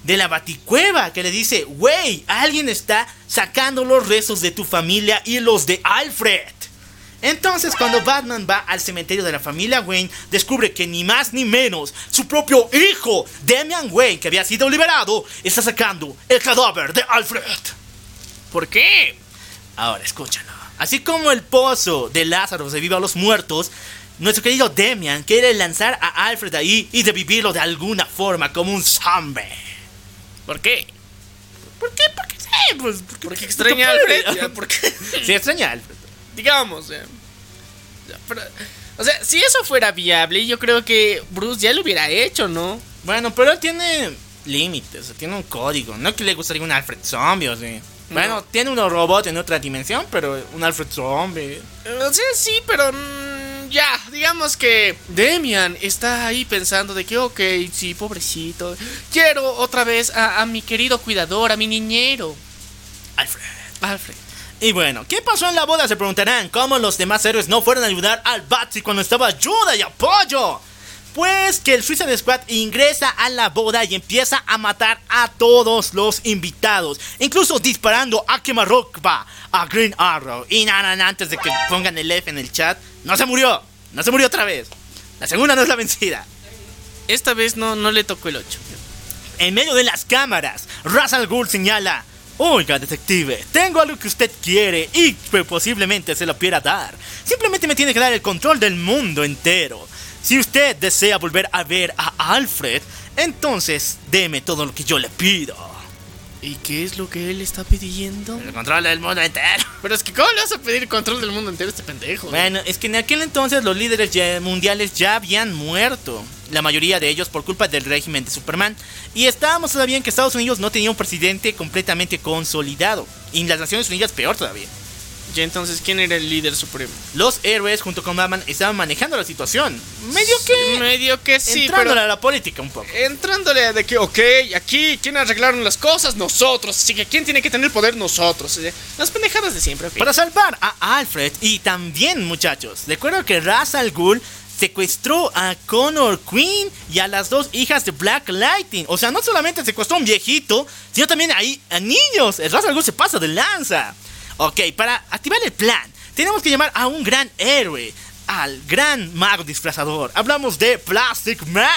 S1: de la baticueva que le dice, wey, alguien está sacando los restos de tu familia y los de Alfred. Entonces, cuando Batman va al cementerio de la familia Wayne, descubre que ni más ni menos su propio hijo, Damian Wayne, que había sido liberado, está sacando el cadáver de Alfred.
S2: ¿Por qué?
S1: Ahora, escúchalo. Así como el pozo de Lázaro revive a los muertos, nuestro querido Demian quiere lanzar a Alfred ahí y revivirlo de alguna forma como un zombie.
S2: ¿Por qué?
S1: ¿Por qué? Porque sí, pues porque,
S2: Porque extraña a Alfred. ya, porque,
S1: Sí, extraña a Alfred.
S2: digamos. ya. Ya, pero- o sea, si eso fuera viable, yo creo que Bruce ya lo hubiera hecho, ¿no?
S1: Bueno, pero él tiene límites, o sea, tiene un código. No que le gustaría un Alfred zombie, o sea. Bueno,
S2: No.
S1: tiene unos robots en otra dimensión, pero un Alfred zombie.
S2: O sea, sí, pero ya, digamos que Demian está ahí pensando de que, ok, sí, pobrecito, quiero otra vez a, mi querido cuidador, a mi niñero,
S1: Alfred.
S2: Alfred.
S1: Y bueno, ¿qué pasó en la boda? Se preguntarán. ¿Cómo los demás héroes no fueron a ayudar al Batsy cuando estaba ayuda y apoyo? Pues que el Suicide Squad ingresa a la boda y empieza a matar a todos los invitados, incluso disparando a Quemarropa, a Green Arrow. Y nada, antes de que pongan el F en el chat, no se murió, no se murió otra vez. La segunda no es la vencida.
S2: Esta vez no, no le tocó el 8.
S1: En medio de las cámaras, Ra's al Ghul señala: Oiga, detective, tengo algo que usted quiere y que posiblemente se lo quiera dar. Simplemente me tiene que dar el control del mundo entero. Si usted desea volver a ver a Alfred, entonces deme todo lo que yo le pido.
S2: ¿Y qué es lo que él está pidiendo?
S1: El control del mundo entero.
S2: Pero es que, ¿cómo le vas a pedir control del mundo entero a este pendejo?
S1: Bueno, es que en aquel entonces los líderes ya- mundiales ya habían muerto. La mayoría de ellos por culpa del régimen de Superman. Y estábamos todavía en que Estados Unidos no tenía un presidente completamente consolidado. Y las Naciones Unidas peor todavía.
S2: Ya entonces, ¿quién era el líder supremo?
S1: Los héroes junto con Batman estaban manejando la situación. Medio que...
S2: Medio que sí,
S1: entrándole
S2: pero...
S1: a la política un poco.
S2: Entrándole de que, ok, aquí, ¿quién arreglaron las cosas? Nosotros. Así que, ¿quién tiene que tener poder? Nosotros. Las pendejadas de siempre, ok.
S1: Para salvar a Alfred y también muchachos, recuerdo que Ra's al Ghul secuestró a Connor Queen y a las dos hijas de Black Lightning. O sea, no solamente secuestró a un viejito, sino también ahí a niños. El Ra's al Ghul se pasa de lanza. Ok, para activar el plan, tenemos que llamar a un gran héroe, al gran mago disfrazador. Hablamos de Plastic Man.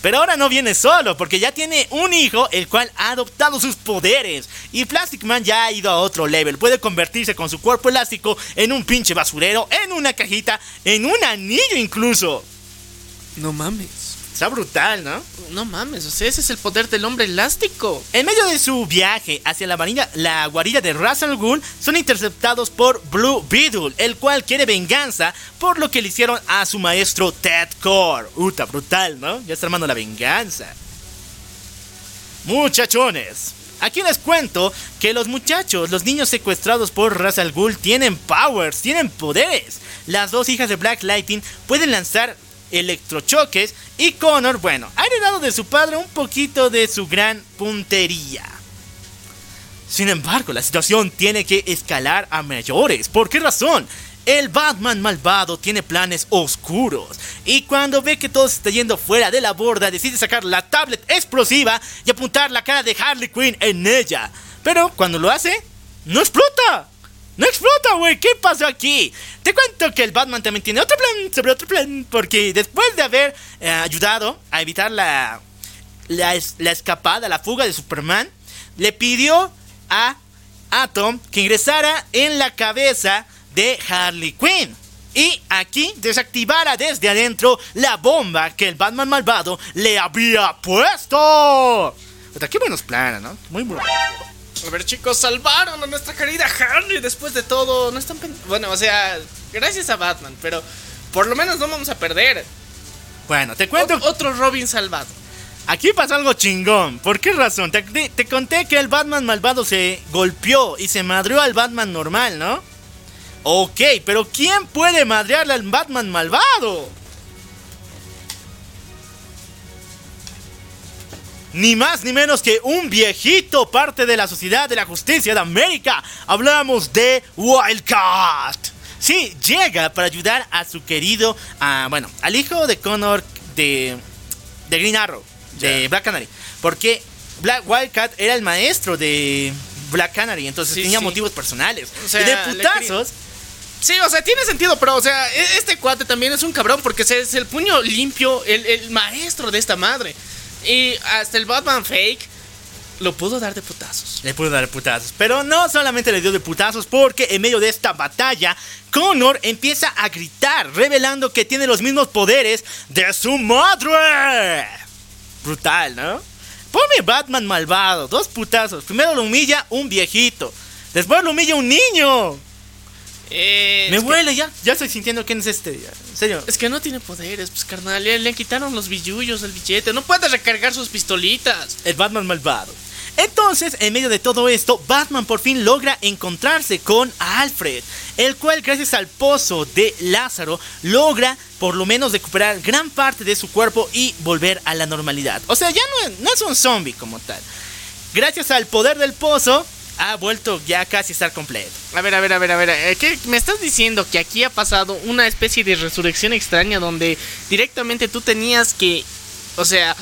S1: Pero ahora no viene solo, porque ya tiene un hijo el cual ha adoptado sus poderes. Y Plastic Man ya ha ido a otro level. Puede convertirse con su cuerpo elástico en un pinche basurero, en una cajita, en un anillo incluso.
S2: No mames.
S1: Está brutal, ¿no?
S2: No mames, o sea, ese es el poder del hombre elástico.
S1: En medio de su viaje hacia la, varilla- la guarida de Ra's al Ghul, son interceptados por Blue Beetle, el cual quiere venganza por lo que le hicieron a su maestro Ted Core. Uta, brutal, ¿no? Ya está armando la venganza. Muchachones, aquí les cuento que los muchachos, los niños secuestrados por Ra's al Ghul tienen powers, tienen poderes. Las dos hijas de Black Lightning pueden lanzar electrochoques y Connor, bueno, ha heredado de su padre un poquito de su gran puntería. Sin embargo, la situación tiene que escalar a mayores. ¿Por qué razón? El Batman malvado tiene planes oscuros y cuando ve que todo se está yendo fuera de la borda decide sacar la tablet explosiva y apuntar la cara de Harley Quinn en ella. Pero cuando lo hace, no explota. No explota, güey. ¿Qué pasó aquí? Te cuento que el Batman también tiene otro plan sobre otro plan porque después de haber eh, ayudado a evitar la, la, es- la escapada, la fuga de Superman, le pidió a Atom que ingresara en la cabeza de Harley Quinn. Y aquí desactivara desde adentro la bomba que el Batman malvado le había puesto. Puta, qué buenos planes, ¿no? Muy buenos.
S2: A ver, chicos, salvaron a nuestra querida Harley después de todo. No están Bueno, o sea, gracias a Batman, pero por lo menos no vamos a perder.
S1: Bueno, te cuento.
S2: O- otro Robin salvado.
S1: Aquí pasó algo chingón. ¿Por qué razón? Te, te- te conté que el Batman malvado se golpeó y se madrió al Batman normal, ¿no? Ok, pero ¿quién puede madrearle al Batman malvado? Ni más ni menos que un viejito parte de la Sociedad de la Justicia de América. Hablamos de Wildcat. Sí, llega para ayudar a su querido, ah, bueno, al hijo de Connor de, de Green Arrow, de Black Canary. Porque Black Wildcat era el maestro de Black Canary, entonces
S2: Sí,
S1: tenía
S2: sí.
S1: motivos personales.
S2: O sea,
S1: y de putazos,
S2: Sí, o sea, tiene sentido, pero, o sea, e- este cuate también es un cabrón porque es el puño limpio, el, el maestro de esta madre. Y hasta el Batman fake lo pudo dar de putazos.
S1: Le pudo dar putazos. Pero no solamente le dio de putazos, porque en medio de esta batalla, Connor empieza a gritar, revelando que tiene los mismos poderes de su madre. Brutal, ¿no? Pobre Batman malvado, dos putazos. Primero lo humilla un viejito, después lo humilla un niño.
S2: Eh,
S1: Me huele ya, ya estoy sintiendo quién es este. ya. En serio.
S2: Es que no tiene poderes, pues carnal. Le, le quitaron los billullos, el billete. No puede recargar sus pistolitas.
S1: El Batman malvado. Entonces, en medio de todo esto, Batman por fin logra encontrarse con Alfred, el cual gracias al pozo de Lázaro logra por lo menos recuperar gran parte de su cuerpo y volver a la normalidad. O sea, ya no es un zombie como tal. Gracias al poder del pozo, ha vuelto ya casi a estar completo.
S2: A ver, a ver, a ver, a ver. eh, ¿Qué me estás diciendo que aquí ha pasado una especie de resurrección extraña donde directamente tú tenías que, o sea,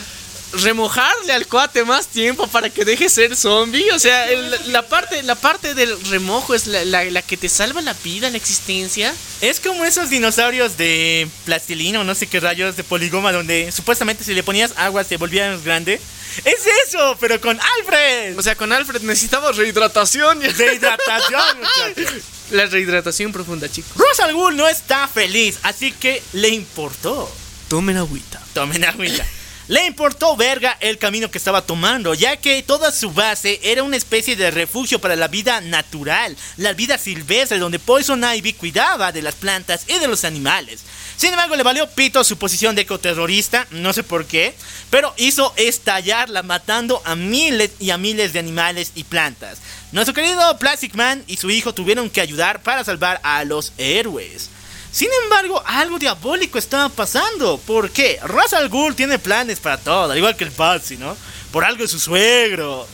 S2: remojarle al cuate más tiempo para que deje ser zombie? O sea, el- la parte, la parte del remojo es la, la- la que te salva la vida, la existencia.
S1: Es como esos dinosaurios de plastilina o no sé qué rayos de poligoma donde supuestamente si le ponías agua se volvía más grande. Es eso, pero con Alfred.
S2: O sea, con Alfred necesitamos rehidratación.
S1: De hidratación, muchachos.
S2: La rehidratación profunda, chicos.
S1: Ra's al Ghul no está feliz, así que le importó.
S2: Tomen agüita.
S1: Tomen agüita. Le importó verga el camino que estaba tomando, ya que toda su base era una especie de refugio para la vida natural, la vida silvestre donde Poison Ivy cuidaba de las plantas y de los animales. Sin embargo, le valió pito su posición de ecoterrorista, no sé por qué, pero hizo estallarla matando a miles y a miles de animales y plantas. Nuestro querido Plastic Man y su hijo tuvieron que ayudar para salvar a los héroes. Sin embargo, algo diabólico estaba pasando. ¿Por qué? Ra's al Ghul tiene planes para todo, al igual que el Patsy, ¿no? Por algo es su suegro.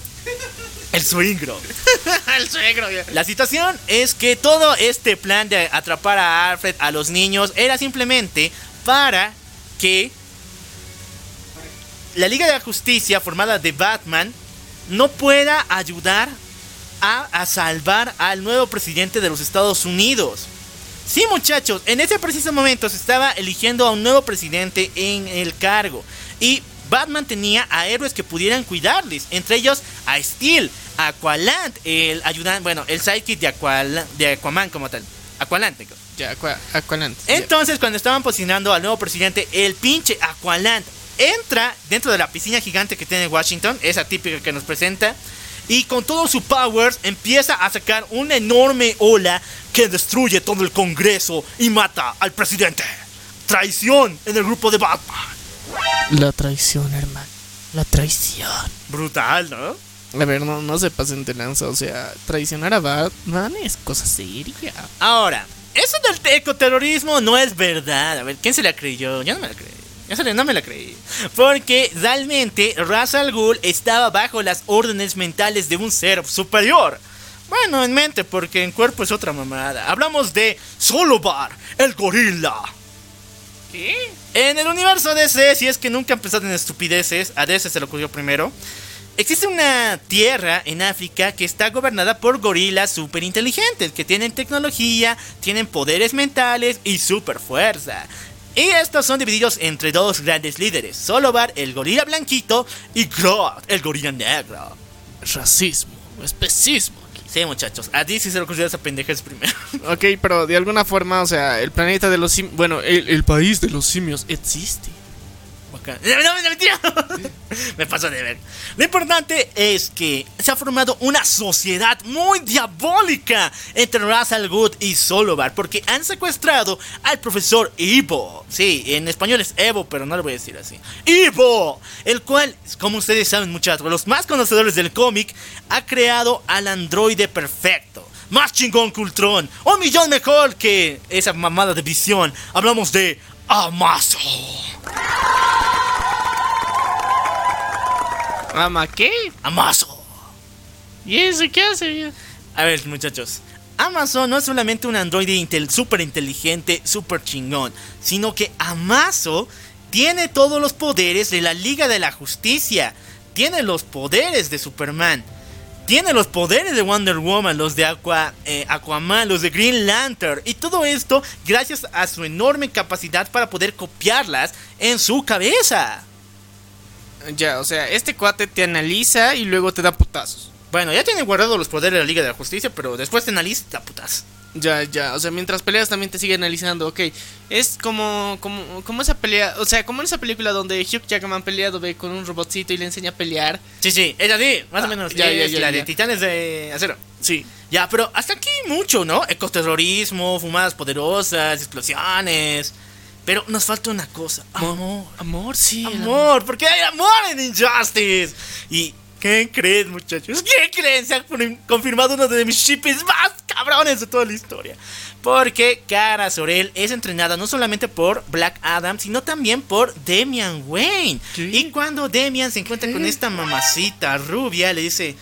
S1: El suegro.
S2: el suegro.
S1: La situación es que todo este plan de atrapar a Alfred a los niños era simplemente para que la Liga de la Justicia formada de Batman no pueda ayudar a, a salvar al nuevo presidente de los Estados Unidos. Sí, muchachos, en ese preciso momento se estaba eligiendo a un nuevo presidente en el cargo. Y Batman tenía a héroes que pudieran cuidarles. Entre ellos a Steel, a Aqualand, el ayudante, bueno, el sidekick de, Aquala- de Aquaman como tal. Aqualand,
S2: Ya, Aqua- Aqualand.
S1: entonces, cuando estaban posicionando al nuevo presidente, el pinche Aqualand entra dentro de la piscina gigante que tiene Washington, esa típica que nos presenta, y con todo su power empieza a sacar una enorme ola que destruye todo el Congreso y mata al presidente. Traición en el grupo de Batman.
S2: La traición, hermano. La traición.
S1: Brutal, ¿no?
S2: A ver, no, no se pasen de lanza. O sea, traicionar a Batman es cosa seria.
S1: Ahora, eso del ecoterrorismo no es verdad. A ver, ¿quién se la creyó? Yo no me la creí. La- no me la creí. Porque realmente Ra's al Ghul estaba bajo las órdenes mentales de un ser superior. Bueno, en mente, porque en cuerpo es otra mamada. Hablamos de Solobar, el gorila.
S2: ¿Qué?
S1: En el universo DC, si es que nunca han pensado en estupideces, a DC se le ocurrió primero. Existe una tierra en África que está gobernada por gorilas super inteligentes, que tienen tecnología, tienen poderes mentales y super fuerza. Y estos son divididos entre dos grandes líderes, Solobar, el gorila blanquito, y Grodd, el gorila negro.
S2: Racismo, especismo.
S1: Sí, muchachos, a DC se le ocurrió esa pendejez primero.
S2: Ok, pero de alguna forma, o sea, el planeta de los simios. Bueno, el, el país de los simios existe.
S1: No, mentira. Me pasó de ver. Lo importante es que se ha formado una sociedad muy diabólica entre Ra's Ghul y Solobar porque han secuestrado al profesor Evo. Sí, en español es Evo, pero no lo voy a decir así. Evo, el cual, como ustedes saben, muchachos, los más conocedores del cómic, ha creado al androide perfecto. Más chingón que Ultron, un millón mejor que esa mamada de visión. Hablamos de Amazo.
S2: ¿Ama qué?
S1: Amazo.
S2: ¿Y eso qué hace?
S1: A ver, muchachos. Amazon no es solamente un androide intel súper inteligente, súper chingón, sino que Amazo tiene todos los poderes de la Liga de la Justicia. Tiene los poderes de Superman. Tiene los poderes de Wonder Woman, los de Aqua, eh, Aquaman, los de Green Lantern. Y todo esto gracias a su enorme capacidad para poder copiarlas en su cabeza.
S2: Ya, o sea, este cuate te analiza y luego te da putazos.
S1: Bueno, ya tiene guardados los poderes de la Liga de la Justicia, pero después te analiza putas.
S2: Ya, ya, o sea, mientras peleas también te sigue analizando, ok. Es como, como, como esa pelea, o sea, como en esa película donde Hugh Jackman peleado ve con un robotcito y le enseña a pelear.
S1: Sí, sí, es así, más
S2: Ah,
S1: o menos.
S2: ya, ya, ya,
S1: la de. Titanes de Acero.
S2: Sí.
S1: Ya, pero hasta aquí mucho, ¿no? Ecoterrorismo, fumadas poderosas, explosiones. Pero nos falta una cosa: amor.
S2: Amor, sí. el
S1: Amor, porque hay amor en Injustice. ¿Y qué creen, muchachos? ¿Qué creen? Se ha con- confirmado uno de mis shippies más cabrones de toda la historia. Porque Cara Sorel es entrenada no solamente por Black Adam, sino también por Demian Wayne. Y cuando Demian se encuentra con esta mamacita rubia, le dice: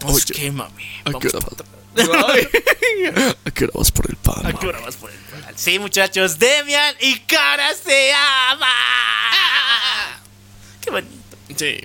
S1: Pues
S2: Oye,
S1: qué mami.
S2: ¿a
S1: Vamos
S2: qué hora
S1: pa' atrás".
S2: ¿A qué hora vas por el pan?
S1: ¿A qué hora vas por el plan? Sí, muchachos, Demian y Cara se aman. Qué bonito.
S2: Sí.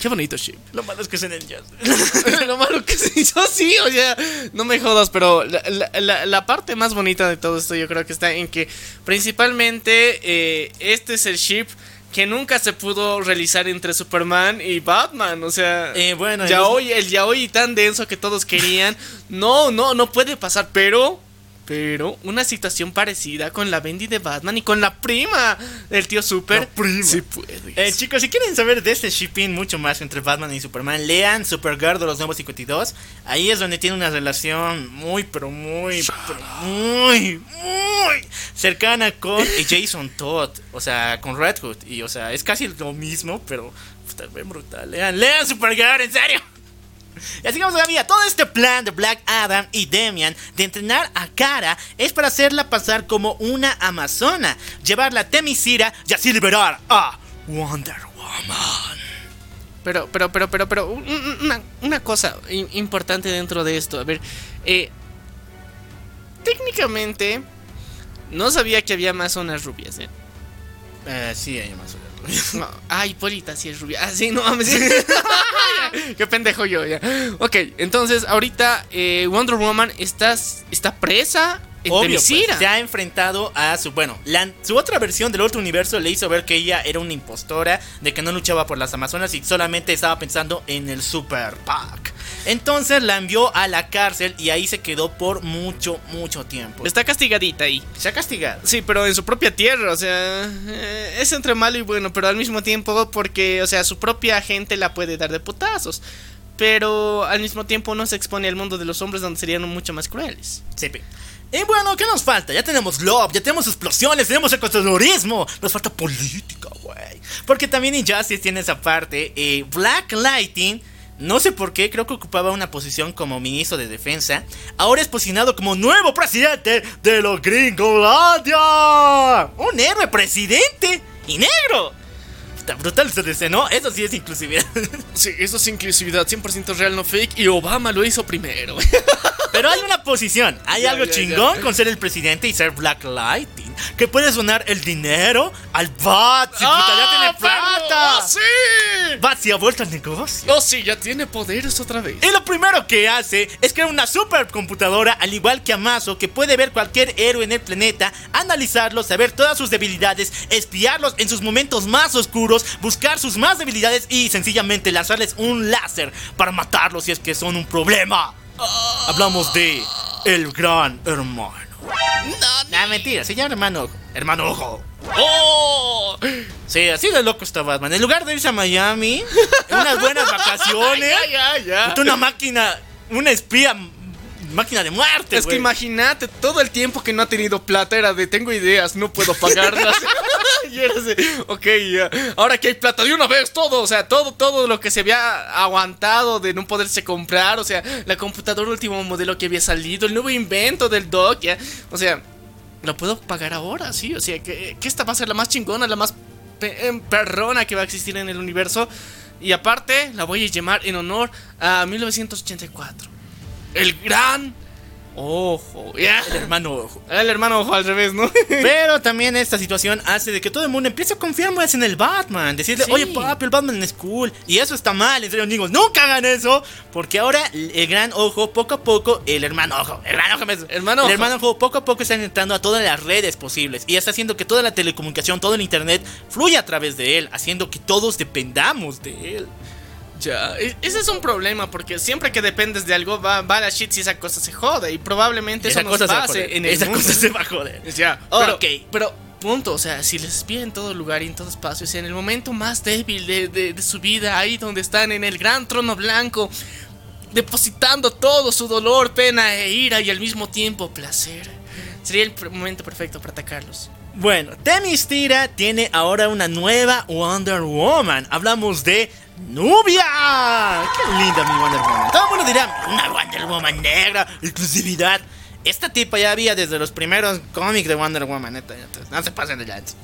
S2: Qué bonito ship.
S1: Lo malo es que el Injustice.
S2: Lo malo que se hizo, sí, o sea, no me jodas, pero la, la- la- la parte más bonita de todo esto yo creo que está en que principalmente eh, este es el ship que nunca se pudo realizar entre Superman y Batman, o sea,
S1: Eh, bueno,
S2: ya hoy el yaoi tan denso que todos querían, no, no, no puede pasar, pero... Pero una situación parecida con la Bendy de Batman y con la prima del tío Super.
S1: La prima.
S2: Sí puede.
S1: Eh, chicos, si quieren saber de este shipping mucho más entre Batman y Superman, lean Supergirl de los Nuevos 52. Ahí es donde tiene una relación muy, pero muy, pero muy, muy cercana con Jason Todd. O sea, con Red Hood. Y, o sea, es casi lo mismo, pero bien brutal. Lean, lean Supergirl, en serio. Y así vamos todavía. Todo este plan de Black Adam y Demian de entrenar a Kara es para hacerla pasar como una amazona, llevarla a Temisira y así liberar a Wonder Woman.
S2: Pero, pero, pero, pero, pero, un- un- una, una cosa importante dentro de esto. A ver, eh, técnicamente no sabía que había más zonas rubias, ¿eh?
S1: Eh, sí, hay amazonas.
S2: No, ay, Polita sí es rubia. Ah, sí, no mames. Qué pendejo yo, ya. Ok, entonces ahorita eh, Wonder Woman está, está presa en
S1: Obvio, pues, se ha enfrentado a su. Bueno, la- su otra versión del otro universo le hizo ver que ella era una impostora, de que no luchaba por las Amazonas y solamente estaba pensando en el Super Pack. Entonces la envió a la cárcel y ahí se quedó por mucho, mucho tiempo.
S2: Está castigadita ahí.
S1: Se ha castigado.
S2: Sí, pero en su propia tierra, o sea, eh, es entre malo y bueno, pero al mismo tiempo porque, o sea, su propia gente la puede dar de putazos. Pero al mismo tiempo no se expone al mundo de los hombres donde serían mucho más crueles.
S1: Sí. Y bueno, ¿qué nos falta? Ya tenemos love, ya tenemos explosiones, tenemos ecoterrorismo. Nos falta política, güey. Porque también Injustice tiene esa parte. Eh, Black Lighting, no sé por qué, creo que ocupaba una posición como ministro de defensa. Ahora es posicionado como nuevo presidente de los Gringolandia. Un héroe presidente y negro. Está brutal ese DC, ¿no? Eso sí es inclusividad.
S2: Sí, eso es inclusividad 100% real, no fake. Y Obama lo hizo primero.
S1: Pero hay una posición, hay
S2: Ya,
S1: algo
S2: ya,
S1: chingón con ser el presidente y ser Black Lighting. Que puedes donar el dinero al BAT. Si puta, ya tiene plata.
S2: ¡Oh, sí!
S1: BAT se ha vuelto al negocio.
S2: ¡Oh, sí! Ya tiene poderes otra vez.
S1: Y lo primero que hace es crear una supercomputadora, al igual que Amazo, que puede ver cualquier héroe en el planeta, analizarlos, saber todas sus debilidades, espiarlos en sus momentos más oscuros, buscar sus más debilidades y sencillamente lanzarles un láser para matarlos si es que son un problema. Hablamos de el gran hermano. No, mentira, se llama hermano ojo. Hermano ojo.
S2: ¡Oh!
S1: Sí, así de loco está Batman. En lugar de irse a Miami, en unas buenas vacaciones,
S2: Ya, ya, ya.
S1: Puta, una máquina, una espía, máquina de muerte.
S2: Es que imagínate, todo el tiempo que no ha tenido plata era de tengo ideas, no puedo pagarlas. y era así, ok, ya. Ahora que hay plata de una vez, todo, o sea, todo, todo lo que se había aguantado de no poderse comprar, o sea, la computadora último modelo que había salido, el nuevo invento del dock, ya. O sea, lo puedo pagar ahora, sí, o sea, que, que esta va a ser la más chingona, la más pe- em, perrona que va a existir en el universo. Y aparte, la voy a llamar en honor a 1984. El gran ojo.
S1: El hermano ojo.
S2: El hermano ojo al revés, ¿no?
S1: Pero también esta situación hace de que todo el mundo empiece a confiar más en el Batman. Decirle,
S2: Sí.
S1: oye papi, el Batman es cool. Y eso está mal, en serio, amigos. Nunca hagan eso. Porque ahora el gran ojo, poco a poco, el hermano ojo, el gran ojo, me-
S2: Hermano
S1: el
S2: ojo.
S1: hermano ojo, poco a poco está entrando a todas las redes posibles. Y está haciendo que toda la telecomunicación, todo el internet fluya a través de él. Haciendo que todos dependamos de él.
S2: E- ese es un problema porque siempre que dependes de algo va, va la shit si esa cosa se jode y probablemente
S1: Esa
S2: eso
S1: cosa
S2: nos
S1: se va a joder.
S2: en el
S1: Esa
S2: mundo.
S1: cosa se va a joder.
S2: Ya, pero,
S1: Ok.
S2: pero punto, o sea, si les espía en todo lugar y en todo espacio, o sea, en el momento más débil de, de- de su vida, ahí donde están en el gran trono blanco, depositando todo su dolor, pena e ira y al mismo tiempo placer, sería el momento perfecto para atacarlos.
S1: Bueno, Temistira tiene ahora una nueva Wonder Woman. Hablamos de Nubia. Qué linda mi Wonder Woman. Todo el una Wonder negra, exclusividad. Esta tipa ya había desde los primeros cómics de Wonder Woman. neta, no se pasen de lanza.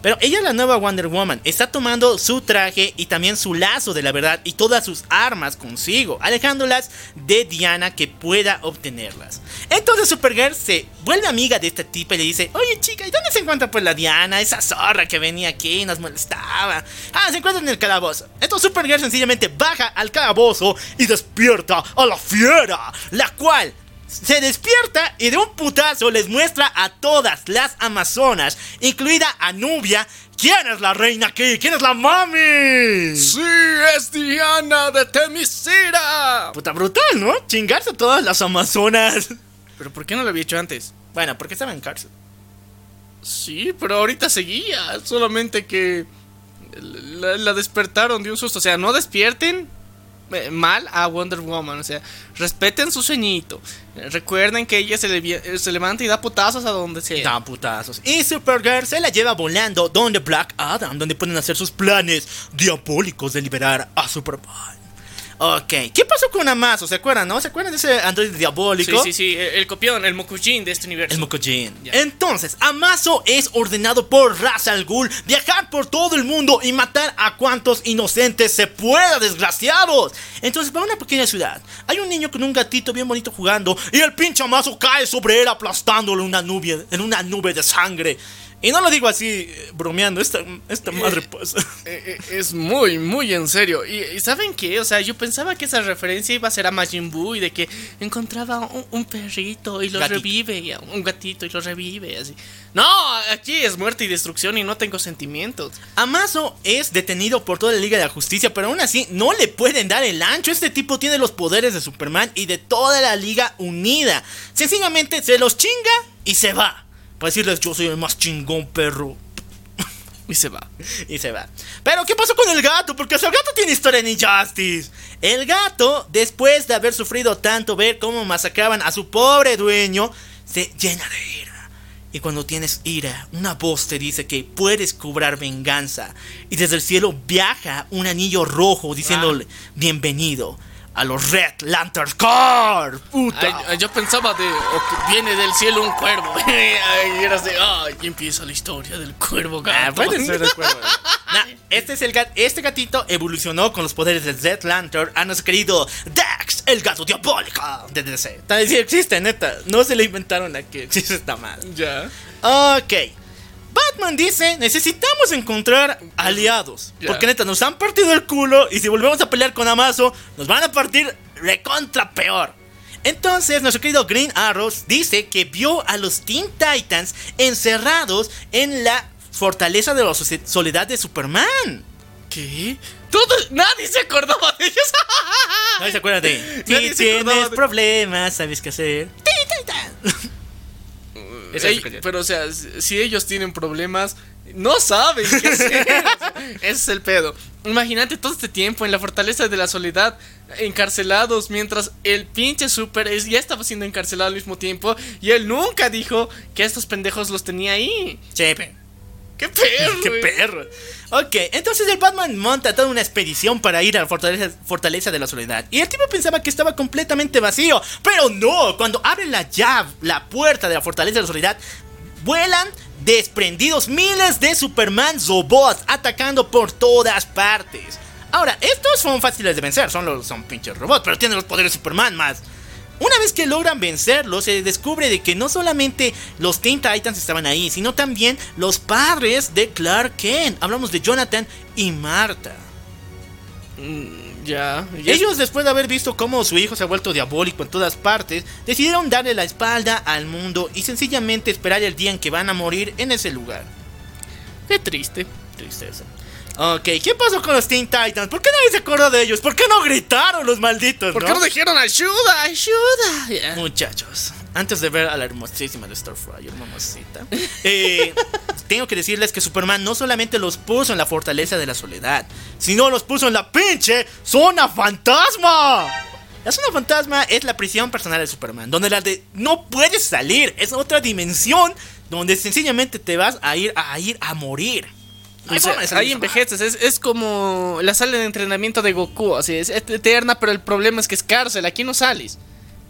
S1: Pero ella es la nueva Wonder Woman. Está tomando su traje y también su lazo de la verdad y todas sus armas consigo, alejándolas de Diana que pueda obtenerlas. Entonces Supergirl se vuelve amiga de esta tipa y le dice, oye chica, ¿y dónde se encuentra pues la Diana? Esa zorra que venía aquí y nos molestaba. Ah, se encuentra en el calabozo. Entonces Supergirl sencillamente baja al calabozo y despierta a la fiera, la cual se despierta y de un putazo les muestra a todas las amazonas, incluida a Nubia, quién es la reina aquí, quién es la mami.
S2: Sí, es Diana de Temisira.
S1: Puta brutal, ¿no? Chingarse a todas las amazonas.
S2: Pero ¿por qué no lo había hecho antes?
S1: Bueno, porque estaba en cárcel.
S2: Sí, pero ahorita seguía. Solamente que la, la despertaron de un susto. O sea, no despierten mal a Wonder Woman. O sea, respeten su sueñito. Eh, Recuerden que ella se, le- se levanta y da putazos a donde sea.
S1: Da putazos. Y Supergirl se la lleva volando donde Black Adam, donde pueden hacer sus planes diabólicos de liberar a Superman. Ok, ¿qué pasó con Amazo? ¿Se acuerdan, no? ¿Se acuerdan de ese androide
S2: Sí,
S1: diabólico?
S2: sí, sí. El, el copión, el Mokujin de este universo.
S1: El Mokujin.
S2: Ya.
S1: Entonces, Amazo es ordenado por Ra's al Ghul viajar por todo el mundo y matar a cuantos inocentes se pueda, desgraciados. Entonces, va a una pequeña ciudad. Hay un niño con un gatito bien bonito jugando y el pinche Amazo cae sobre él aplastándolo en una nube, en una nube de sangre. Y no lo digo así eh, bromeando, esta, esta madre pasa.
S2: Eh, eh, es muy, muy en serio. Y, ¿saben qué? O sea, yo pensaba que esa referencia iba a ser a Majin Buu y de que encontraba un, un perrito y lo
S1: Gatito.
S2: revive, y a- un gatito y lo revive, así. No, aquí es muerte y destrucción y no tengo sentimientos.
S1: Amazo es detenido por toda la Liga de la Justicia, pero aún así no le pueden dar el ancho. Este tipo tiene los poderes de Superman y de toda la Liga unida. Sencillamente se los chinga y se va. Para decirles, yo soy el más chingón, perro.
S2: Y se va.
S1: Y se va. Pero, ¿qué pasó con el gato? Porque el gato tiene historia en Injustice. El gato, después de haber sufrido tanto ver cómo masacraban a su pobre dueño, se llena de ira. Y cuando tienes ira, una voz te dice que puedes cobrar venganza. Y desde el cielo viaja un anillo rojo diciéndole, bienvenido a los Red Lantern Corps. Puta.
S2: Ay, ay, yo pensaba de viene del cielo un cuervo. Y era así, ay, y empieza la historia del cuervo gato.
S1: Ah, puede ser el cuervo. Nah, este, es el gat- este gatito evolucionó con los poderes de Zed Lantern a nuestro querido Dax, el gato diabólico de DC. Tal vez sí existe, neta. No se le inventaron a que existe esta madre.
S2: Ya.
S1: Ok. Batman dice, necesitamos encontrar aliados. Porque neta, nos han partido el culo y si volvemos a pelear con Amazo, nos van a partir recontra peor. Entonces, nuestro querido Green Arrows dice que vio a los Teen Titans encerrados en la fortaleza de la soledad de Superman.
S2: ¿Qué? Todo, nadie se acordaba de ellos.
S1: Nadie se acuerda de. Si tienes
S2: de-
S1: problemas, sabes qué hacer. Esa es
S2: Ey,
S1: su canción.
S2: pero o sea, si ellos tienen problemas, no saben qué hacer. Ese es el pedo. Imagínate todo este tiempo en la fortaleza de la soledad, encarcelados, mientras el pinche super es, ya estaba siendo encarcelado al mismo tiempo y él nunca dijo que estos pendejos los tenía ahí.
S1: Chepe.
S2: ¡Qué perro!
S1: ¡Qué perro! Ok, entonces el Batman monta toda una expedición para ir a la fortaleza, fortaleza de la soledad. Y el tipo pensaba que estaba completamente vacío. Pero no, cuando abre la llave, la puerta de la fortaleza de la soledad, vuelan desprendidos miles de Superman robots atacando por todas partes. Ahora, estos son fáciles de vencer, son, los, son pinches robots, pero tienen los poderes de Superman más. Una vez que logran vencerlos, se descubre de que no solamente los Teen Titans estaban ahí, sino también los padres de Clark Kent. Hablamos de Jonathan y Marta.
S2: Mm, Ya. ya
S1: Ellos, después de haber visto cómo su hijo se ha vuelto diabólico en todas partes, decidieron darle la espalda al mundo y sencillamente esperar el día en que van a morir en ese lugar.
S2: Qué triste.
S1: Tristeza. Ok, ¿qué pasó con los Teen Titans? ¿Por qué nadie se acordó de ellos? ¿Por qué no gritaron los malditos?
S2: ¿Por qué
S1: no?
S2: dijeron ayuda, ayuda?
S1: Muchachos, antes de ver a la hermosísima de Starfire, mamacita, eh, tengo que decirles que Superman no solamente los puso en la fortaleza de la soledad, sino los puso en la pinche zona fantasma. La zona fantasma es la prisión personal de Superman, donde la de no puedes salir, es otra dimensión donde sencillamente te vas a ir a ir a morir.
S2: O sea,
S1: salir
S2: ahí envejeces, es, es como la sala de entrenamiento de Goku, así es, eterna, pero el problema es que es cárcel, aquí no sales.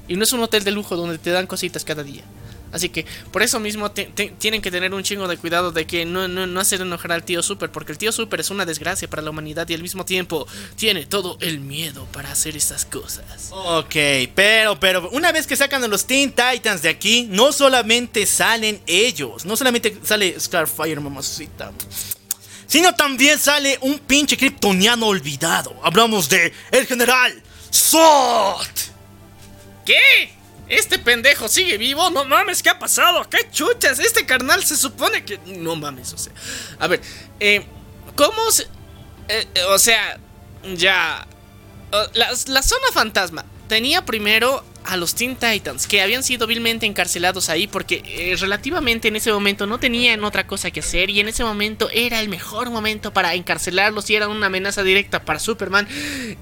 S2: Y no es un hotel de lujo donde te dan cositas cada día. Así que por eso mismo te- te- tienen que tener un chingo de cuidado de que no, no, no hacer enojar al tío Super, porque el tío Super es una desgracia para la humanidad y al mismo tiempo tiene todo el miedo para hacer esas cosas.
S1: Ok, pero, pero, una vez que sacan a los Teen Titans de aquí, no solamente salen ellos, no solamente sale Starfire, mamacita, sino también sale un pinche kryptoniano olvidado. Hablamos de el general Zod.
S2: ¿Qué? ¿Este pendejo sigue vivo? No mames, ¿qué ha pasado? ¿Qué chuchas? Este carnal se supone que... No mames, o sea... A ver, eh, ¿cómo se... eh, eh, o sea, ya... o- la, la zona fantasma tenía primero a los Teen Titans, que habían sido vilmente encarcelados ahí porque eh, relativamente en ese momento no tenían otra cosa que hacer y en ese momento era el mejor momento para encarcelarlos y era una amenaza directa para Superman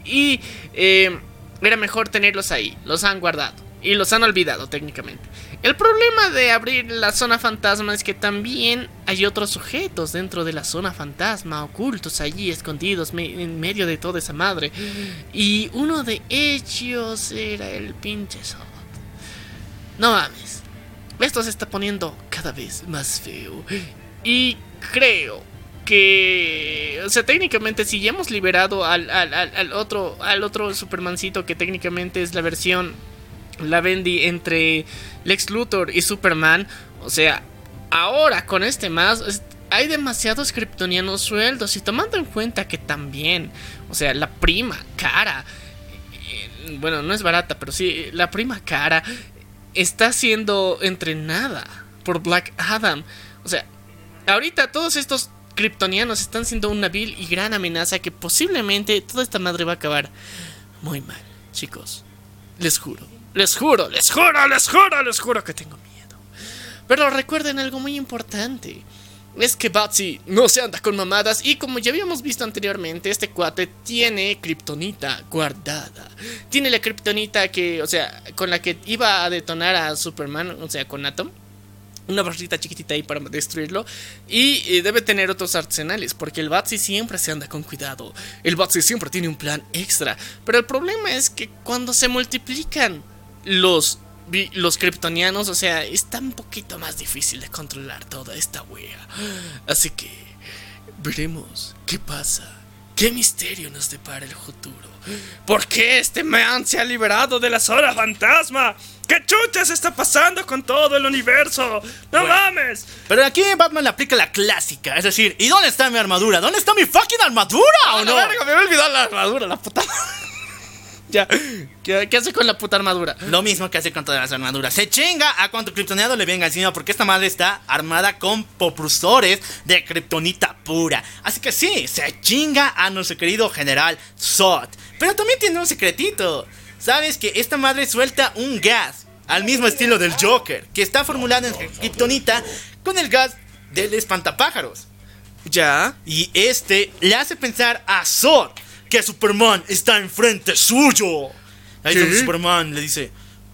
S2: y eh, era mejor tenerlos ahí, los han guardado y los han olvidado técnicamente. El problema de abrir la zona fantasma es que también hay otros sujetos dentro de la zona fantasma, ocultos allí, escondidos en medio de toda esa madre. Y uno de ellos era el pinche Zod. No mames. Esto se está poniendo cada vez más feo. Y creo que... O sea, técnicamente si ya hemos liberado al- al otro, al otro Supermancito que técnicamente es la versión... La Bendy entre Lex Luthor y Superman. O sea, ahora con este más, hay demasiados kryptonianos sueldos y tomando en cuenta que también, o sea, la prima cara, eh, bueno, no es barata, pero sí, la prima cara está siendo entrenada por Black Adam. O sea, ahorita todos estos kryptonianos están siendo una vil y gran amenaza que posiblemente toda esta madre va a acabar muy mal, chicos. Les juro, les juro, les juro, les juro, les juro que tengo miedo. Pero recuerden algo muy importante. Es que Batsy no se anda con mamadas y como ya habíamos visto anteriormente, este cuate tiene kriptonita guardada. Tiene la kriptonita que, o sea, con la que iba a detonar a Superman, o sea, con Atom. Una barrita chiquitita ahí para destruirlo. Y eh, debe tener otros arsenales. Porque el Batsy siempre se anda con cuidado. El Batsy siempre tiene un plan extra. Pero el problema es que cuando se multiplican los, los kryptonianos, o sea, está un poquito más difícil de controlar toda esta wea. Así que veremos qué pasa. ¿Qué misterio nos depara el futuro? ¿Por qué este man se ha liberado de la zona fantasma? ¿Qué chuchas está pasando con todo el universo? ¡No
S1: Bueno.
S2: mames!
S1: Pero aquí Batman le aplica la clásica, es decir, ¿y dónde está mi armadura? ¿Dónde está mi fucking armadura o
S2: ¡Oh,
S1: no?
S2: no! Verga, me he olvidado la armadura, la puta. Ya, ¿qué, qué hace con la puta armadura?
S1: Lo mismo que hace con todas las armaduras. Se chinga a cuanto kryptoniano le venga encima porque esta madre está armada con propulsores de kriptonita pura. Así que sí, se chinga a nuestro querido general Zod. Pero también tiene un secretito. ¿Sabes que esta madre suelta un gas al mismo estilo del Joker, que está formulado en kriptonita con el gas del espantapájaros?
S2: Ya.
S1: Y este le hace pensar a Zod que Superman está enfrente suyo. Ahí donde Superman le dice,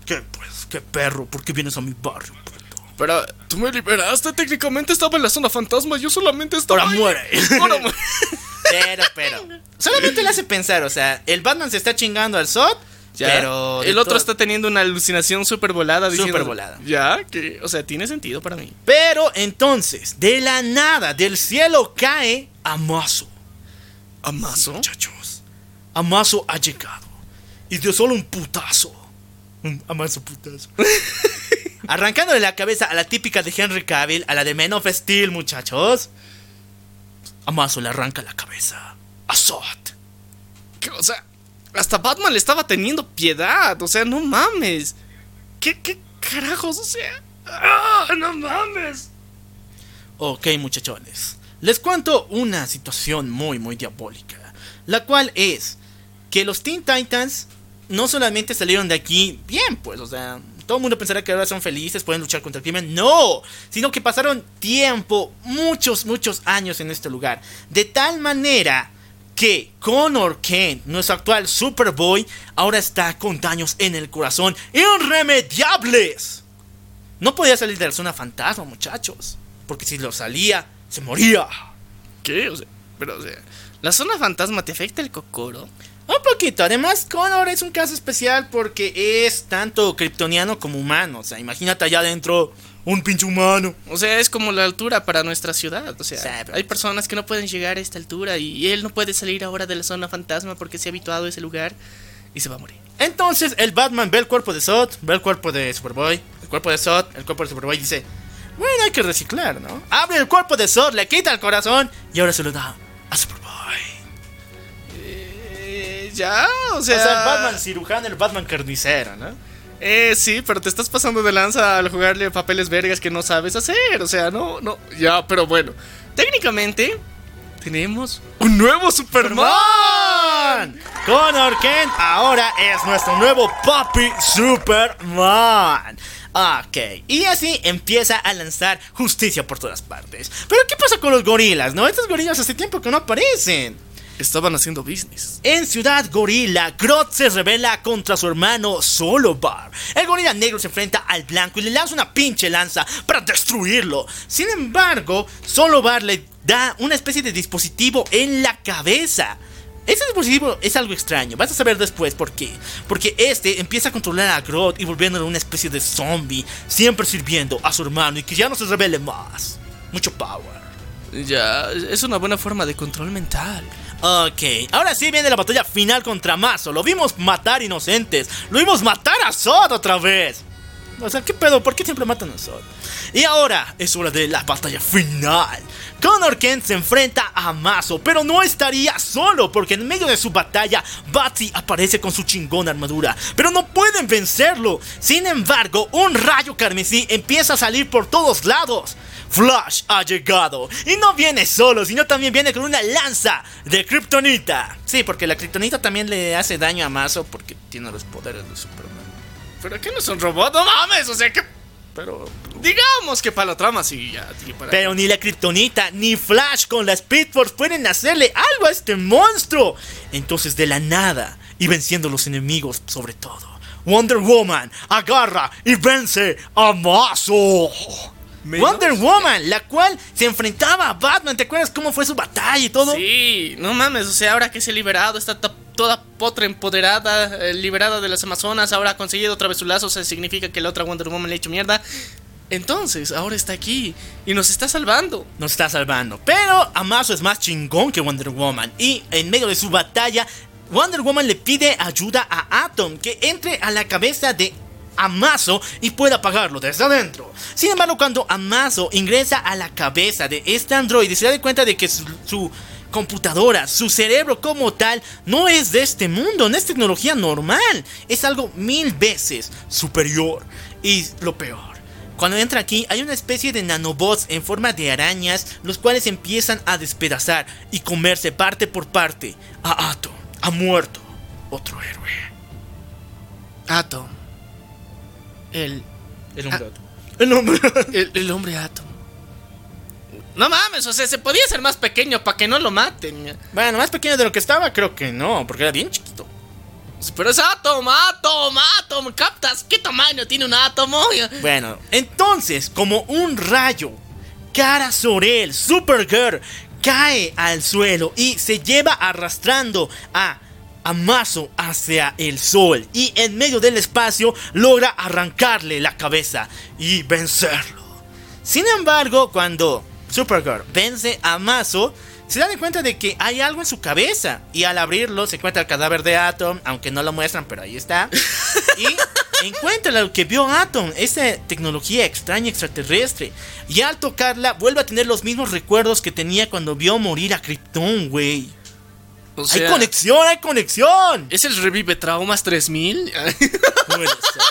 S1: ¿qué pues, qué perro? ¿Por qué vienes a mi barrio? puto?"
S2: Pero tú me liberaste, técnicamente estaba en la zona fantasma, yo solamente estaba.
S1: Ahora
S2: ahí.
S1: muere.
S2: Ahora muere.
S1: Pero, pero. Solamente le hace pensar, o sea, el Batman se está chingando al Zod,
S2: Ya.
S1: pero...
S2: el otro está teniendo una alucinación súper volada.
S1: Súper volada.
S2: Ya, que, o sea, tiene sentido para mí.
S1: Pero entonces, de la nada, del cielo cae Amazo.
S2: ¿Amazo?
S1: Muchachos, Amazo ha llegado. Y dio solo un putazo. Un Amazo putazo. Arrancándole la cabeza a la típica de Henry Cavill, a la de Men of Steel, muchachos. Amazo le arranca la cabeza a Zod.
S2: Que, o sea, hasta Batman le estaba teniendo piedad. O sea, no mames. ¿Qué, qué carajos? O sea. ¡Ah, no mames!
S1: Ok, muchachones. Les cuento una situación muy, muy diabólica. La cual es que los Teen Titans no solamente salieron de aquí bien, pues, o sea, todo el mundo pensará que ahora son felices, pueden luchar contra el crimen. No, sino que pasaron tiempo, muchos, muchos años en este lugar. De tal manera que Connor Kent, nuestro actual Superboy, ahora está con daños en el corazón irremediables. No podía salir de la zona fantasma, muchachos. Porque si lo salía, se moría.
S2: ¿Qué? O sea, pero, ¿la zona fantasma te afecta el cocoro?
S1: Un poquito. Además, Connor es un caso especial porque es tanto kryptoniano como humano. O sea, imagínate allá adentro un pinche humano.
S2: O sea, es como la altura para nuestra ciudad. O sea, hay personas que no pueden llegar a esta altura y él no puede salir ahora de la zona fantasma porque se ha habituado a ese lugar y se va a morir.
S1: Entonces, el Batman ve el cuerpo de Zod, ve el cuerpo de Superboy, el cuerpo de Zod, el cuerpo de Superboy y dice: Bueno, hay que reciclar, ¿no? Abre el cuerpo de Zod, le quita el corazón y ahora se lo da a Superboy.
S2: Ya, o sea,
S1: el Batman cirujano, el Batman carnicero, ¿no?
S2: Eh, sí, pero te estás pasando de lanza al jugarle papeles vergas que no sabes hacer. O sea, no, no. Ya, pero bueno. Técnicamente, tenemos un nuevo Superman.
S1: Superman. Connor Kent ahora es nuestro nuevo Papi Superman. Ok, y así empieza a lanzar justicia por todas partes. Pero ¿qué pasa con los gorilas, no? Estos gorilas hace tiempo que no aparecen.
S2: Estaban haciendo business.
S1: En Ciudad Gorila, Groth se revela contra su hermano Solobar. El gorila negro se enfrenta al blanco y le lanza una pinche lanza para destruirlo. Sin embargo, Solobar le da una especie de dispositivo en la cabeza. Ese dispositivo es algo extraño, vas a saber después por qué. Porque este empieza a controlar a Groth y volviéndolo una especie de zombie, siempre sirviendo a su hermano y que ya no se revele más. Mucho power.
S2: Ya, es una buena forma de control mental.
S1: Ok, ahora sí viene la batalla final contra Mazo. Lo vimos matar inocentes. Lo vimos matar a Zod otra vez. O sea, ¿qué pedo? ¿Por qué siempre matan a Zod? Y ahora es hora de la batalla final. Connor Kent se enfrenta a Mazo, pero no estaría solo, porque en medio de su batalla, Batsy aparece con su chingona armadura, pero no pueden vencerlo. Sin embargo, un rayo carmesí empieza a salir por todos lados. Flash ha llegado y no viene solo, sino también viene con una lanza de Kryptonita. Sí, porque la Kryptonita también le hace daño a Mazo porque tiene los poderes de Superman.
S2: ¿Pero qué no es un robot? No mames, o sea que.
S1: Pero
S2: Digamos que para la trama sí, ya. para-
S1: Pero ni la Kryptonita ni Flash con la Speed Force pueden hacerle algo a este monstruo. Entonces de la nada y venciendo los enemigos sobre todo. Wonder Woman agarra y vence a Mazo. Wonder Woman, la cual se enfrentaba a Batman. ¿Te acuerdas cómo fue su batalla y todo?
S2: Sí, no mames, o sea, ahora que se ha liberado, está to- toda potra empoderada, eh, liberada de las Amazonas, ahora ha conseguido otra vez su lazo, o sea, significa que la otra Wonder Woman le ha hecho mierda. Entonces, ahora está aquí y nos está salvando.
S1: Nos está salvando. Pero Amazo es más chingón que Wonder Woman. Y en medio de su batalla, Wonder Woman le pide ayuda a Atom que entre a la cabeza de Amazo y pueda apagarlo desde adentro. Sin embargo, cuando Amazo ingresa a la cabeza de este androide, se da cuenta de que su, su computadora, su cerebro como tal, no es de este mundo, no es tecnología normal. Es algo mil veces superior. Y lo peor. Cuando entra aquí hay una especie de nanobots en forma de arañas, los cuales empiezan a despedazar y comerse parte por parte a Atom. Ha muerto otro héroe.
S2: Atom. El,
S1: El
S2: hombre
S1: El hombre.
S2: el, el hombre Atom. No mames, o sea, se podía ser más pequeño para que no lo maten.
S1: bueno, más pequeño de lo que estaba, creo que no, porque era bien chiquito.
S2: Pero es Atom, Atom, Atom, ¿captas? ¿Qué tamaño tiene un átomo?
S1: Bueno, entonces, como un rayo, Cara Sorel, Supergirl, cae al suelo y se lleva arrastrando a Amazo hacia el sol y en medio del espacio logra arrancarle la cabeza y vencerlo. Sin embargo, cuando Supergirl vence a Amazo, se dan cuenta de que hay algo en su cabeza y al abrirlo se encuentra el cadáver de Atom, aunque no lo muestran, pero ahí está. Y encuentra lo que vio Atom, esa tecnología extraña extraterrestre. Y al tocarla vuelve a tener los mismos recuerdos que tenía cuando vio morir a Krypton, güey.
S2: O
S1: Hay conexión, hay conexión.
S2: ¿Es el Revive Traumas 3000?
S1: Puede ser.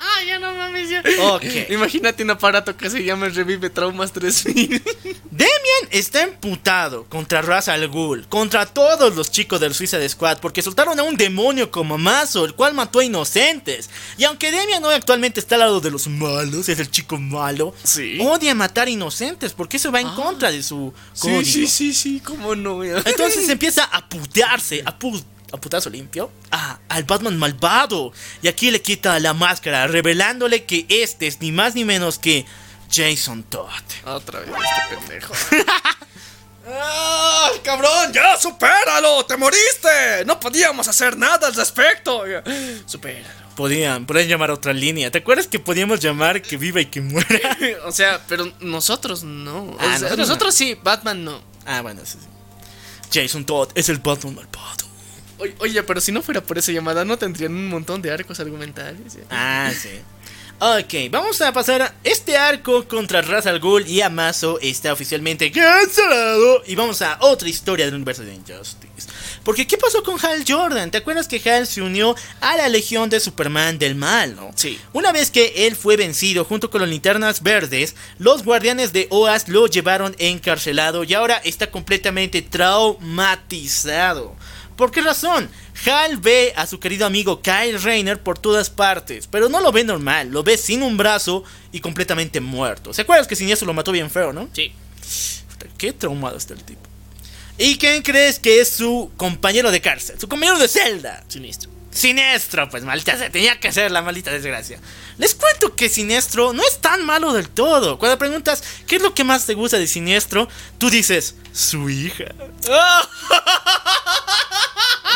S2: Ah, ya no mames, ya.
S1: Ok.
S2: Imagínate un aparato que se llama el Revive Traumas 3000.
S1: Demian está emputado contra Ra's al Ghul, contra todos los chicos del Suicide Squad, porque soltaron a un demonio como Mazo, el cual mató a inocentes. Y aunque Demian hoy actualmente está al lado de los malos, es el chico malo,
S2: Sí.
S1: odia matar inocentes, porque eso va en contra de su código.
S2: sí, sí, sí, cómo no. ya.
S1: Entonces empieza a putearse, a, pu a putazo limpio, a- al Batman malvado. Y aquí le quita la máscara, revelándole que este es ni más ni menos que Jason Todd.
S2: Otra vez este pendejo.
S4: ¡Ah, cabrón! ¡Ya, supéralo! ¡Te moriste! No podíamos hacer nada al respecto.
S2: Supéralo.
S1: Podían, podían llamar a otra línea. ¿Te acuerdas que podíamos llamar que viva y que muera?
S2: O sea, pero nosotros no. O
S1: Ah,
S2: sea,
S1: nosotros
S2: nosotros,
S1: no.
S2: sí, Batman no.
S1: ah, bueno, sí, sí. Jason Todd es el Batman malvado.
S2: Oye, pero si no fuera por esa llamada, no tendrían un montón de arcos argumentales.
S1: Ah, sí. Ok, vamos a pasar a este arco contra Ra's al Ghul y Amazo está oficialmente cancelado. Y vamos a otra historia del universo de Injustice. Porque, ¿qué pasó con Hal Jordan? ¿Te acuerdas que Hal se unió a la legión de Superman del mal, no?
S2: Sí.
S1: Una vez que él fue vencido junto con los linternas verdes, los guardianes de OAS lo llevaron encarcelado y ahora está completamente traumatizado. ¿Por qué razón? Hal ve a su querido amigo Kyle Rayner por todas partes, pero no lo ve normal, lo ve sin un brazo y completamente muerto. ¿Se acuerdas que Siniestro lo mató bien feo, no?
S2: Sí.
S1: Qué traumado está el tipo. ¿Y quién crees que es su compañero de cárcel? Su compañero de celda.
S2: Siniestro.
S1: Siniestro, pues maldita sea, tenía que hacer la maldita desgracia. Les cuento que Siniestro no es tan malo del todo. Cuando preguntas qué es lo que más te gusta de Siniestro, tú dices su hija.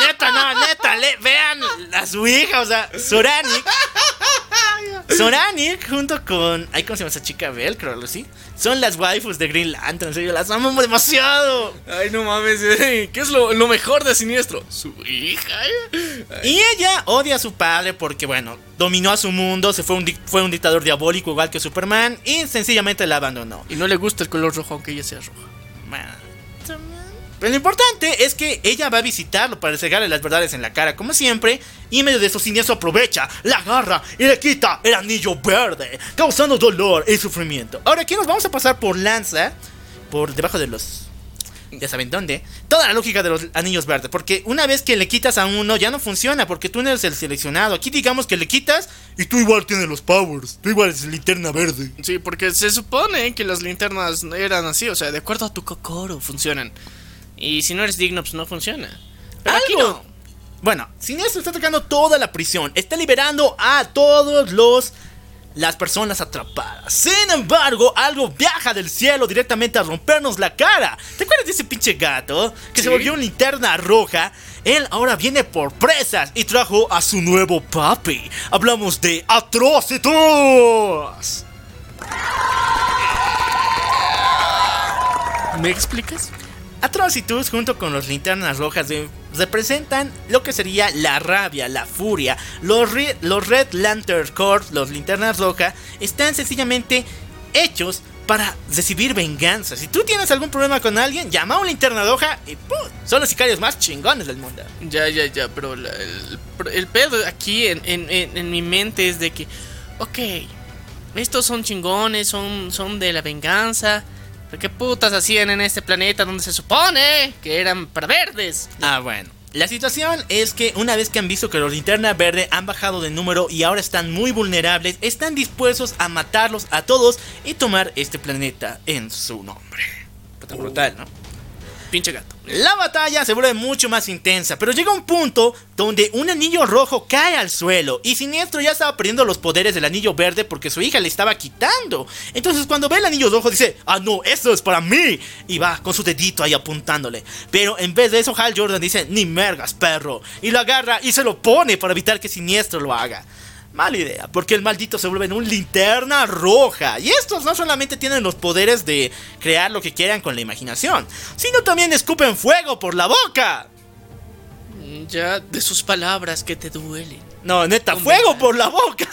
S1: neta, no, neta, le- vean a su hija, o sea, Sorani. Soranic junto con. Ay, ¿Cómo se llama esa chica? Velcro, algo así. Son las waifus de Green Lantern. En serio, las amo demasiado.
S2: Ay, no mames. eh, ¿Qué es lo, lo mejor de Siniestro? Su hija. eh.
S1: Y ella odia a su padre porque, bueno, dominó a su mundo, se fue un, fue un dictador diabólico igual que Superman y sencillamente la abandonó.
S2: Y no le gusta el color rojo, aunque ella sea roja.
S1: Pero lo importante es que ella va a visitarlo para entregarle las verdades en la cara, como siempre, y en medio de eso Siniestro aprovecha, la agarra y le quita el anillo verde, causando dolor y sufrimiento. Ahora aquí nos vamos a pasar por lanza, por debajo de los... Ya saben dónde. Toda la lógica de los anillos verdes. Porque una vez que le quitas a uno ya no funciona. Porque tú no eres el seleccionado. Aquí digamos que le quitas y tú igual tienes los powers. Tú igual eres linterna verde.
S2: Sí, porque se supone que las linternas eran así, o sea, de acuerdo a tu cocoro funcionan. Y si no eres digno, pues no funciona. Pero aquí
S1: Algo.
S2: no.
S1: Bueno, Siniestro está atacando toda la prisión. Está liberando a todos los. Las personas atrapadas. Sin embargo, algo viaja del cielo directamente a rompernos la cara. ¿Te acuerdas de ese pinche gato que se volvió una linterna roja? Él ahora viene por presas y trajo a su nuevo papi. Hablamos de Atrocitus.
S2: ¿Me explicas?
S1: Atrocitus junto con los linternas rojas representan lo que sería la rabia, la furia. Los, los Red Lantern Corps, los linternas rojas, están sencillamente hechos para recibir venganza. Si tú tienes algún problema con alguien, llama a una linterna roja y ¡pum! Son los sicarios más chingones del mundo.
S2: Ya, ya, ya, pero el, el pedo aquí en, en- en- en mi mente es de que, ok, estos son chingones, son, son de la venganza. ¿Pero qué putas hacían en este planeta donde se supone que eran para verdes?
S1: Ah, bueno. La situación es que una vez que han visto que los linterna verde han bajado de número y ahora están muy vulnerables, están dispuestos a matarlos a todos y tomar este planeta en su nombre. Brutal, ¿no?
S2: Pinche gato.
S1: La batalla se vuelve mucho más intensa, pero llega un punto donde un anillo rojo cae al suelo y Siniestro ya estaba perdiendo los poderes del anillo verde porque su hija le estaba quitando. Entonces cuando ve el anillo rojo dice, ah no, esto es para mí. Y va con su dedito ahí apuntándole. Pero en vez de eso Hal Jordan dice, ni mergas perro. Y lo agarra y se lo pone para evitar que Siniestro lo haga. Mala idea, porque el maldito se vuelve en un linterna roja. Y estos no solamente tienen los poderes de crear lo que quieran con la imaginación, sino también escupen fuego por la boca.
S2: Ya de sus palabras que te duelen.
S1: No, neta, fuego por la boca.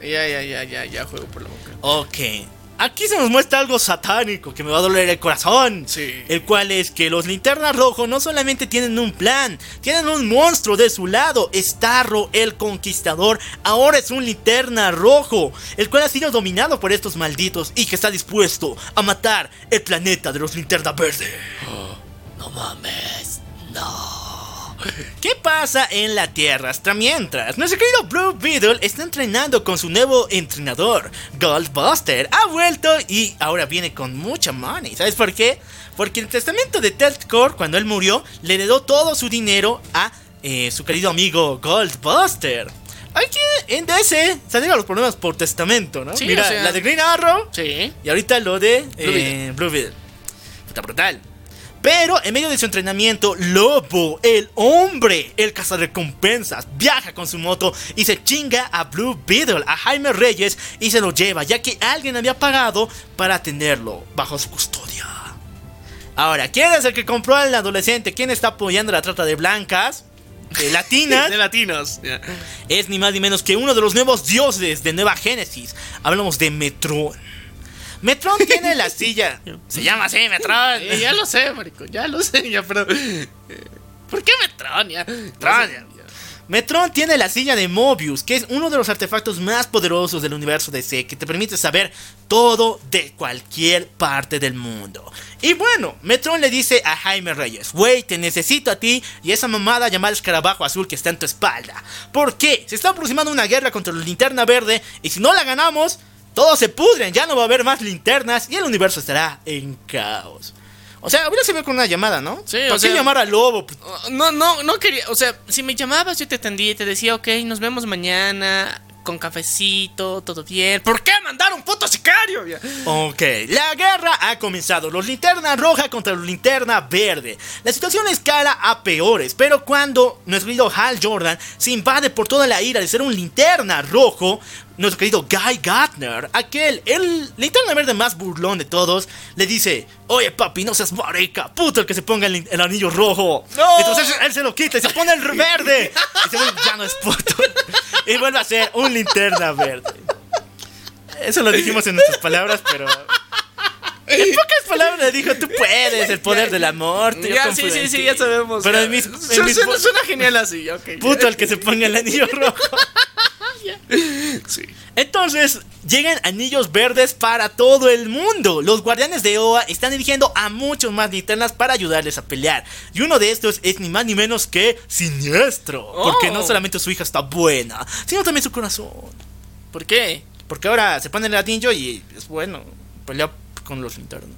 S2: Ya, ya, ya, ya, ya, juego por la boca.
S1: Ok. Aquí se nos muestra algo satánico que me va a doler el corazón.
S2: Sí.
S1: El cual es que los linternas rojos no solamente tienen un plan, tienen un monstruo de su lado. Starro el Conquistador ahora es un linterna rojo, el cual ha sido dominado por estos malditos y que está dispuesto a matar el planeta de los linternas verdes.
S2: No mames, no.
S1: ¿Qué pasa en la Tierra hasta mientras? Nuestro querido Blue Beetle está entrenando con su nuevo entrenador, Goldbuster. Ha vuelto y ahora viene con mucha money. ¿Sabes por qué? Porque el testamento de Ted Core, cuando él murió, le heredó todo su dinero a eh, su querido amigo Goldbuster. Aquí en DC salieron los problemas por testamento, ¿no?
S2: Sí,
S1: Mira,
S2: o sea-
S1: la de Green Arrow
S2: Sí.
S1: y ahorita lo de eh,
S2: Beetle.
S1: Blue Beetle. Está brutal. Pero en medio de su entrenamiento, Lobo, el hombre, el cazarrecompensas, viaja con su moto y se chinga a Blue Beetle, a Jaime Reyes, y se lo lleva, ya que alguien había pagado para tenerlo bajo su custodia. Ahora, ¿quién es el que compró al adolescente? ¿Quién está apoyando la trata de blancas? De latinas.
S2: De latinos. ya.
S1: es ni más ni menos que uno de los nuevos dioses de Nueva Génesis. Hablamos de Metron. Metron tiene la silla. Se llama así, Metron.
S2: Eh, ya lo sé, marico, ya lo sé, ya, pero... eh, ¿Por qué Metron? Ya.
S1: Metron, ya. Metron tiene la silla de Mobius, que es uno de los artefactos más poderosos del universo DC, que te permite saber todo de cualquier parte del mundo. Y bueno, Metron le dice a Jaime Reyes, güey, te necesito a ti y esa mamada llamada escarabajo azul que está en tu espalda. ¿Por qué? Se está aproximando una guerra contra la linterna verde y si no la ganamos, todos se pudren, ya no va a haber más linternas y el universo estará en caos. O sea, hubiera servido con una llamada, ¿no?
S2: Sí,
S1: ¿Por
S2: o
S1: qué llamar al lobo?
S2: No, no, no quería, o sea, si me llamabas yo te atendía y te decía, ok, nos vemos mañana, con cafecito, todo bien. ¿Por qué mandar un puto sicario?
S1: Ok, la guerra ha comenzado. Los linterna roja contra los linterna verde. La situación escala a peores, pero cuando nuestro querido Hal Jordan se invade por toda la ira de ser un linterna rojo, nuestro querido Guy Gardner, aquel, el linterna verde más burlón de todos, le dice: Oye, papi, no seas marica, puto el que se ponga el, el anillo rojo.
S2: No.
S1: Entonces él se lo quita y se pone el verde. Y se ya no es puto. Y vuelve a ser un linterna verde. Eso lo dijimos en nuestras palabras, pero. En pocas palabras le dijo: Tú puedes, el poder del amor.
S2: Ya, sí, sí, sí,
S1: ti".
S2: ya sabemos.
S1: Pero
S2: ya.
S1: en mis. En mis
S2: suena,
S1: vo-
S2: suena genial así, ok.
S1: Puto el que se ponga el anillo rojo.
S2: Sí.
S1: Entonces, llegan anillos verdes para todo el mundo. Los guardianes de Oa están dirigiendo a muchos más linternas para ayudarles a pelear. Y uno de estos es ni más ni menos que Siniestro. Porque
S2: Oh.
S1: no solamente su hija está buena, sino también su corazón.
S2: ¿Por qué?
S1: Porque ahora se pone el anillo y es bueno. Pelea con los linternas.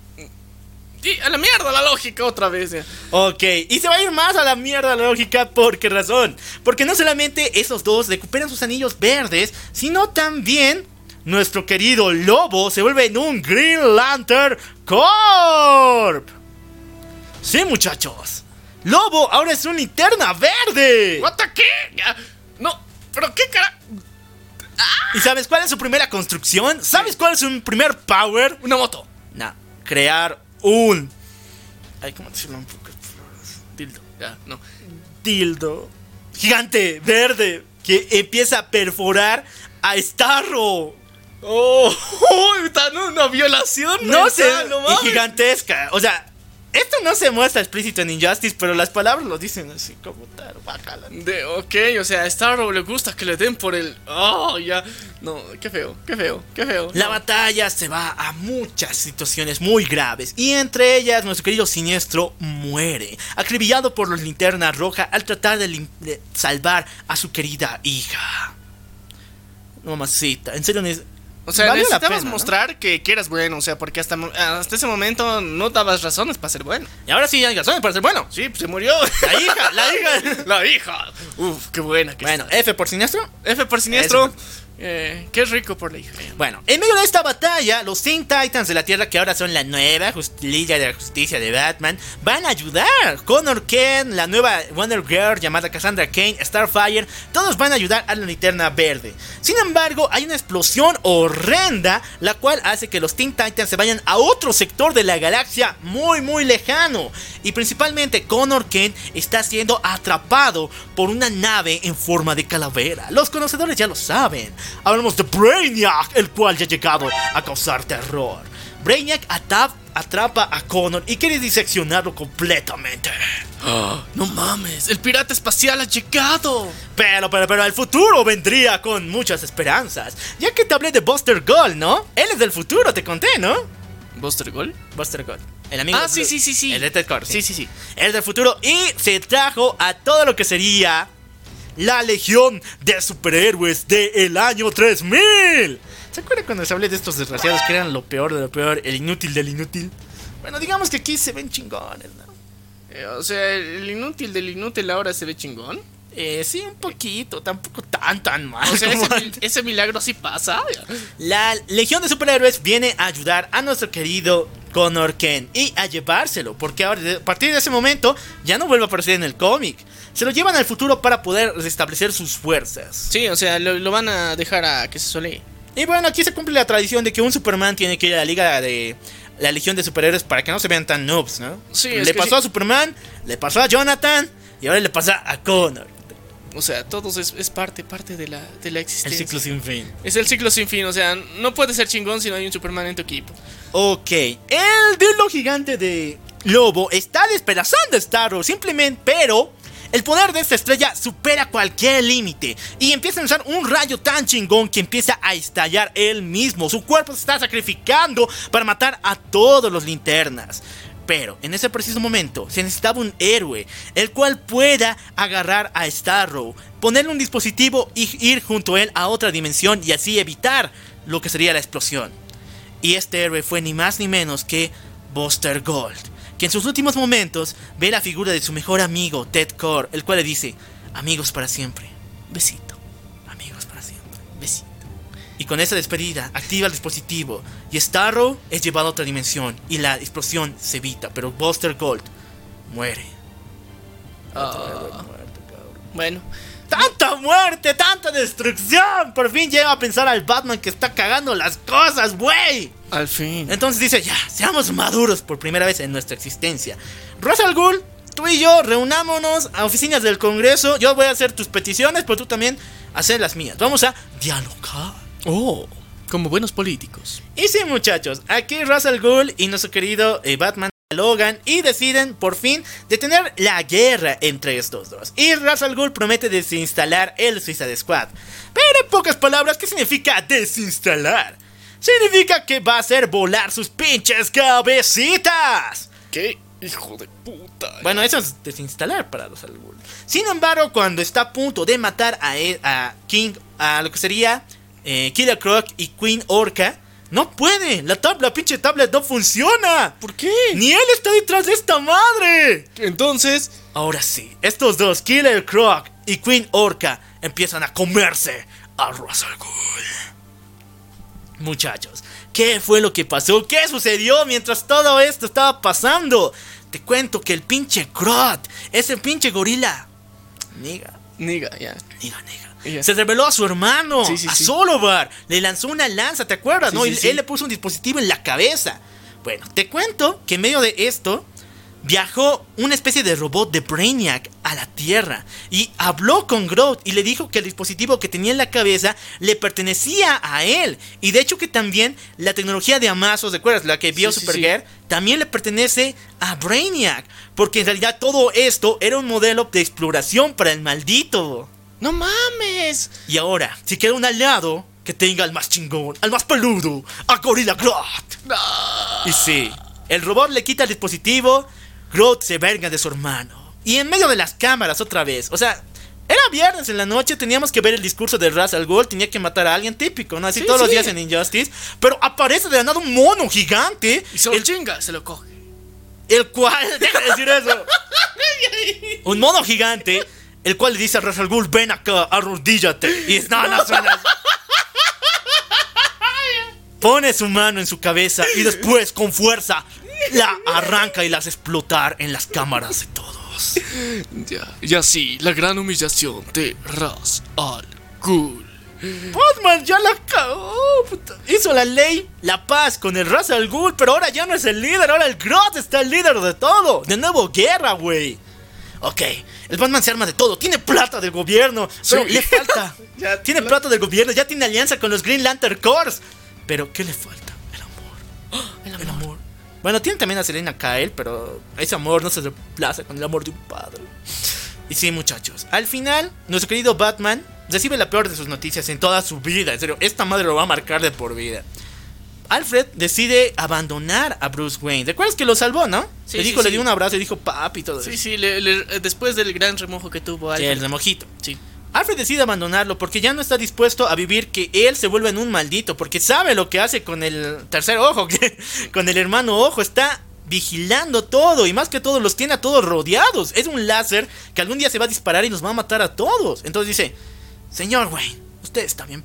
S2: Sí, a la mierda la lógica otra vez. ya.
S1: Ok, y se va a ir más a la mierda la lógica. ¿Por qué razón? Porque no solamente esos dos recuperan sus anillos verdes, sino también nuestro querido lobo se vuelve en un Green Lantern Corp. Sí, muchachos. Lobo ahora es un linterna verde.
S2: ¿What the qué? Ya. No, pero qué cara.
S1: ¿Y sabes cuál es su primera construcción? ¿Sabes cuál es su primer power?
S2: Una moto.
S1: No, crear un... Ay, ¿cómo decirlo? Un poco?
S2: Dildo. Ya, no.
S1: dildo gigante verde que empieza a perforar a Starro.
S2: Oh, está en una violación.
S1: No sé, y gigantesca. O sea, esto no se muestra explícito en Injustice, pero las palabras lo dicen así como tal. guácala.
S2: De, ok, o sea, a Starro le gusta que le den por el. Oh, ya. No, qué feo, qué feo, qué feo.
S1: La
S2: No.
S1: batalla se va a muchas situaciones muy graves y entre ellas nuestro querido siniestro muere, acribillado por los linternas rojas al tratar de, de salvar a su querida hija. Mamacita, en serio,
S2: O sea,
S1: la
S2: necesitabas
S1: pena, ¿no?
S2: mostrar que, que eras bueno, o sea, porque hasta, ese momento no dabas razones para ser bueno.
S1: Y ahora sí hay razones para ser bueno.
S2: Sí, pues se murió.
S1: La hija, la hija.
S2: La hija. Uf, qué buena que
S1: Bueno,
S2: está.
S1: F por siniestro.
S2: F por siniestro.
S1: Eso.
S2: Eh, qué rico por la hija.
S1: Bueno, en medio de esta batalla, los Teen Titans de la Tierra, que ahora son la nueva Liga de la Justicia de Batman, van a ayudar. Connor Kent, la nueva Wonder Girl llamada Cassandra Kane, Starfire, todos van a ayudar a la linterna verde. Sin embargo, hay una explosión horrenda, la cual hace que los Teen Titans se vayan a otro sector de la galaxia muy, muy lejano. Y principalmente Connor Kent está siendo atrapado por una nave en forma de calavera. Los conocedores ya lo saben. Hablamos de Brainiac, el cual ya ha llegado a causar terror. Brainiac atap- atrapa a Connor y quiere diseccionarlo completamente.
S2: No mames, el pirata espacial ha llegado.
S1: Pero, pero, pero el futuro vendría con muchas esperanzas. Ya que te hablé de Buster Gold, ¿no? Él es del futuro, te conté, ¿no?
S2: ¿Buster Gold?
S1: Buster Gold. El amigo
S2: Ah, sí, sí, sí, sí.
S1: El de Ted Cord,
S2: Sí, sí, sí.
S1: El del futuro. Y se trajo a todo lo que sería la legión de superhéroes del año 3000. ¿Se acuerdan cuando les hablé de estos desgraciados que eran lo peor de lo peor? El inútil del inútil. Bueno, digamos que aquí se ven chingones, ¿no?
S2: Eh, o sea, el inútil del inútil ahora se ve chingón.
S1: Eh, sí, un poquito, tampoco tan, tan mal.
S2: O sea, ese, milagro sí pasa.
S1: La Legión de Superhéroes viene a ayudar a nuestro querido Connor Kent y a llevárselo, porque ahora, a partir de ese momento ya no vuelve a aparecer en el cómic. Se lo llevan al futuro para poder restablecer sus fuerzas.
S2: Sí, o sea, lo, lo van a dejar a que se solee.
S1: Y bueno, aquí se cumple la tradición de que un Superman tiene que ir a la liga de la Legión de Superhéroes para que no se vean tan noobs, ¿no?
S2: Sí,
S1: le pasó
S2: sí.
S1: a Superman, le pasó a Jonathan y ahora le pasa a Connor.
S2: O sea, todos es, es parte, parte de la, de la
S1: El
S2: existencia.
S1: ciclo sin fin.
S2: Es el ciclo sin fin, o sea, no puede ser chingón si no hay un Superman en tu equipo.
S1: Ok, el dildo gigante de Lobo está despedazando a Starro, simplemente, pero el poder de esta estrella supera cualquier límite y empieza a usar un rayo tan chingón que empieza a estallar él mismo. Su cuerpo se está sacrificando para matar a todos los linternas. Pero en ese preciso momento se necesitaba un héroe, el cual pueda agarrar a Starro, ponerle un dispositivo y ir junto a él a otra dimensión y así evitar lo que sería la explosión. Y este héroe fue ni más ni menos que Buster Gold, que en sus últimos momentos ve la figura de su mejor amigo Ted Core, el cual le dice, amigos para siempre, besito, amigos para siempre, besito. Y con esa despedida, activa el dispositivo. Y Starro es llevado a otra dimensión. Y la explosión se evita. Pero Buster Gold muere.
S2: Bueno,
S1: ¡Tanta muerte! ¡Tanta destrucción! Por fin llega a pensar al Batman que está cagando las cosas, güey.
S2: al fin.
S1: Entonces dice, ya, seamos maduros por primera vez en nuestra existencia. Ra's al Ghul, tú y yo reunámonos a oficinas del Congreso. Yo voy a hacer tus peticiones, pero tú también hacer las mías. Vamos a dialogar.
S2: Oh, como buenos políticos.
S1: Y sí, muchachos, aquí Ra's al Ghul y nuestro querido eh, Batman dialogan y deciden por fin detener la guerra entre estos dos. Y Ra's al Ghul promete desinstalar el Suicide Squad. Pero en pocas palabras, ¿qué significa desinstalar? Significa que va a hacer volar sus pinches cabecitas.
S2: ¿Qué? Hijo de puta.
S1: Bueno, eso es desinstalar para los Al Ghul. Sin embargo, cuando está a punto de matar a, e- a King, a lo que sería eh, Killer Croc y Queen Orca, no puede. La tabla, pinche tablet no funciona.
S2: ¿Por qué?
S1: Ni él está detrás de esta madre.
S2: Entonces,
S1: Ahora sí, estos dos, Killer Croc y Queen Orca, empiezan a comerse a Ra's al Ghul. Muchachos, ¿qué fue lo que pasó? ¿Qué sucedió mientras todo esto estaba pasando? Te cuento que el pinche Groot, ese pinche gorila, niga,
S2: niga, ya.
S1: niga, niga. Se reveló a su hermano,
S2: Sí, sí,
S1: a
S2: sí.
S1: Solovar, le lanzó una lanza, ¿te acuerdas? No, él le puso un dispositivo en la cabeza. Bueno, te cuento que en medio de esto viajó una especie de robot de Brainiac a la Tierra y habló con Groot y le dijo que el dispositivo que tenía en la cabeza le pertenecía a él. Y de hecho que también la tecnología de Amazos, ¿recuerdas? La que vio
S2: Sí,
S1: también le pertenece a Brainiac. Porque en realidad todo esto era un modelo de exploración para el maldito.
S2: ¡No mames!
S1: Y ahora, si queda un aliado que tenga al más chingón, al más peludo, a Gorilla Groot. Y sí, el robot le quita el dispositivo, Groot se verga de su hermano. Y en medio de las cámaras otra vez, o sea, era viernes en la noche, teníamos que ver el discurso de Ra's al Ghul, tenía que matar a alguien típico, ¿no? Así
S2: Sí,
S1: todos los días en Injustice. Pero aparece de la nada un mono gigante,
S2: Y se lo
S1: el,
S2: chinga, se lo coge.
S1: el cual, deja de decir eso. un mono gigante, el cual le dice a Ra's al Ghul, ven acá, arrodíllate. Y es, no suena. Pone su mano en su cabeza y después, con fuerza, la arranca y la hace explotar en las cámaras de todos.
S2: Ya. Y así, la gran humillación de Ras al Ghul.
S1: Batman ya la cagó. Hizo la ley, la paz con el Ra's al Ghul, pero ahora ya no es el líder, ahora el Groot está el líder de todo. De nuevo, guerra, güey. Ok, el Batman se arma de todo, tiene plata del gobierno, pero
S2: Sí.
S1: le falta.
S2: Ya,
S1: tiene plata del gobierno, ya tiene alianza con los Green Lantern Corps. Pero, ¿qué le falta? El amor. El amor. Bueno, tiene también a Selena Kyle, pero ese amor no se reemplaza con el amor de un padre. Y sí, muchachos, al final, nuestro querido Batman recibe la peor de sus noticias en toda su vida. En serio, esta madre lo va a marcar de por vida. Alfred decide abandonar a Bruce Wayne. ¿Recuerdas que lo salvó, no?
S2: Sí,
S1: le
S2: sí,
S1: dijo, le
S2: sí.
S1: dio un abrazo y dijo papi y todo
S2: Sí,
S1: eso.
S2: sí, le- le- después del gran remojo que tuvo
S1: Sí,
S2: Alfred.
S1: el remojito.
S2: Sí.
S1: Alfred decide abandonarlo porque ya no está dispuesto a vivir que él se vuelva en un maldito, porque sabe lo que hace con el tercer ojo, que con el hermano ojo, está vigilando todo y más que todo los tiene a todos rodeados. Es un láser que algún día se va a disparar y nos va a matar a todos. Entonces dice, señor Wayne, usted está bien.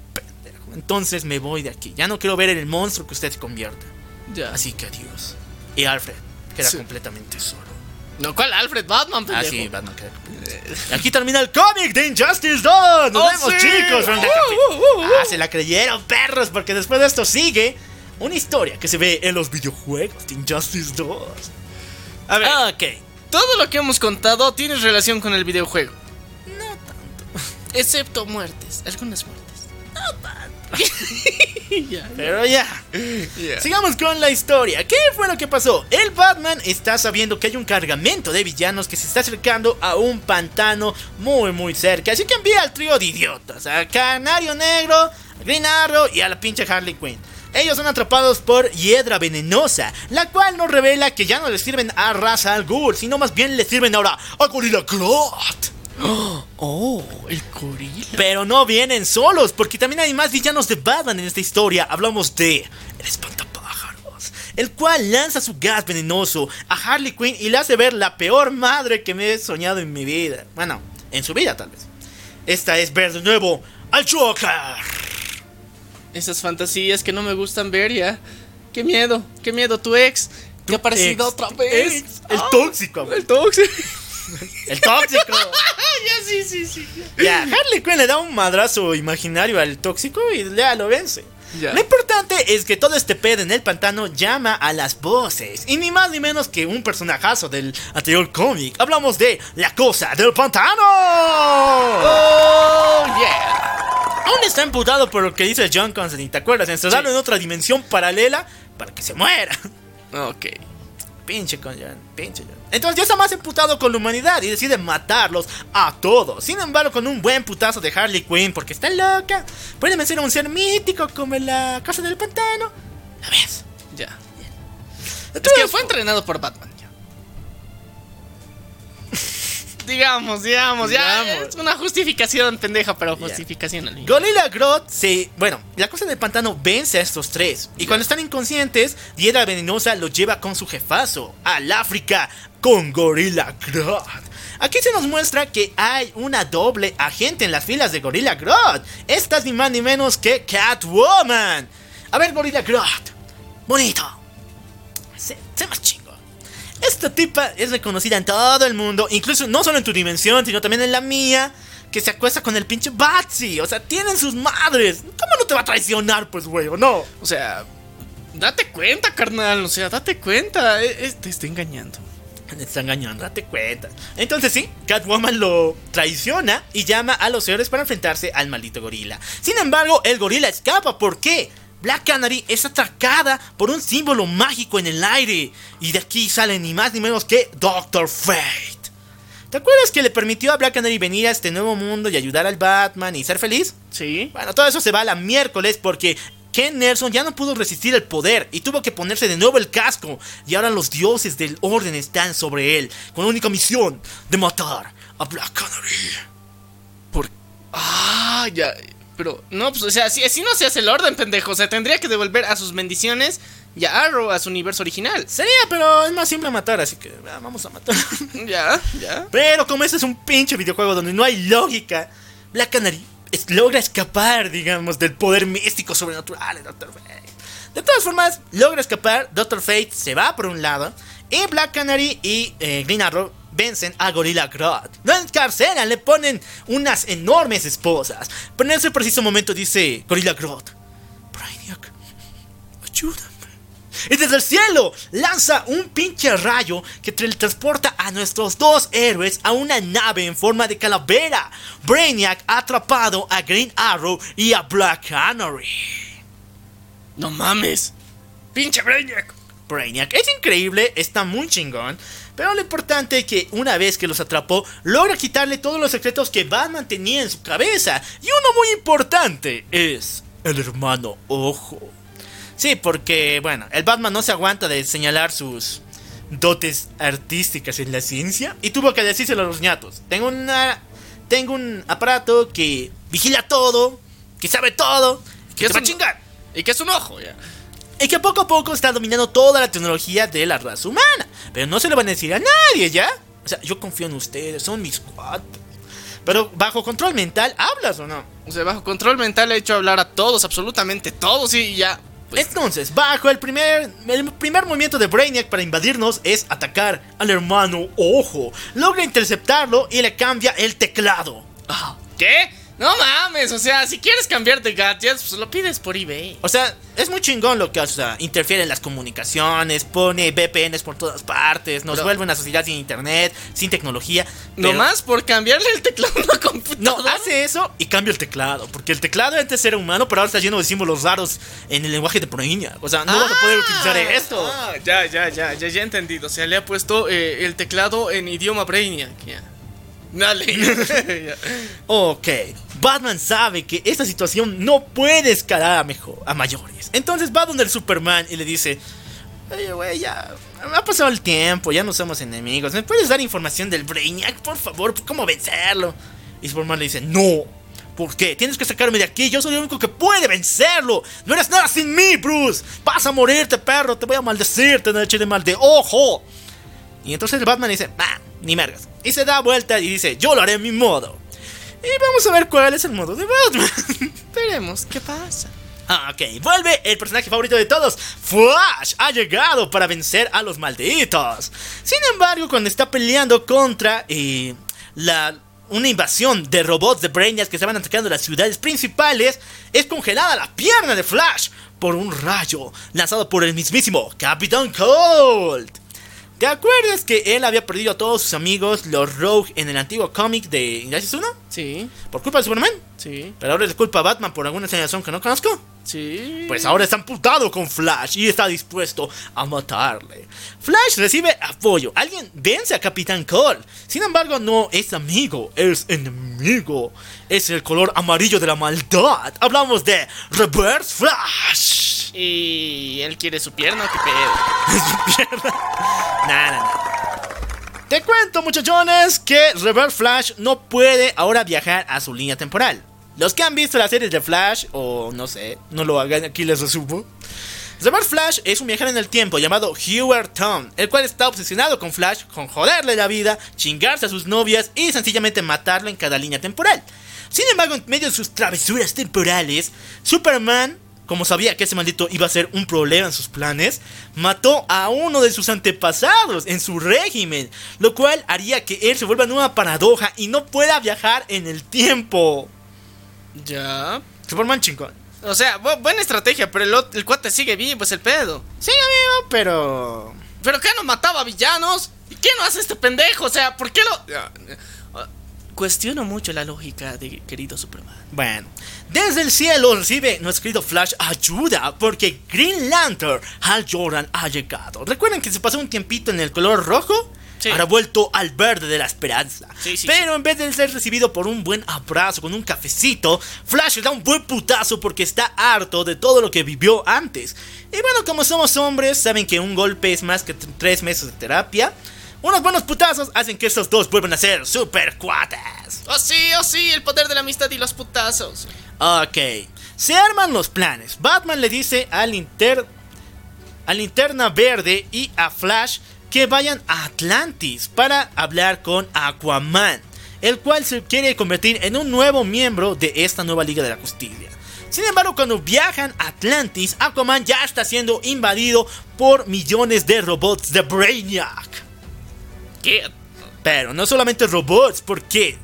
S1: Entonces me voy de aquí. Ya no quiero ver el monstruo que usted se convierta.
S2: Ya.
S1: Así que adiós. Y Alfred queda
S2: Sí.
S1: completamente solo.
S2: No, ¿cuál Alfred Batman, pendejo?
S1: Ah, sí, Batman. Y aquí termina el cómic de Injustice 2. Nos
S2: ¡Oh,
S1: vemos,
S2: sí!
S1: chicos.
S2: Uh,
S1: Cafe.
S2: uh, uh, uh.
S1: Ah, se la creyeron, perros, porque después de esto sigue una historia que se ve en los videojuegos de Injustice 2.
S2: A ver,
S1: Ah, ok.
S2: todo lo que hemos contado tiene relación con el videojuego.
S1: No tanto.
S2: Excepto muertes, algunas muertes. ya.
S1: Pero ya. Sigamos con la historia. ¿Qué fue lo que pasó? El Batman está sabiendo que hay un cargamento de villanos que se está acercando a un pantano muy muy cerca. Así que envía al trío de idiotas. A Canario Negro, a Green Arrow y a la pinche Harley Quinn. Ellos son atrapados por Hiedra Venenosa, la cual nos revela que ya no le sirven a Ra's al Ghul, sino más bien le sirven ahora a Gorilla Grodd.
S2: Oh, el gorila.
S1: Pero no vienen solos, porque también hay más villanos de Batman en esta historia. Hablamos de el espantapájaros, el cual lanza su gas venenoso a Harley Quinn y le hace ver la peor madre que me he soñado en mi vida. Bueno, en su vida tal vez. Esta es ver de nuevo al Joker.
S2: Esas fantasías que no me gustan ver ya. Qué miedo, qué miedo, tu ex. Te ha aparecido
S1: Ex,
S2: otra vez.
S1: ex, el
S2: Ah,
S1: tóxico.
S2: El tóxico.
S1: El tóxico.
S2: ya, sí, sí, sí.
S1: Ya, Harley Quinn le da un madrazo imaginario al tóxico y ya lo vence.
S2: Ya.
S1: Lo importante es que todo este pedo en el pantano llama a las voces. Y ni más ni menos que un personajazo del anterior cómic. Hablamos de La Cosa del Pantano.
S2: Oh, yeah.
S1: Aún está emputado por lo que dice John Constantine, ¿te acuerdas? Encerrarlo en otra dimensión paralela para que se muera.
S2: Ok.
S1: Pinche con John, pinche John. Entonces ya está más emputado con la humanidad y decide matarlos a todos. Sin embargo, con un buen putazo de Harley Quinn, porque está loca, puede vencer a un ser mítico como la Casa del Pantano. ¿La ves?
S2: Ya. Es
S1: Entonces,
S2: que fue entrenado por Batman. Digamos, digamos, ya.
S1: Digamos.
S2: Es una justificación pendeja, pero justificación fin.
S1: Gorilla Grodd se. Bueno, la cosa del pantano vence a estos tres. Y cuando están inconscientes, Hiedra Venenosa los lleva con su jefazo al África con Gorilla Grodd. Aquí se nos muestra que hay una doble agente en las filas de Gorilla Grodd. Esta es ni más ni menos que Catwoman. A ver, Gorilla Grodd. Bonito. Sé, sé más chingo. Esta tipa es reconocida en todo el mundo, incluso no solo en tu dimensión, sino también en la mía, que se acuesta con el pinche Batsy. O sea, tienen sus madres. ¿Cómo no te va a traicionar, pues, güey, o no?
S2: O sea, date cuenta, carnal. O sea, date cuenta. e- e- te está engañando.
S1: Te está engañando, date cuenta. Entonces sí, Catwoman lo traiciona y llama a los héroes para enfrentarse al maldito gorila. Sin embargo, el gorila escapa. ¿Por qué? Black Canary es atacada por un símbolo mágico en el aire. Y de aquí sale ni más ni menos que Doctor Fate. ¿Te acuerdas que le permitió a Black Canary venir a este nuevo mundo y ayudar al Batman y ser feliz?
S2: Sí.
S1: Bueno, todo eso se va a la miércoles porque Ken Nelson ya no pudo resistir el poder y tuvo que ponerse de nuevo el casco. Y ahora los dioses del orden están sobre él, con la única misión de matar a Black Canary.
S2: Por... Ah, ya. Pero, no, pues, o sea, así, así no se hace el orden, pendejo. O sea, tendría que devolver a sus bendiciones y a Arrow a su universo original.
S1: Sería, pero es más simple matar, así que ah, vamos a matar.
S2: Ya, ya.
S1: pero como este es un pinche videojuego donde no hay lógica, Black Canary es- logra escapar, digamos, del poder místico sobrenatural de Doctor Fate. De todas formas, logra escapar, Doctor Fate se va por un lado, y Black Canary y eh, Green Arrow vencen a Gorilla Grodd. Lo encarcelan, le ponen unas enormes esposas. Pero en ese preciso momento dice Gorilla Grodd, Brainiac, ayúdame. Y desde el cielo lanza un pinche rayo que teletransporta a nuestros dos héroes a una nave en forma de calavera. Brainiac ha atrapado a Green Arrow y a Black Canary.
S2: No mames. Pinche Brainiac.
S1: Brainiac es increíble, está muy chingón. Pero lo importante es que una vez que los atrapó, logra quitarle todos los secretos que Batman tenía en su cabeza. Y uno muy importante es el hermano Ojo. Sí, porque, bueno, el Batman no se aguanta de señalar sus dotes artísticas en la ciencia y tuvo que decírselo a los ñatos. Tengo una tengo un aparato que vigila todo, que sabe todo, que
S2: Que
S1: te va a
S2: es un-
S1: chingar.
S2: Y que es un ojo, ya.
S1: Y que poco a poco está dominando toda la tecnología de la raza humana. Pero no se lo van a decir a nadie, ¿ya? O sea, yo confío en ustedes, son mis cuates. Pero bajo control mental, ¿hablas o no?
S2: O sea, bajo control mental he hecho hablar a todos, absolutamente todos, y ya. Pues,
S1: Entonces, bajo el primer, el primer movimiento de Brainiac para invadirnos es atacar al hermano Ojo. Logra interceptarlo y le cambia el teclado.
S2: ¿Qué? No mames, o sea, si quieres cambiar de gadgets, pues lo pides por eBay.
S1: O sea, es muy chingón lo que hace. O sea, interfiere en las comunicaciones, pone VPNs por todas partes, nos vuelve una sociedad sin internet, sin tecnología.
S2: Nomás por cambiarle el teclado a una
S1: No,
S2: computadora.
S1: hace eso y cambia el teclado. Porque el teclado antes era humano, pero ahora está lleno de símbolos raros en el lenguaje de Brainiac. O sea, no vas a poder utilizar esto.
S2: Ah, ya, ya, ya, ya, ya he entendido. O sea, le ha puesto eh, el teclado en idioma Brainiac. Ya. Dale. Ya.
S1: Ok, Batman sabe que esta situación no puede escalar a, mejor, a mayores. Entonces va donde el Superman y le dice: Oye, güey, ya ha pasado el tiempo, ya no somos enemigos. ¿Me puedes dar información del Brainiac, por favor? ¿Cómo vencerlo? Y Superman le dice: No. ¿Por qué? Tienes que sacarme de aquí. Yo soy el único que puede vencerlo. No eres nada sin mí, Bruce. Vas a morirte, perro. Te voy a maldecir. Te voy a echar de mal de ojo. Y entonces el Batman dice, bah, ni mergas. Y se da vuelta y dice, yo lo haré a mi modo. Y vamos a ver cuál es el modo de Batman.
S2: Veremos qué pasa.
S1: Ah, Ok, vuelve el personaje favorito de todos. Flash ha llegado para vencer a los malditos. Sin embargo, cuando está peleando contra eh, la, una invasión de robots de Brainiacs que estaban atacando las ciudades principales, es congelada la pierna de Flash por un rayo lanzado por el mismísimo Capitán Cold. ¿Te acuerdas que él había perdido a todos sus amigos, los Rogue, en el antiguo cómic de Injustice 1?
S2: Sí,
S1: Por culpa de Superman.
S2: sí,
S1: Pero ahora es culpa a Batman por alguna señalación que no conozco.
S2: sí.
S1: Pues ahora está amputado con Flash y está dispuesto a matarle. Flash recibe apoyo. Alguien vence a Capitán Cole. Sin embargo, no es amigo, es enemigo. Es el color amarillo de la maldad. Hablamos de Reverse Flash.
S2: Y él quiere su pierna, qué pedo.
S1: Nah, nah, nah. Te cuento, muchachones, que Reverse Flash no puede ahora viajar a su línea temporal. Los que han visto las series de Flash, o no sé, no lo hagan, aquí les resumo. Reverse Flash es un viajero en el tiempo llamado Hubert Tom, el cual está obsesionado con Flash, con joderle la vida, chingarse a sus novias y sencillamente matarlo en cada línea temporal. Sin embargo, en medio de sus travesuras temporales, Superman, como sabía que ese maldito iba a ser un problema en sus planes, mató a uno de sus antepasados en su régimen, lo cual haría que él se vuelva en una paradoja y no pueda viajar en el tiempo.
S2: Ya.
S1: Superman chingón.
S2: O sea, bu- buena estrategia, pero el, el cuate sigue vivo, es el pedo.
S1: Sí, amigo, pero...
S2: ¿Pero qué no mataba villanos? ¿Y qué no hace este pendejo? O sea, ¿por qué lo.? Cuestiono mucho la lógica de querido Superman.
S1: Bueno, desde el cielo recibe nuestro querido Flash ayuda porque Green Lantern Hal Jordan ha llegado. ¿Recuerdan que se pasó un tiempito en el color rojo?
S2: Sí.
S1: Ahora ha vuelto al verde de la esperanza.
S2: Sí, sí,
S1: Pero en vez de ser recibido por un buen abrazo con un cafecito, Flash le da un buen putazo porque está harto de todo lo que vivió antes. Y bueno, como somos hombres, saben que un golpe es más que tres meses de terapia. Unos buenos putazos hacen que estos dos vuelvan a ser super cuates.
S2: Oh sí, oh sí, el poder de la amistad y los putazos.
S1: Ok, se arman los planes. Batman le dice al Inter... a Linterna Verde y a Flash que vayan a Atlantis para hablar con Aquaman, el cual se quiere convertir en un nuevo miembro de esta nueva Liga de la Justicia. Sin embargo, cuando viajan a Atlantis, Aquaman ya está siendo invadido por millones de robots de Brainiac.
S2: ¿Qué?
S1: Pero no solamente robots, porque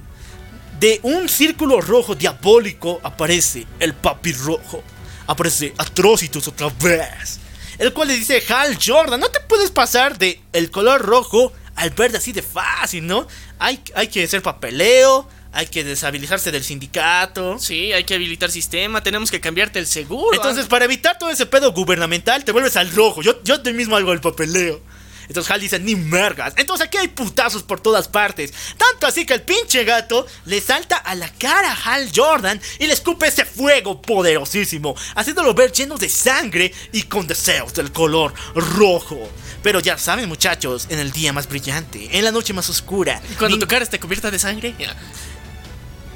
S1: de un círculo rojo diabólico aparece el papi rojo. Aparece Atrocitus otra vez. El cual le dice Hal Jordan, no te puedes pasar de el color rojo al verde así de fácil, ¿no? Hay, hay que hacer papeleo, hay que deshabilitarse del sindicato.
S2: Sí, hay que habilitar sistema, tenemos que cambiarte el seguro.
S1: Entonces, para evitar todo ese pedo gubernamental, te vuelves al rojo. Yo, yo te mismo hago el papeleo. Entonces Hal dice, ni mergas. Entonces aquí hay putazos por todas partes. Tanto así que el pinche gato le salta a la cara a Hal Jordan y le escupe ese fuego poderosísimo, haciéndolo ver lleno de sangre y con deseos del color rojo. Pero ya saben muchachos, en el día más brillante, en la noche más oscura,
S2: ¿Y cuando
S1: nin-
S2: tu cara esté cubierta de sangre?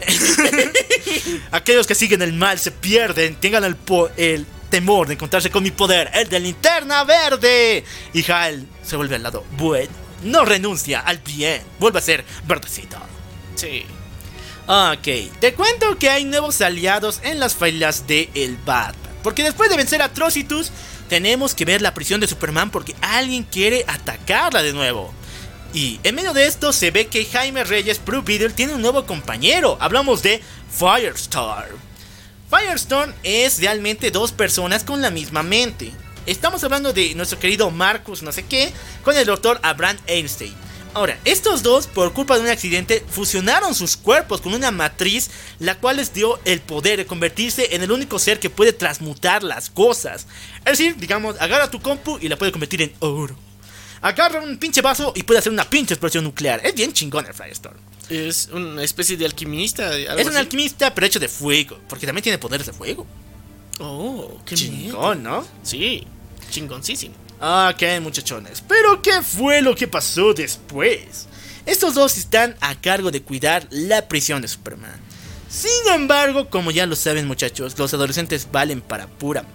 S1: Aquellos que siguen el mal se pierden, tengan el, po- el temor de encontrarse con mi poder, el de linterna verde. Y Hal se vuelve al lado bueno, no renuncia al bien, vuelve a ser verdecito.
S2: Sí.
S1: Ok, te cuento que hay nuevos aliados en las filas de el Batman. Porque después de vencer a Atrocitus, tenemos que ver la prisión de Superman porque alguien quiere atacarla de nuevo. Y en medio de esto se ve que Jaime Reyes, Blue Beetle, tiene un nuevo compañero. Hablamos de Firestar. Firestorm es realmente dos personas con la misma mente. Estamos hablando de nuestro querido Marcus no sé qué con el doctor Abraham Einstein. Ahora, estos dos, por culpa de un accidente, fusionaron sus cuerpos con una matriz, la cual les dio el poder de convertirse en el único ser que puede transmutar las cosas. Es decir, digamos, agarra tu compu y la puede convertir en oro. Agarra un pinche vaso y puede hacer una pinche explosión nuclear. Es bien chingón el Firestorm.
S2: Es una especie de alquimista. algo
S1: Es un alquimista, pero hecho de fuego, porque también tiene poderes de fuego.
S2: Oh, qué miedo.
S1: Chingón, ¿no?
S2: Sí, chingoncísimo.
S1: Ok, muchachones. Pero ¿qué fue lo que pasó después? Estos dos están a cargo de cuidar la prisión de Superman. Sin embargo, como ya lo saben muchachos, los adolescentes valen para pura...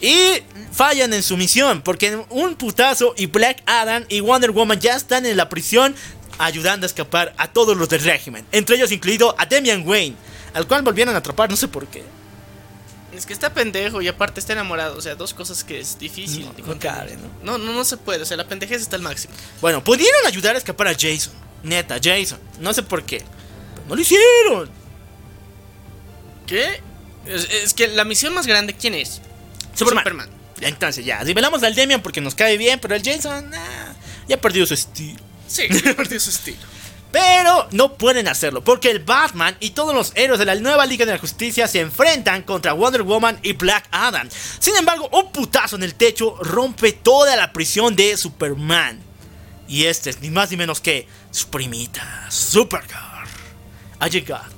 S1: Y fallan en su misión, porque un putazo y Black Adam y Wonder Woman ya están en la prisión ayudando a escapar a todos los del régimen, entre ellos incluido a Damian Wayne, al cual volvieron a atrapar, no sé por qué.
S2: Es que está pendejo y aparte está enamorado. O sea, dos cosas que es difícil.
S1: No, no cabe, ¿no?
S2: No, no, no se puede. O sea, la pendejez está al máximo.
S1: Bueno, pudieron ayudar a escapar a Jason. Neta, Jason. No sé por qué. Pero no lo hicieron.
S2: ¿Qué? Es, es que la misión más grande, ¿quién es?
S1: Superman. Entonces ya, nivelamos al Demian porque nos cae bien, pero el Jason nah, ya perdió su estilo.
S2: Sí, su estilo.
S1: Pero no pueden hacerlo porque el Batman y todos los héroes de la nueva Liga de la Justicia se enfrentan contra Wonder Woman y Black Adam. Sin embargo, un putazo en el techo rompe toda la prisión de Superman. Y este es ni más ni menos que su primita, Supergirl. Ha llegado.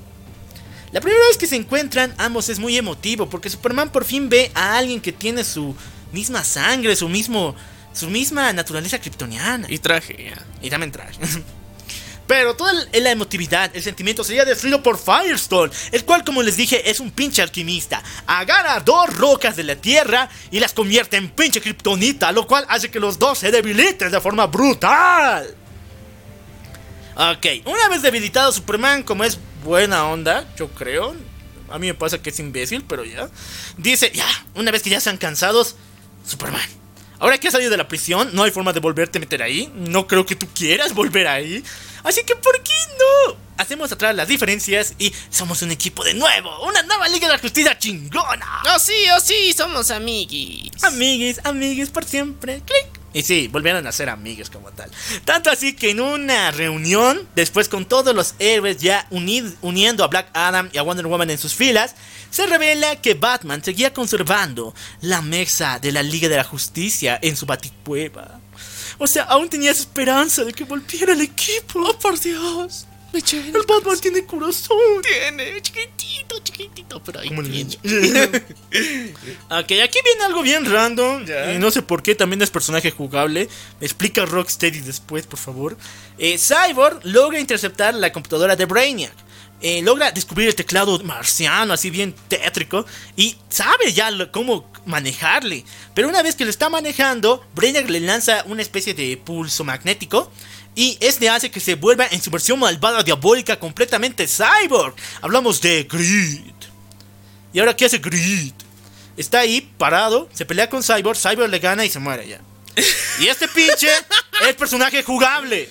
S1: La primera vez que se encuentran, ambos es muy emotivo porque Superman por fin ve a alguien que tiene su misma sangre, su mismo, su misma naturaleza kryptoniana.
S2: Y traje, ya.
S1: Y también traje. Pero toda la emotividad, el sentimiento sería destruido por Firestone, el cual, como les dije, es un pinche alquimista. Agarra dos rocas de la tierra y las convierte en pinche kriptonita, lo cual hace que los dos se debiliten de forma brutal. Ok, una vez debilitado Superman, como es buena onda, yo creo. A mí me pasa que es imbécil, pero ya. Dice, ya, una vez que ya están cansados, Superman. Ahora que has salido de la prisión, no hay forma de volverte a meter ahí. No creo que tú quieras volver ahí. Así que, ¿por qué no? Hacemos atrás las diferencias y somos un equipo de nuevo. Una nueva Liga de la Justicia chingona.
S2: Oh, sí, oh, sí, somos amiguis.
S1: Amigues, amigues por siempre. Clic. Y sí, volvieron a ser amigos como tal. Tanto así que en una reunión, después con todos los héroes ya uniendo a Black Adam y a Wonder Woman en sus filas, se revela que Batman seguía conservando la mesa de la Liga de la Justicia en su baticueva. O sea, aún tenías esperanza de que volviera el equipo. ¡Oh, por Dios! El Batman tiene corazón.
S2: Tiene, chiquitito, chiquitito, pero ahí
S1: Como el
S2: tiene.
S1: niño. ok, aquí viene algo bien random. Y no sé por qué también es personaje jugable. Me explica Rocksteady después, por favor. Eh, Cyborg logra interceptar la computadora de Brainiac. Eh, logra descubrir el teclado marciano, así bien tétrico. Y sabe ya lo- cómo manejarle. Pero una vez que lo está manejando, Brainiac le lanza una especie de pulso magnético. Y este hace que se vuelva en su versión malvada diabólica completamente cyborg. Hablamos de Grid. ¿Y ahora qué hace Grid? Está ahí parado, se pelea con Cyborg, Cyborg le gana y se muere ya. Y este pinche es personaje jugable.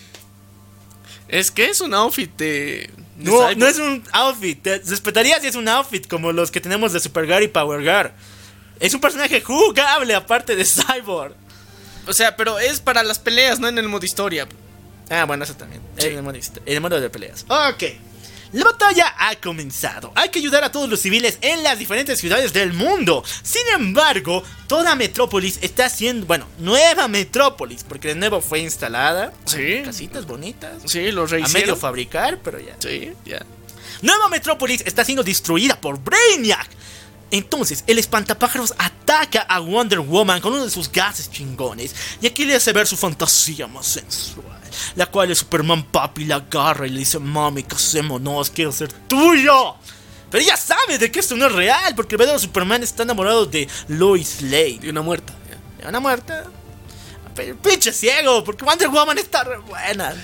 S2: Es que es un outfit de.
S1: No, no es un outfit. Te respetaría si es un outfit como los que tenemos de Supergirl y Powergirl. Es un personaje jugable aparte de Cyborg.
S2: O sea, pero es para las peleas, no en el modo historia.
S1: Ah, bueno, eso también. En el modo, en el modo de peleas. Ok. La batalla ha comenzado. Hay que ayudar a todos los civiles en las diferentes ciudades del mundo. Sin embargo, toda Metrópolis está siendo, bueno, nueva Metrópolis, porque de nuevo fue instalada.
S2: Sí.
S1: Casitas bonitas.
S2: Sí, los
S1: A medio
S2: rehicieron.
S1: fabricar, pero ya.
S2: Sí, ya.
S1: Nueva Metrópolis está siendo destruida por Brainiac. Entonces, el espantapájaros ataca a Wonder Woman con uno de sus gases chingones y aquí le hace ver su fantasía más sensual, la cual el Superman Papi la agarra y le dice, mami, casémonos, quiero ser tuyo. Pero ella sabe de que esto no es real, porque el verdadero Superman está enamorado de Lois Lane.
S2: De una muerta.
S1: ¿De una muerta? Pero pinche ciego, porque Wonder Woman está re buena.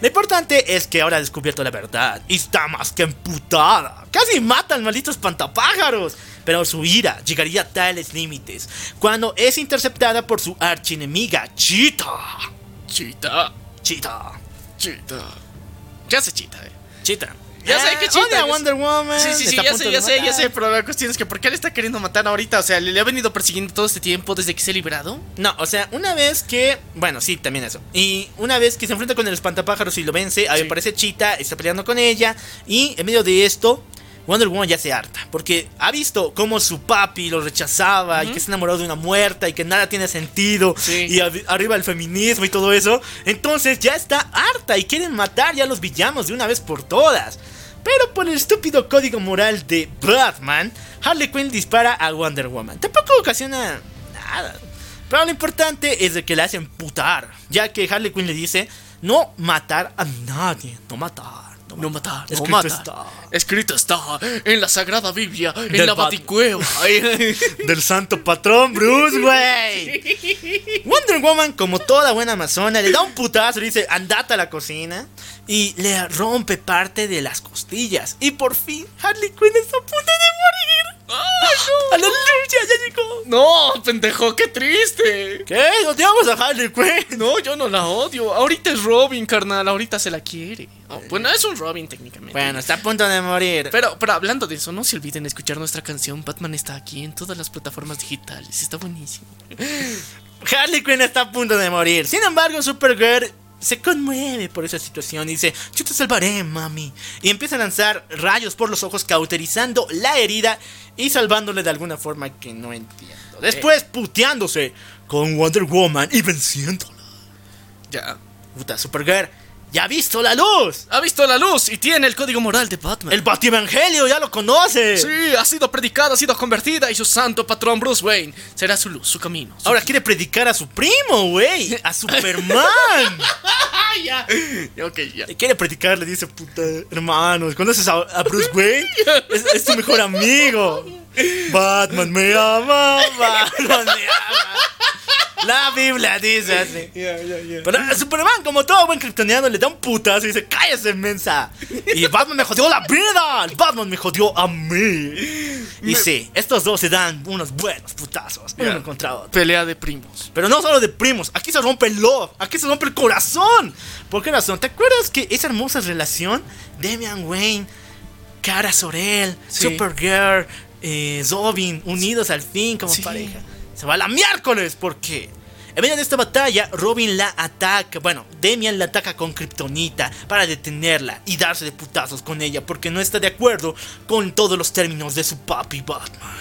S1: Lo importante es que ahora ha descubierto la verdad y está más que emputada. Casi mata al maldito espantapájaros. Pero su ira llegaría a tales límites cuando es interceptada por su archienemiga Cheetah.
S2: Chita.
S1: Cheetah.
S2: Chita. ¿Qué hace Chita, eh?
S1: Cheetah.
S2: Ya sé
S1: Ah,
S2: que Cheetah
S1: Wonder Woman.
S2: Sí, sí, sí, ya sé, ya sé, ya sé, pero la cuestión es que ¿por qué le está queriendo matar ahorita? O sea, ¿le, ha venido persiguiendo todo este tiempo desde que se ha liberado?
S1: No, o sea, una vez que. Bueno, sí, también eso. Y una vez que se enfrenta con el espantapájaros y lo vence, a mí
S2: Sí.
S1: me parece Chita, está peleando con ella. Y en medio de esto, Wonder Woman ya se harta. Porque ha visto cómo su papi lo rechazaba y que está enamorado de una muerta y que nada tiene sentido.
S2: Sí.
S1: Y arriba el feminismo y todo eso. Entonces ya está harta y quieren matar ya a los villanos de una vez por todas. Pero por el estúpido código moral de Batman, Harley Quinn dispara a Wonder Woman. Tampoco ocasiona nada. Pero lo importante es de que la hacen putar, ya que Harley Quinn le dice no matar a nadie, no matar.
S2: No matar, no
S1: Escrito
S2: matar.
S1: está.
S2: Escrito está en la Sagrada Biblia, en
S1: Del
S2: la Baticueva.
S1: Del santo patrón Bruce Wayne. Wonder Woman, como toda buena amazona, le da un putazo, le dice, andate a la cocina. Y le rompe parte de las costillas. Y por fin, Harley Quinn está a punto de morir. ¡Aleluya! ¡Ya llegó!
S2: No, pendejo, qué triste.
S1: ¿Qué? ¿Odiamos a Harley Quinn?
S2: No, yo no la odio. Ahorita es Robin, carnal. Ahorita se la quiere. Oh, bueno, es un Robin técnicamente.
S1: Bueno, está a punto de morir.
S2: Pero, pero hablando de eso, no se olviden escuchar nuestra canción. Batman está aquí en todas las plataformas digitales. Está buenísimo.
S1: Harley Quinn está a punto de morir. Sin embargo, Supergirl se conmueve por esa situación y dice, yo te salvaré, mami. Y empieza a lanzar rayos por los ojos, cauterizando la herida y salvándole de alguna forma que no entiendo. Después, puteándose con Wonder Woman y venciéndola.
S2: Ya.
S1: Puta, Supergirl, ya ha visto la luz.
S2: Ha visto la luz y tiene el código moral de Batman.
S1: El Batievangelio ya lo conoce.
S2: Sí, ha sido predicada, ha sido convertida y su santo patrón Bruce Wayne será su luz, su camino. su-
S1: Ahora quiere predicar a su primo, güey. A Superman.
S2: ya. Ok, ya.
S1: Quiere predicar, le dice, puta, hermanos, ¿conoces a, a Bruce Wayne? Es, es tu mejor amigo. Batman me ama, Batman me ama. La Biblia dice así. Pero a Superman, como todo buen kryptoniano, le da un putazo y dice, cállese, mensa. Y Batman me jodió la vida. Batman me jodió a mí. Y sí, estos dos se dan unos buenos putazos. Uno contra otro.
S2: Pelea de primos.
S1: Pero no solo de primos, aquí se rompe el love, aquí se rompe el corazón. ¿Por qué razón? ¿Te acuerdas que esa hermosa relación, Damian Wayne, Cara Sorel,
S2: Sí.
S1: Supergirl, eh, Zobin, unidos al fin como
S2: Sí.
S1: pareja? Se va a la miércoles, ¿por qué? En medio de esta batalla, Robin la ataca, bueno, Damian la ataca con Kryptonita para detenerla y darse de putazos con ella porque no está de acuerdo con todos los términos de su papi Batman.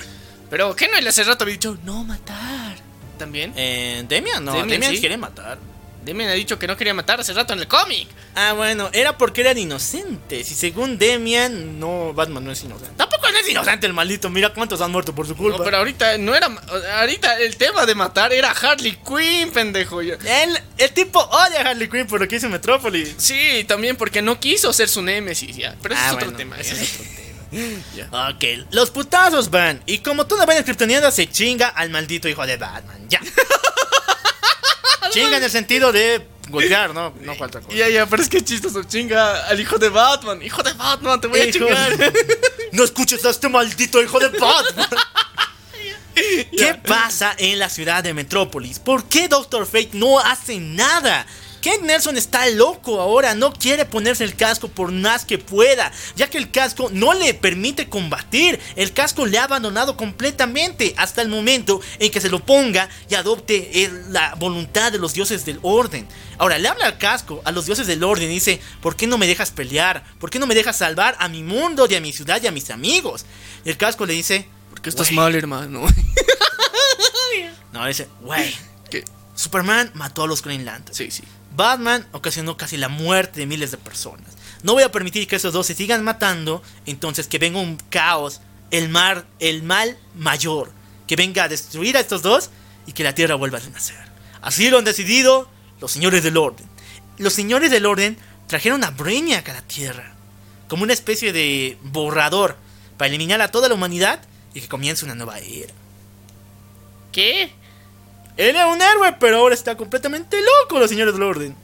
S2: Pero, ¿qué no él hace rato había dicho no matar? ¿También?
S1: Eh, Damian no,
S2: Damian,
S1: Damian,
S2: sí.
S1: quiere matar.
S2: Demian ha dicho que no quería matar hace rato en el cómic.
S1: Ah, bueno, era porque eran inocentes. Y según Demian, no, Batman no es inocente. Tampoco no es inocente el maldito. Mira cuántos han muerto por su culpa.
S2: No, pero ahorita no era. Ahorita el tema de matar era Harley Quinn, pendejo.
S1: el, el tipo odia a Harley Quinn por lo que hizo en Metrópolis.
S2: Sí, también porque no quiso ser su némesis, ya. Pero ese
S1: Ah,
S2: es otro
S1: bueno,
S2: tema.
S1: ese
S2: ese
S1: es
S2: es
S1: otro tema. Ok, los putazos van. Y como toda buena kryptoniana se chinga al maldito hijo de Batman. Ya. chinga en el sentido de golpear, ¿no? No falta cosa.
S2: Ya, ya, pero es que chistoso. Chinga al hijo de Batman. Hijo de Batman, te voy a chingar.
S1: No escuches a este maldito hijo de Batman. ¿Qué pasa en la ciudad de Metrópolis? ¿Por qué Doctor Fate no hace nada? Kent Nelson está loco ahora, no quiere ponerse el casco por más que pueda, ya que el casco no le permite combatir. El casco le ha abandonado completamente hasta el momento en que se lo ponga y adopte el- la voluntad de los dioses del orden. Ahora le habla al casco, a los dioses del orden, y dice: ¿Por qué no me dejas pelear? ¿Por qué no me dejas salvar a mi mundo, y a mi ciudad y a mis amigos? Y el casco le dice:
S2: Porque estás mal, hermano.
S1: No, dice: Güey. Superman mató a los Green Lanterns.
S2: Sí, sí.
S1: Batman ocasionó casi la muerte de miles de personas. No voy a permitir que esos dos se sigan matando, entonces que venga un caos, el mar, el mal mayor, que venga a destruir a estos dos y que la Tierra vuelva a renacer. Así lo han decidido los señores del orden. Los señores del orden trajeron a Brainiac a la Tierra, como una especie de borrador para eliminar a toda la humanidad y que comience una nueva era.
S2: ¿Qué?
S1: Él era un héroe, pero ahora está completamente loco, los señores del orden.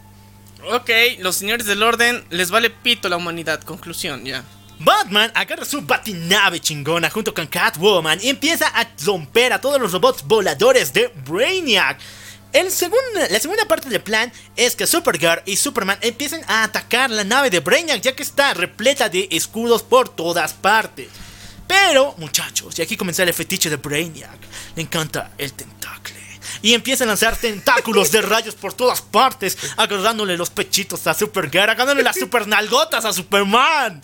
S2: Ok, los señores del orden les vale pito la humanidad. Conclusión, ya.
S1: Batman agarra su batinave chingona junto con Catwoman y empieza a romper a todos los robots voladores de Brainiac. El segundo- la segunda parte del plan es que Supergirl y Superman empiecen a atacar la nave de Brainiac ya que está repleta de escudos por todas partes. Pero, muchachos, y aquí comienza el fetiche de Brainiac, le encanta el tentacle. Y empieza a lanzar tentáculos de rayos por todas partes, agarrándole los pechitos a Supergirl, agarrándole las super nalgotas a Superman.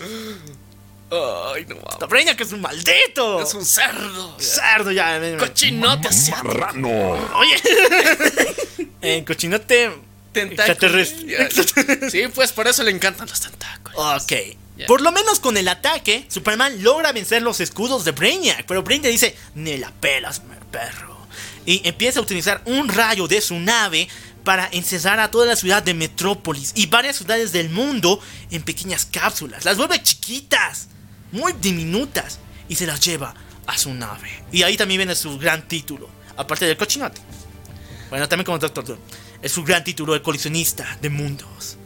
S2: Ay, no mames.
S1: Brainiac es un maldito.
S2: Es un cerdo.
S1: cerdo ya.
S2: Cochinote.
S5: Marrano.
S1: Oye. en cochinote
S2: Tentáculo.
S1: extraterrestre.
S2: Sí, pues por eso le encantan los tentáculos.
S1: Ok. Por lo menos con el ataque, Superman logra vencer los escudos de Brainiac. Pero Brainiac dice, ni la pelas, perro. Y empieza a utilizar un rayo de su nave para encerrar a toda la ciudad de Metrópolis y varias ciudades del mundo en pequeñas cápsulas. Las vuelve chiquitas, muy diminutas, y se las lleva a su nave. Y ahí también viene su gran título, aparte del cochinote. Bueno, también como Doctor Doom. Es su gran título de coleccionista de mundos.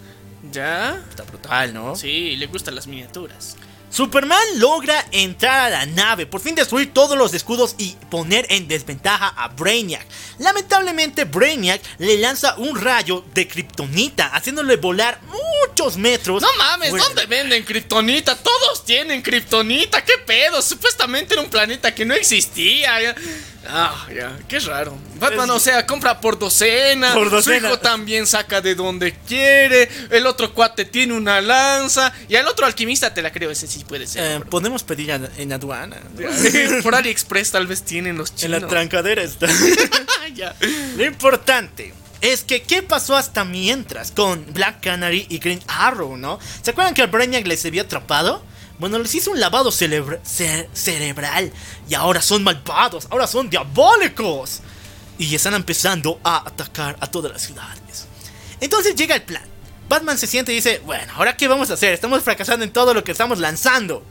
S2: ¿Ya?
S1: Está brutal, ¿no?
S2: Sí, le gustan las miniaturas.
S1: Superman logra entrar a la nave, por fin destruir todos los escudos y poner en desventaja a Brainiac. Lamentablemente Brainiac le lanza un rayo de kriptonita, haciéndole volar muchos metros.
S2: No mames,
S1: fuera
S2: ¿dónde
S1: de-
S2: venden kriptonita? Todos tienen kriptonita, ¿qué pedo? Supuestamente era un planeta que no existía. Ah, ya, qué raro. Batman,
S1: Es-
S2: o sea, compra por docena.
S1: Por docena.
S2: Su hijo también saca de donde quiere. El otro cuate tiene una lanza. Y al otro alquimista te la creo, ese sí puede ser.
S1: Eh, podemos pedir en aduana.
S2: por AliExpress tal vez tienen los
S1: En
S2: chinos.
S1: la trancadera está.
S2: Ah, ya.
S1: Lo importante es que qué pasó hasta mientras con Black Canary y Green Arrow, ¿no? ¿Se acuerdan que al Brainiac les había atrapado? Bueno, les hizo un lavado cerebral y ahora son malvados, ahora son diabólicos. Y están empezando a atacar a todas las ciudades. Entonces llega el plan. Batman se siente y dice, bueno, ¿ahora qué vamos a hacer? Estamos fracasando en todo lo que estamos lanzando.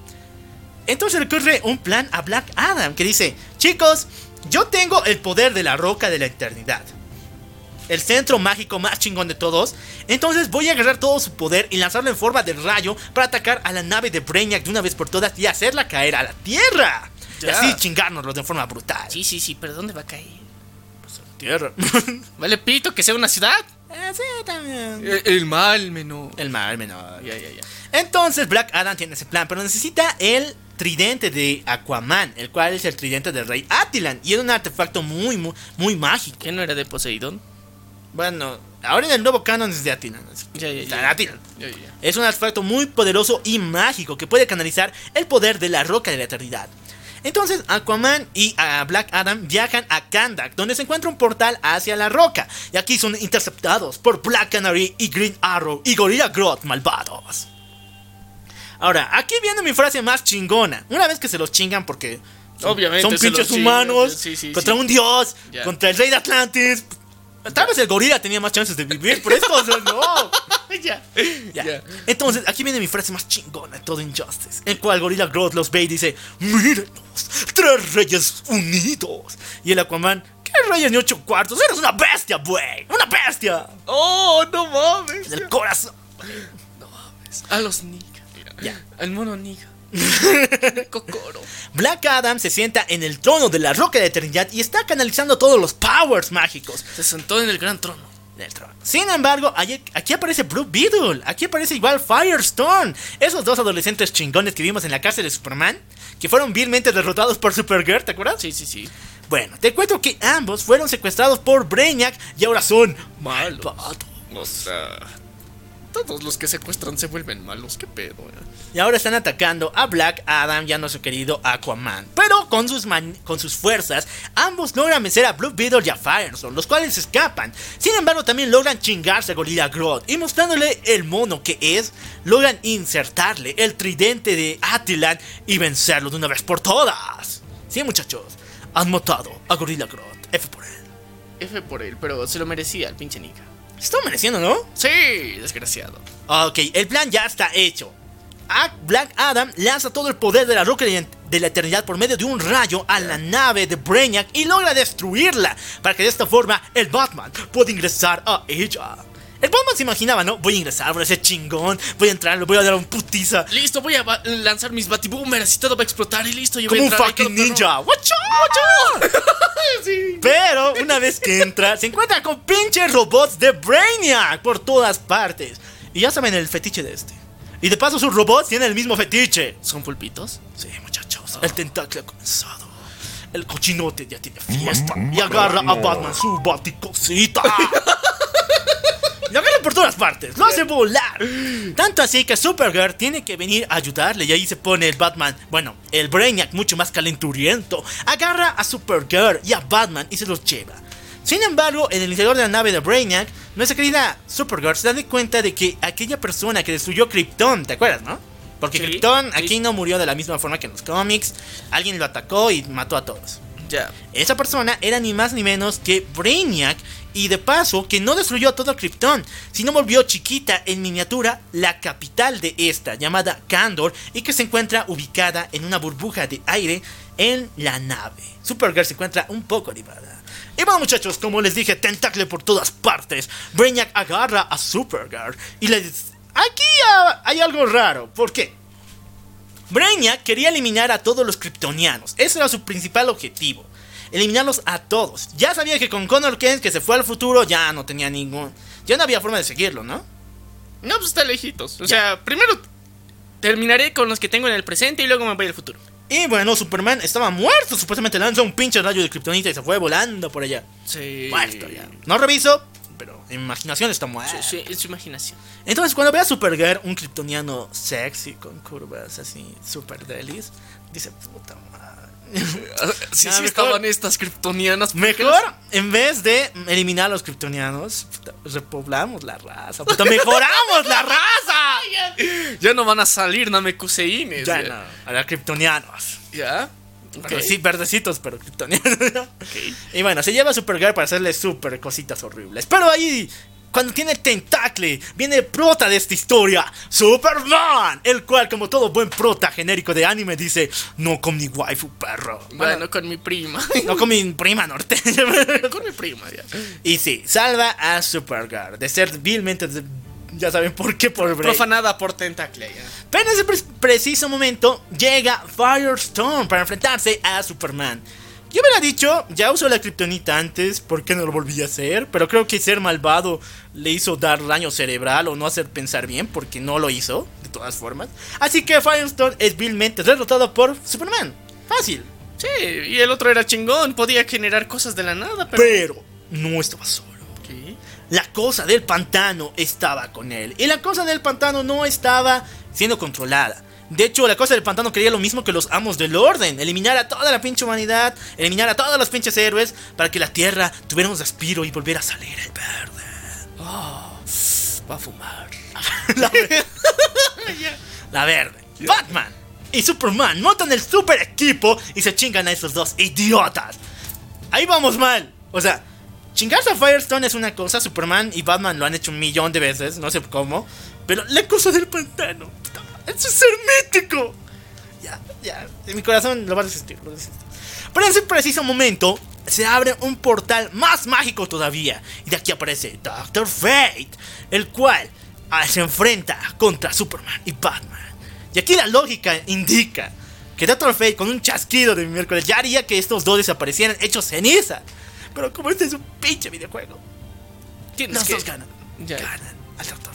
S1: Entonces le ocurre un plan a Black Adam que dice, chicos, yo tengo el poder de la roca de la eternidad. El centro mágico más chingón de todos. Entonces voy a agarrar todo su poder y lanzarlo en forma de rayo para atacar a la nave de Brainiac de una vez por todas y hacerla caer a la Tierra. Y
S2: Ya.
S1: así chingárnoslo de forma brutal.
S2: Sí, sí, sí, pero ¿dónde va a caer?
S1: Tierra.
S2: Vale, pito, que sea una ciudad.
S1: Eh, sí, también.
S2: El, el mal menor.
S1: El mal menor.
S2: Ya, ya, ya.
S1: Entonces Black Adam tiene ese plan, pero necesita el tridente de Aquaman, el cual es el tridente del rey Attilan. Y es un artefacto muy, muy, muy mágico.
S2: ¿Qué no era de Poseidón?
S1: Bueno, ahora en el nuevo canon es de
S2: ya.
S1: en Attilan.
S2: Ya, ya.
S1: Es un artefacto muy poderoso y mágico que puede canalizar el poder de la roca de la eternidad. Entonces Aquaman y ah, Black Adam viajan a Kandak, donde se encuentra un portal hacia la roca. Y aquí son interceptados por Black Canary y Green Arrow y Gorilla Grodd malvados. Ahora, aquí viene mi frase más chingona. Una vez que se los chingan porque son,
S2: Obviamente
S1: son pinches humanos
S2: sí, sí,
S1: contra
S2: sí.
S1: un dios, contra el rey de Atlantis. Tal vez el gorila tenía más chances de vivir, por esto no.
S2: ya.
S1: Ya. Entonces, aquí viene mi frase más chingona de todo Injustice. En cual Gorilla Grodd los ve y dice: Mírenos, tres reyes unidos. Y el Aquaman: ¿Qué reyes ni ocho cuartos? Eres una bestia, güey. Una bestia.
S2: Oh, no mames.
S1: Del corazón.
S2: A los nigga.
S1: Ya.
S2: Al mono nigga.
S1: Black Adam se sienta en el trono de la roca de eternidad y está canalizando todos los powers mágicos
S2: Se sentó en el gran trono.
S1: del trono. Sin embargo, aquí aparece Blue Beetle, aquí aparece igual Firestone, esos dos adolescentes chingones que vimos en la cárcel de Superman, que fueron vilmente derrotados por Supergirl, ¿te acuerdas?
S2: Sí, sí, sí.
S1: Bueno, te cuento que ambos fueron secuestrados por Brainiac y ahora son malvados.
S2: O sea. Todos los que secuestran se vuelven malos. ¿Qué pedo? eh?
S1: Y ahora están atacando a Black Adam y a nuestro querido Aquaman. Pero con sus, man- con sus fuerzas, ambos logran vencer a Blue Beetle y a Firestone, los cuales escapan. Sin embargo, también logran chingarse a Gorilla Grodd. Y mostrándole el mono que es, logran insertarle el tridente de Attilan y vencerlo de una vez por todas. Sí, muchachos, han matado a Gorilla Grodd. F por él.
S2: F por él, pero se lo merecía el pinche nigga.
S1: Se está mereciendo, ¿no?
S2: Sí, desgraciado.
S1: Ok, el plan ya está hecho. A- Black Adam lanza todo el poder de la roca de la eternidad por medio de un rayo a la nave de Brainiac y logra destruirla para que de esta forma el Batman pueda ingresar a ella. El Batman se imaginaba, ¿no? Voy a ingresar, voy a ser chingón, voy a entrar, le voy a dar un putiza.
S2: Listo, voy a lanzar mis batiboomers y todo va a explotar y listo. Yo
S1: Como
S2: voy
S1: un
S2: a entrar ahí
S1: fucking ninja. ¡Watcha, watcha! Pero una vez que entra, se encuentra con pinches robots de Brainiac por todas partes. Y ya saben el fetiche de este. Y de paso sus robots tienen el mismo fetiche.
S2: ¿Son pulpitos?
S1: Sí, muchachos, el tentáculo ha comenzado. El cochinote ya tiene fiesta. Y agarra a Batman su baticosita. Lo agarra por todas partes, lo hace volar. Tanto así que Supergirl tiene que venir a ayudarle. Y ahí se pone el Batman, bueno, el Brainiac mucho más calenturiento. Agarra a Supergirl y a Batman y se los lleva. Sin embargo, en el interior de la nave de Brainiac, nuestra querida Supergirl se da cuenta de que aquella persona que destruyó Krypton, ¿te acuerdas, no? Porque
S2: Sí,
S1: Krypton
S2: sí.
S1: aquí no murió de la misma forma que en los cómics. Alguien lo atacó y mató a todos.
S2: Ya.
S1: Esa persona era ni más ni menos que Brainiac y de paso que no destruyó a todo Krypton, sino volvió chiquita en miniatura la capital de esta, llamada Kandor, y que se encuentra ubicada en una burbuja de aire en la nave. Supergirl se encuentra un poco animada. Y bueno muchachos, como les dije, tentacle por todas partes. Brainiac agarra a Supergirl y le dice... Aquí hay algo raro, ¿por qué? Brainiac quería eliminar a todos los kryptonianos. Ese era su principal objetivo. Eliminarlos a todos. Ya sabía que con Connor Kent, que se fue al futuro, ya no tenía ningún... Ya no había forma de seguirlo, ¿no?
S2: No, pues está lejitos. O sea, primero terminaré con los que tengo en el presente y luego me voy al futuro.
S1: Y bueno, Superman estaba muerto. Supuestamente lanzó un pinche rayo de kryptonita y se fue volando por allá.
S2: Sí.
S1: Muerto ya. No reviso, pero imaginación está muerto.
S2: Sí, sí, es su imaginación.
S1: Entonces, cuando ve a Supergirl, un kryptoniano sexy con curvas así, super delis, dice, puta madre.
S2: Sí, sí estaban estas kryptonianas.
S1: Mejor, en vez de eliminar a los kryptonianos, repoblamos la raza. Puta, mejoramos la raza.
S2: Ya no van a salir Namekuseines.
S1: Ya no, a los kryptonianos.
S2: ¿Ya?
S1: Pero sí, verdecitos, pero kryptonianos. Y bueno, se lleva a Supergirl para hacerle super cositas horribles. Pero ahí, cuando tiene el tentacle, viene el prota de esta historia, Superman. El cual, como todo buen prota genérico de anime, dice: No con mi waifu, perro.
S2: Bueno, con mi prima.
S1: no con mi prima norteña.
S2: con mi prima, ya.
S1: y sí, salva a Supergirl de ser vilmente. Ya saben por qué, por Bray.
S2: Profanada por Tentacle, ya.
S1: Pero en ese pre- preciso momento llega Firestorm para enfrentarse a Superman. Yo hubiera dicho, ya usó la kriptonita antes, ¿por qué no lo volví a hacer? Pero creo que ser malvado le hizo dar daño cerebral o no hacer pensar bien, porque no lo hizo, de todas formas. Así que Firestorm es vilmente derrotado por Superman. Fácil.
S2: Sí, y el otro era chingón, podía generar cosas de la nada, pero.
S1: Pero no estaba solo.
S2: ¿Qué?
S1: La cosa del pantano estaba con él. Y la cosa del pantano no estaba siendo controlada. De hecho, la cosa del pantano quería lo mismo que los amos del orden. Eliminar a toda la pinche humanidad. Eliminar a todos los pinches héroes. Para que la tierra tuviera un respiro y volviera a salir el verde.
S2: Va a fumar.
S1: La verde. La verde. Batman y Superman montan el super equipo y se chingan a esos dos idiotas. Ahí vamos mal. O sea, chingarse a Firestone es una cosa. Superman y Batman lo han hecho un millón de veces. No sé cómo. Pero la cosa del pantano. puta Eso es ser mítico. Ya, ya. En mi corazón lo va a resistir. Lo. Pero en ese preciso momento se abre un portal más mágico todavía. Y de aquí aparece Doctor Fate. El cual ah, se enfrenta contra Superman y Batman. Y aquí la lógica indica que Doctor Fate con un chasquido de miércoles ya haría que estos dos desaparecieran hechos ceniza. Pero como este es un pinche videojuego,
S2: Tienes
S1: los
S2: que.
S1: dos ganan.
S2: Ya.
S1: Ganan al Doctor.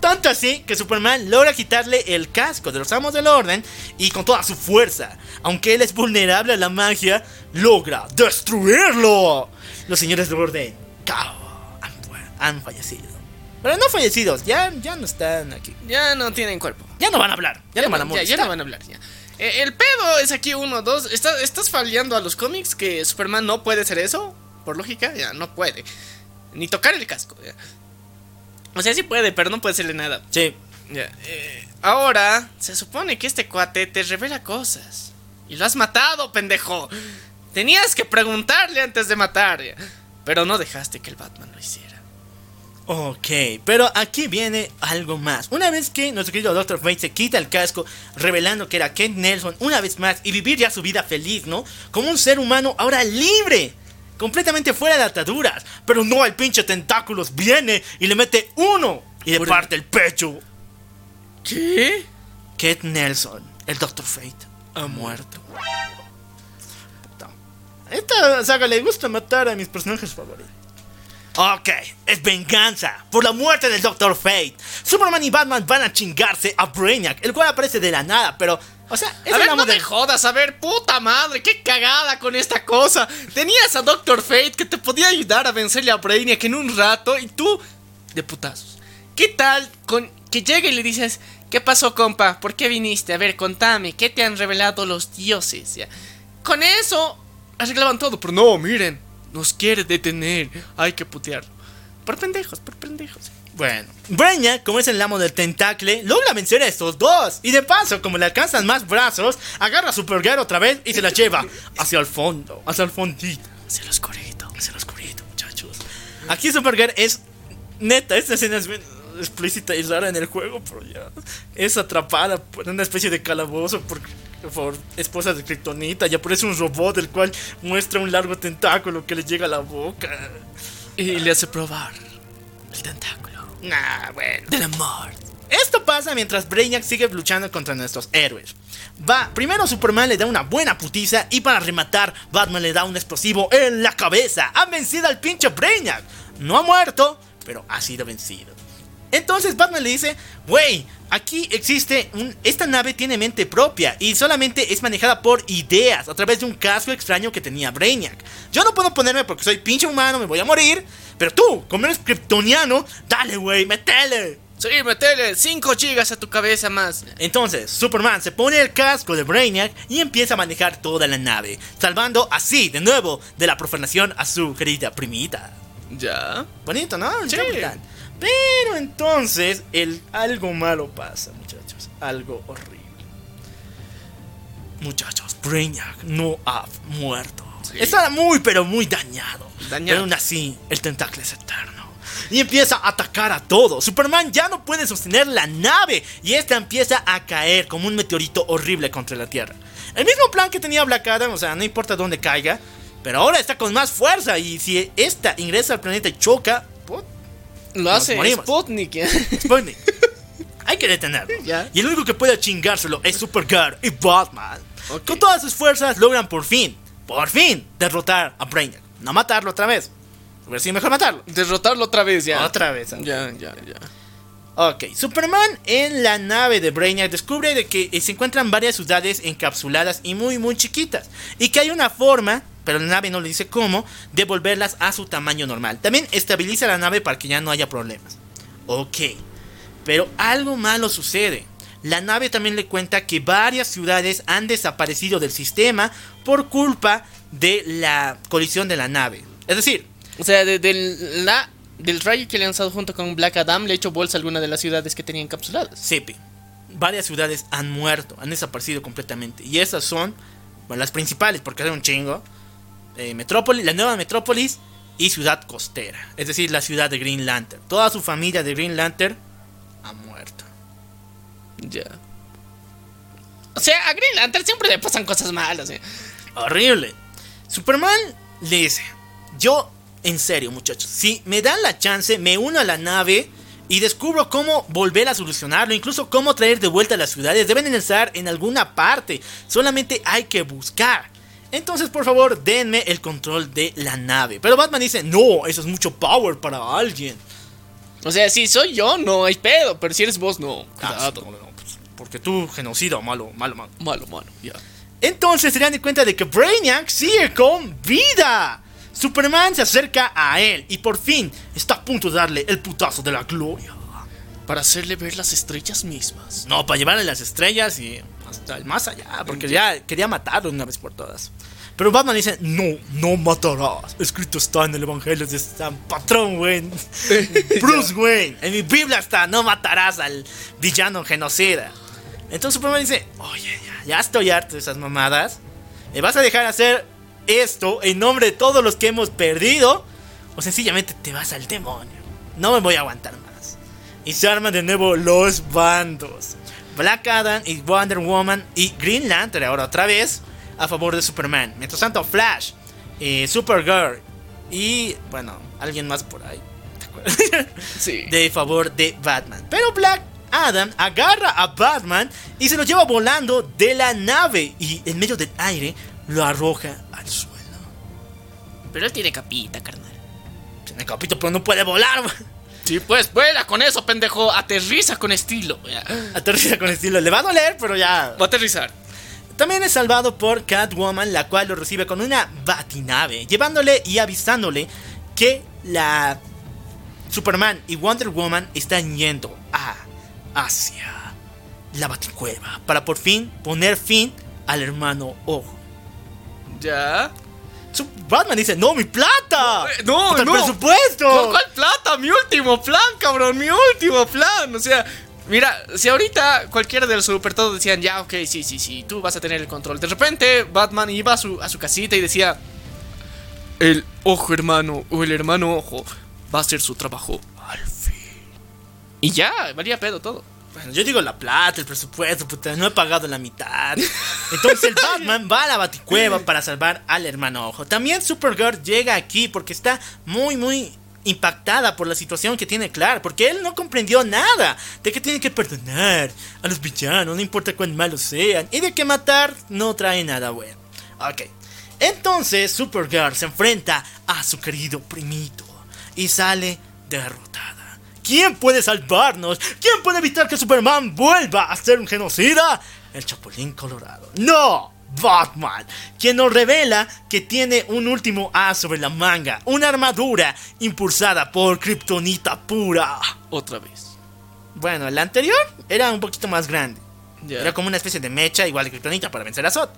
S1: Tanto así que Superman logra quitarle el casco de los amos del orden y con toda su fuerza, aunque él es vulnerable a la magia, logra destruirlo. Los señores del orden, cao, han, han fallecido. Pero no fallecidos, ya, ya no están aquí.
S2: Ya no tienen cuerpo.
S1: Ya no van a hablar, ya, no van a
S2: ya,
S1: molestar.
S2: ya no van a hablar, ya. Eh, el pedo es aquí uno, dos. ¿Estás, ¿Estás fallando a los cómics que Superman no puede hacer eso? Por lógica, ya, no puede. Ni tocar el casco, ya. O sea, sí puede, pero no puede hacerle nada.
S1: Sí,
S2: Ya. eh, ahora, se supone que este cuate te revela cosas. Y lo has matado, pendejo. Tenías que preguntarle antes de matar. Pero no dejaste que el Batman lo hiciera.
S1: Ok, pero aquí viene algo más. Una vez que nuestro querido Dr. Fate se quita el casco, revelando que era Kent Nelson una vez más y vivir ya su vida feliz, ¿no? Como un ser humano ahora libre, completamente fuera de ataduras. Pero no, el pinche tentáculos viene y le mete uno y le parte el pecho.
S2: ¿Qué?
S1: Kent Nelson, el Dr. Fate, ha muerto. Esta saga le gusta matar a mis personajes favoritos. Ok, es venganza por la muerte del Dr. Fate. Superman y Batman van a chingarse a Brainiac, el cual aparece de la nada, pero, o sea, es
S2: a ver, no me
S1: del-
S2: jodas, a ver, puta madre, qué cagada con esta cosa. Tenías a Doctor Fate que te podía ayudar a vencerle a Brainiac en un rato y tú, de putazos. ¿Qué tal con que llegue y le dices, ¿qué pasó, compa? ¿Por qué viniste? A ver, contame, ¿qué te han revelado los dioses? Ya. Con eso arreglaban todo, pero no, miren, nos quiere detener, hay que putearlo. Por pendejos, por pendejos.
S1: Bueno, Brainiac, como es el amo del tentacle, logra vencer a estos dos. Y de paso, como le alcanzan más brazos, agarra a Supergirl otra vez y se la lleva hacia el fondo, hacia el fondito.
S2: Se los corito.
S1: Hacia el oscurito, muchachos. Aquí Supergirl es. Neta, esta escena es explícita y rara en el juego, pero ya. Es atrapada por una especie de calabozo por, por esposas de Kryptonita. Y aparece un robot el cual muestra un largo tentáculo que le llega a la boca.
S2: Y le hace probar el tentáculo
S1: Nah, bueno.
S2: del amor.
S1: Esto pasa mientras Brainiac sigue luchando contra nuestros héroes. Va, primero Superman le da una buena putiza y para rematar, Batman le da un explosivo en la cabeza. Ha vencido al pinche Brainiac. No ha muerto, pero ha sido vencido. Entonces Batman le dice, wey, aquí existe un... Esta nave tiene mente propia y solamente es manejada por ideas a través de un casco extraño que tenía Brainiac. Yo no puedo ponerme porque soy pinche humano, me voy a morir. Pero tú, como eres kryptoniano, dale, wey, metele.
S2: Sí, metele 5 gigas a tu cabeza más.
S1: Entonces, Superman se pone el casco de Brainiac y empieza a manejar toda la nave, salvando así, de nuevo, de la profanación a su querida primita.
S2: Ya.
S1: Bonito, ¿no?
S2: Sí.
S1: capitán. Pero entonces, el, algo malo pasa, muchachos. Algo horrible. Muchachos, Brainiac no ha muerto.
S2: Sí.
S1: Está muy, pero muy dañado.
S2: Dañado.
S1: Pero aún así, el tentáculo es eterno. Y empieza a atacar a todo. Superman ya no puede sostener la nave. Y esta empieza a caer como un meteorito horrible contra la Tierra. El mismo plan que tenía Black Adam, o sea, no importa dónde caiga. Pero ahora está con más fuerza. Y si esta ingresa al planeta y choca, put,
S2: Lo hace. Sputnik. ¿eh?
S1: Sputnik. Hay que detenerlo.
S2: Ya.
S1: Y el único que puede chingárselo es Supergirl y Batman. Con todas sus fuerzas logran por fin, por fin, derrotar a Brainiac. No matarlo otra vez. Hubiera sido mejor matarlo.
S2: Derrotarlo otra vez ya.
S1: Otra vez.
S2: Ya, ya, ya.
S1: Ok, Superman en la nave de Brainiac descubre de que eh, se encuentran varias ciudades encapsuladas y muy muy chiquitas. Y que hay una forma, pero la nave no le dice cómo, de volverlas a su tamaño normal. También estabiliza la nave para que ya no haya problemas. Ok, pero algo malo sucede. La nave también le cuenta que varias ciudades han desaparecido del sistema por culpa de la colisión de la nave. Es decir,
S2: O sea, de- del, la, del rayo que le han lanzado junto con Black Adam le ha hecho bolsa a alguna de las ciudades que tenía encapsuladas.
S1: Sepi. Varias ciudades han muerto, han desaparecido completamente. Y esas son bueno, las principales, porque hay un chingo. Eh, Metrópolis, la nueva Metrópolis y Ciudad Costera. Es decir, la ciudad de Green Lantern. Toda su familia de Green Lantern ha muerto.
S2: Ya. O sea, a Green Lantern siempre le pasan cosas malas. ¿eh?
S1: Horrible. Superman le dice, yo, en serio muchachos, si me dan la chance, me uno a la nave y descubro cómo volver a solucionarlo, incluso cómo traer de vuelta a las ciudades, deben estar en alguna parte, solamente hay que buscar. Entonces, por favor, denme el control de la nave. Pero Batman dice, no, eso es mucho power para alguien.
S2: O sea, si soy yo, no hay pedo. Pero si eres vos, no.
S1: Ah,
S2: Cuidado.
S1: no, no, pues, porque tú, genocida, malo, malo, malo.
S2: Malo, malo. Ya.
S1: Entonces se dan de cuenta de que Brainiac sigue con vida. Superman se acerca a él y por fin está a punto de darle el putazo de la gloria.
S2: Para hacerle ver las estrellas mismas.
S1: No, para llevarle las estrellas y hasta el más allá, porque ya quería matarlo una vez por todas. Pero Batman dice, no, no matarás. Escrito está en el Evangelio de San Patrón Wayne. Bruce Wayne. En mi Biblia está, no matarás al villano genocida. Entonces Superman dice, oye, ya, ya estoy harto de esas mamadas. ¿Me vas a dejar hacer esto en nombre de todos los que hemos perdido? O sencillamente te vas al demonio. No me voy a aguantar más. Y se arman de nuevo los bandos. Black Adam y Wonder Woman y Green Lantern ahora otra vez a favor de Superman. Mientras tanto Flash, eh, Supergirl y bueno, alguien más por ahí. ¿te acuerdas?
S2: Sí.
S1: de favor de Batman. Pero Black Adam agarra a Batman y se lo lleva volando de la nave y en medio del aire lo arroja al suelo.
S2: Pero él tiene capita, carnal.
S1: Tiene capito, pero no puede volar.
S2: Sí, pues vuela con eso, pendejo. Aterriza con estilo.
S1: Aterriza con estilo. Le va a doler, pero ya.
S2: Va a aterrizar.
S1: También es salvado por Catwoman, la cual lo recibe con una batinave, llevándole y avisándole que la Superman y Wonder Woman están yendo a hacia la baticueva para por fin poner fin al hermano Ojo.
S2: Ya.
S1: Batman dice, no, mi plata.
S2: Eh, no,
S1: el
S2: no.
S1: presupuesto.
S2: ¿Con cuál plata? Mi último plan, cabrón. Mi último plan. O sea, mira, si ahorita cualquiera de los super todos decían, ya, ok, sí, sí, sí, tú vas a tener el control. De repente, Batman iba a su, a su casita y decía, el ojo hermano o el hermano ojo va a hacer su trabajo. Y ya, valía pedo todo.
S1: Bueno, yo digo la plata, el presupuesto, puta, no he pagado la mitad. Entonces el Batman va a la baticueva para salvar al hermano Ojo. También Supergirl llega aquí porque está muy, muy impactada por la situación que tiene Clark, porque él no comprendió nada de que tiene que perdonar a los villanos, no importa cuán malos sean, y de que matar no trae nada bueno. Ok, entonces Supergirl se enfrenta a su querido primito y sale derrotada. ¿Quién puede salvarnos? ¿Quién puede evitar que Superman vuelva a ser un genocida? El Chapulín Colorado. ¡No! Batman, quien nos revela que tiene un último as sobre la manga, una armadura impulsada por Kryptonita pura.
S2: Otra vez.
S1: Bueno, la anterior era un poquito más grande.
S2: Ya.
S1: Era como una especie de mecha igual de Kryptonita para vencer a Zod.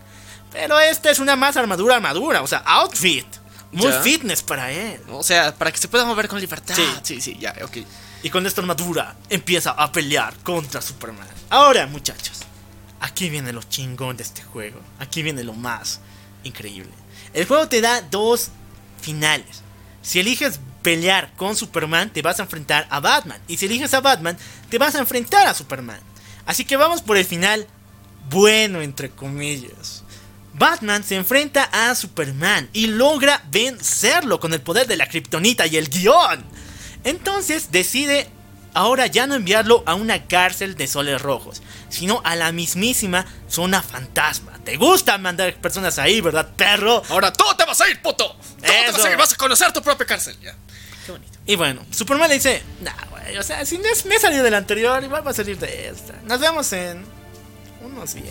S1: Pero esta es una más armadura, armadura, o sea, outfit. Muy
S2: Ya.
S1: fitness para él.
S2: O sea, para que se pueda mover con libertad.
S1: Sí.
S2: sí, sí, ya, ok.
S1: Y con esta armadura empieza a pelear contra Superman. Ahora, muchachos, aquí viene lo chingón de este juego. Aquí viene lo más increíble. El juego te da dos finales. Si eliges pelear con Superman, te vas a enfrentar a Batman. Y si eliges a Batman, te vas a enfrentar a Superman. Así que vamos por el final bueno, entre comillas. Batman se enfrenta a Superman y logra vencerlo con el poder de la kriptonita y el guion. Entonces decide ahora ya no enviarlo a una cárcel de soles rojos, sino a la mismísima zona fantasma. ¿Te gusta mandar personas ahí, verdad, perro?
S4: Ahora tú te vas a ir, puto. Tú te
S1: Eso.
S4: vas a ir, vas a conocer tu propia cárcel. Ya.
S2: Qué bonito.
S1: Y bueno, Superman le dice, nah, güey, o sea, si me he salido del anterior, igual va a salir de esta. Nos vemos en unos 10,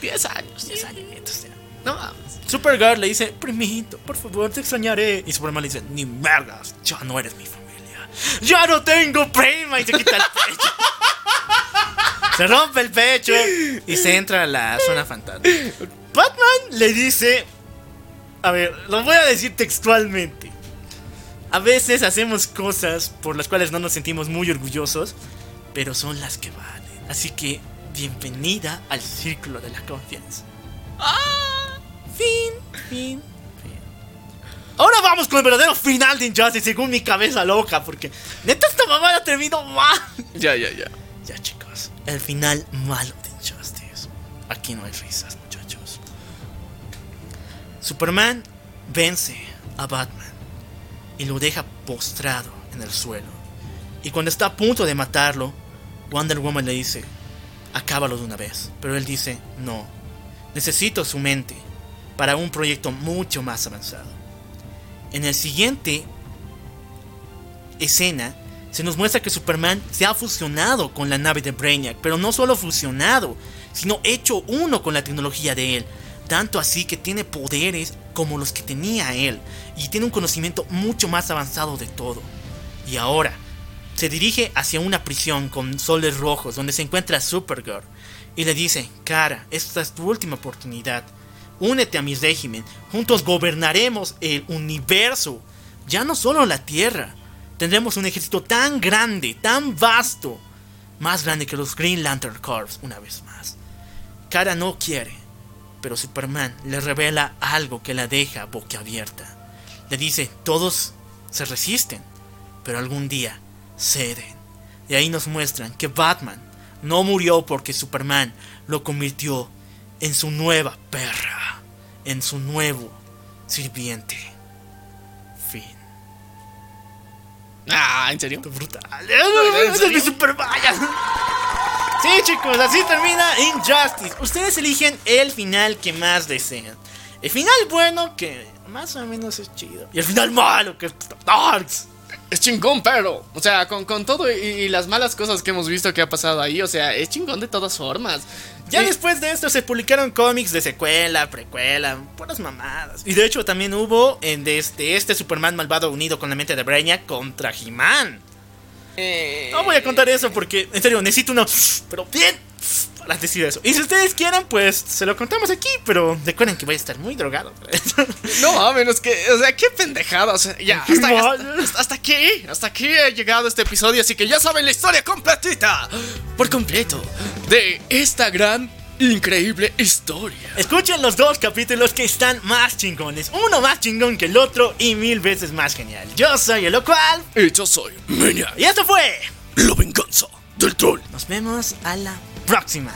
S2: 10 años.
S1: 10 añitos. Ya".
S2: No.
S1: Supergirl le dice, primito, por favor, te extrañaré. Y Superman le dice, ni merdas, ya no eres mi familia. Ya no tengo prima. Y se quita el pecho. se rompe el pecho y se entra a la zona fantasma. Batman le dice, a ver, lo voy a decir textualmente. A veces hacemos cosas por las cuales no nos sentimos muy orgullosos, pero son las que valen. Así que, bienvenida al círculo de la confianza. Fin, fin, fin. Ahora vamos con el verdadero final de Injustice según mi cabeza loca, porque neta esta mamada terminó mal.
S2: Ya, ya, ya.
S1: Ya chicos, el final malo de Injustice. Aquí no hay risas, muchachos. Superman vence a Batman y lo deja postrado en el suelo. Y cuando está a punto de matarlo, Wonder Woman le dice, acábalo de una vez. Pero él dice, no, necesito su mente para un proyecto mucho más avanzado. En el siguiente escena se nos muestra que Superman se ha fusionado con la nave de Brainiac, pero no solo fusionado, sino hecho uno con la tecnología de él. Tanto así que tiene poderes como los que tenía él y tiene un conocimiento mucho más avanzado de todo. Y ahora se dirige hacia una prisión con soles rojos donde se encuentra Supergirl y le dice, cara, esta es tu última oportunidad. Únete a mi régimen, juntos gobernaremos el universo, ya no solo la Tierra. Tendremos un ejército tan grande, tan vasto, más grande que los Green Lantern Corps una vez más. Cara no quiere, pero Superman le revela algo que la deja boquiabierta. Le dice, todos se resisten, pero algún día ceden. Y ahí nos muestran que Batman no murió porque Superman lo convirtió en su nueva perra, en su nuevo sirviente. Fin.
S2: Ah, ¿en serio?
S1: Brutal. Ese es mi Superman. Sí, chicos, así termina Injustice. Ustedes eligen el final que más desean. El final bueno, que más o menos es chido. Y el final malo, que es Darks.
S2: Es chingón, pero. O sea, con, con todo y, y las malas cosas que hemos visto que ha pasado ahí, o sea, es chingón de todas formas.
S1: Ya después de esto se publicaron cómics de secuela, precuela, puras mamadas. Y de hecho también hubo en de este, este Superman malvado unido con la mente de Brainiac contra He-Man.
S2: Eh,
S1: No voy a contar eso porque, en serio, necesito uno, pero bien, para decir eso. Y si ustedes quieren, pues se lo contamos aquí, pero recuerden que voy a estar muy drogado.
S2: No, a menos que, o sea, qué pendejada, o sea, ya, hasta, hasta, aquí, hasta aquí ha llegado este episodio, así que ya saben la historia completita, por completo, de esta gran, increíble historia.
S1: Escuchen los dos capítulos que están más chingones. Uno más chingón que el otro y mil veces más genial. Yo soy el cual
S2: Y yo soy Maniac,
S1: y esto fue.
S2: la venganza del troll.
S1: Nos vemos a la próxima.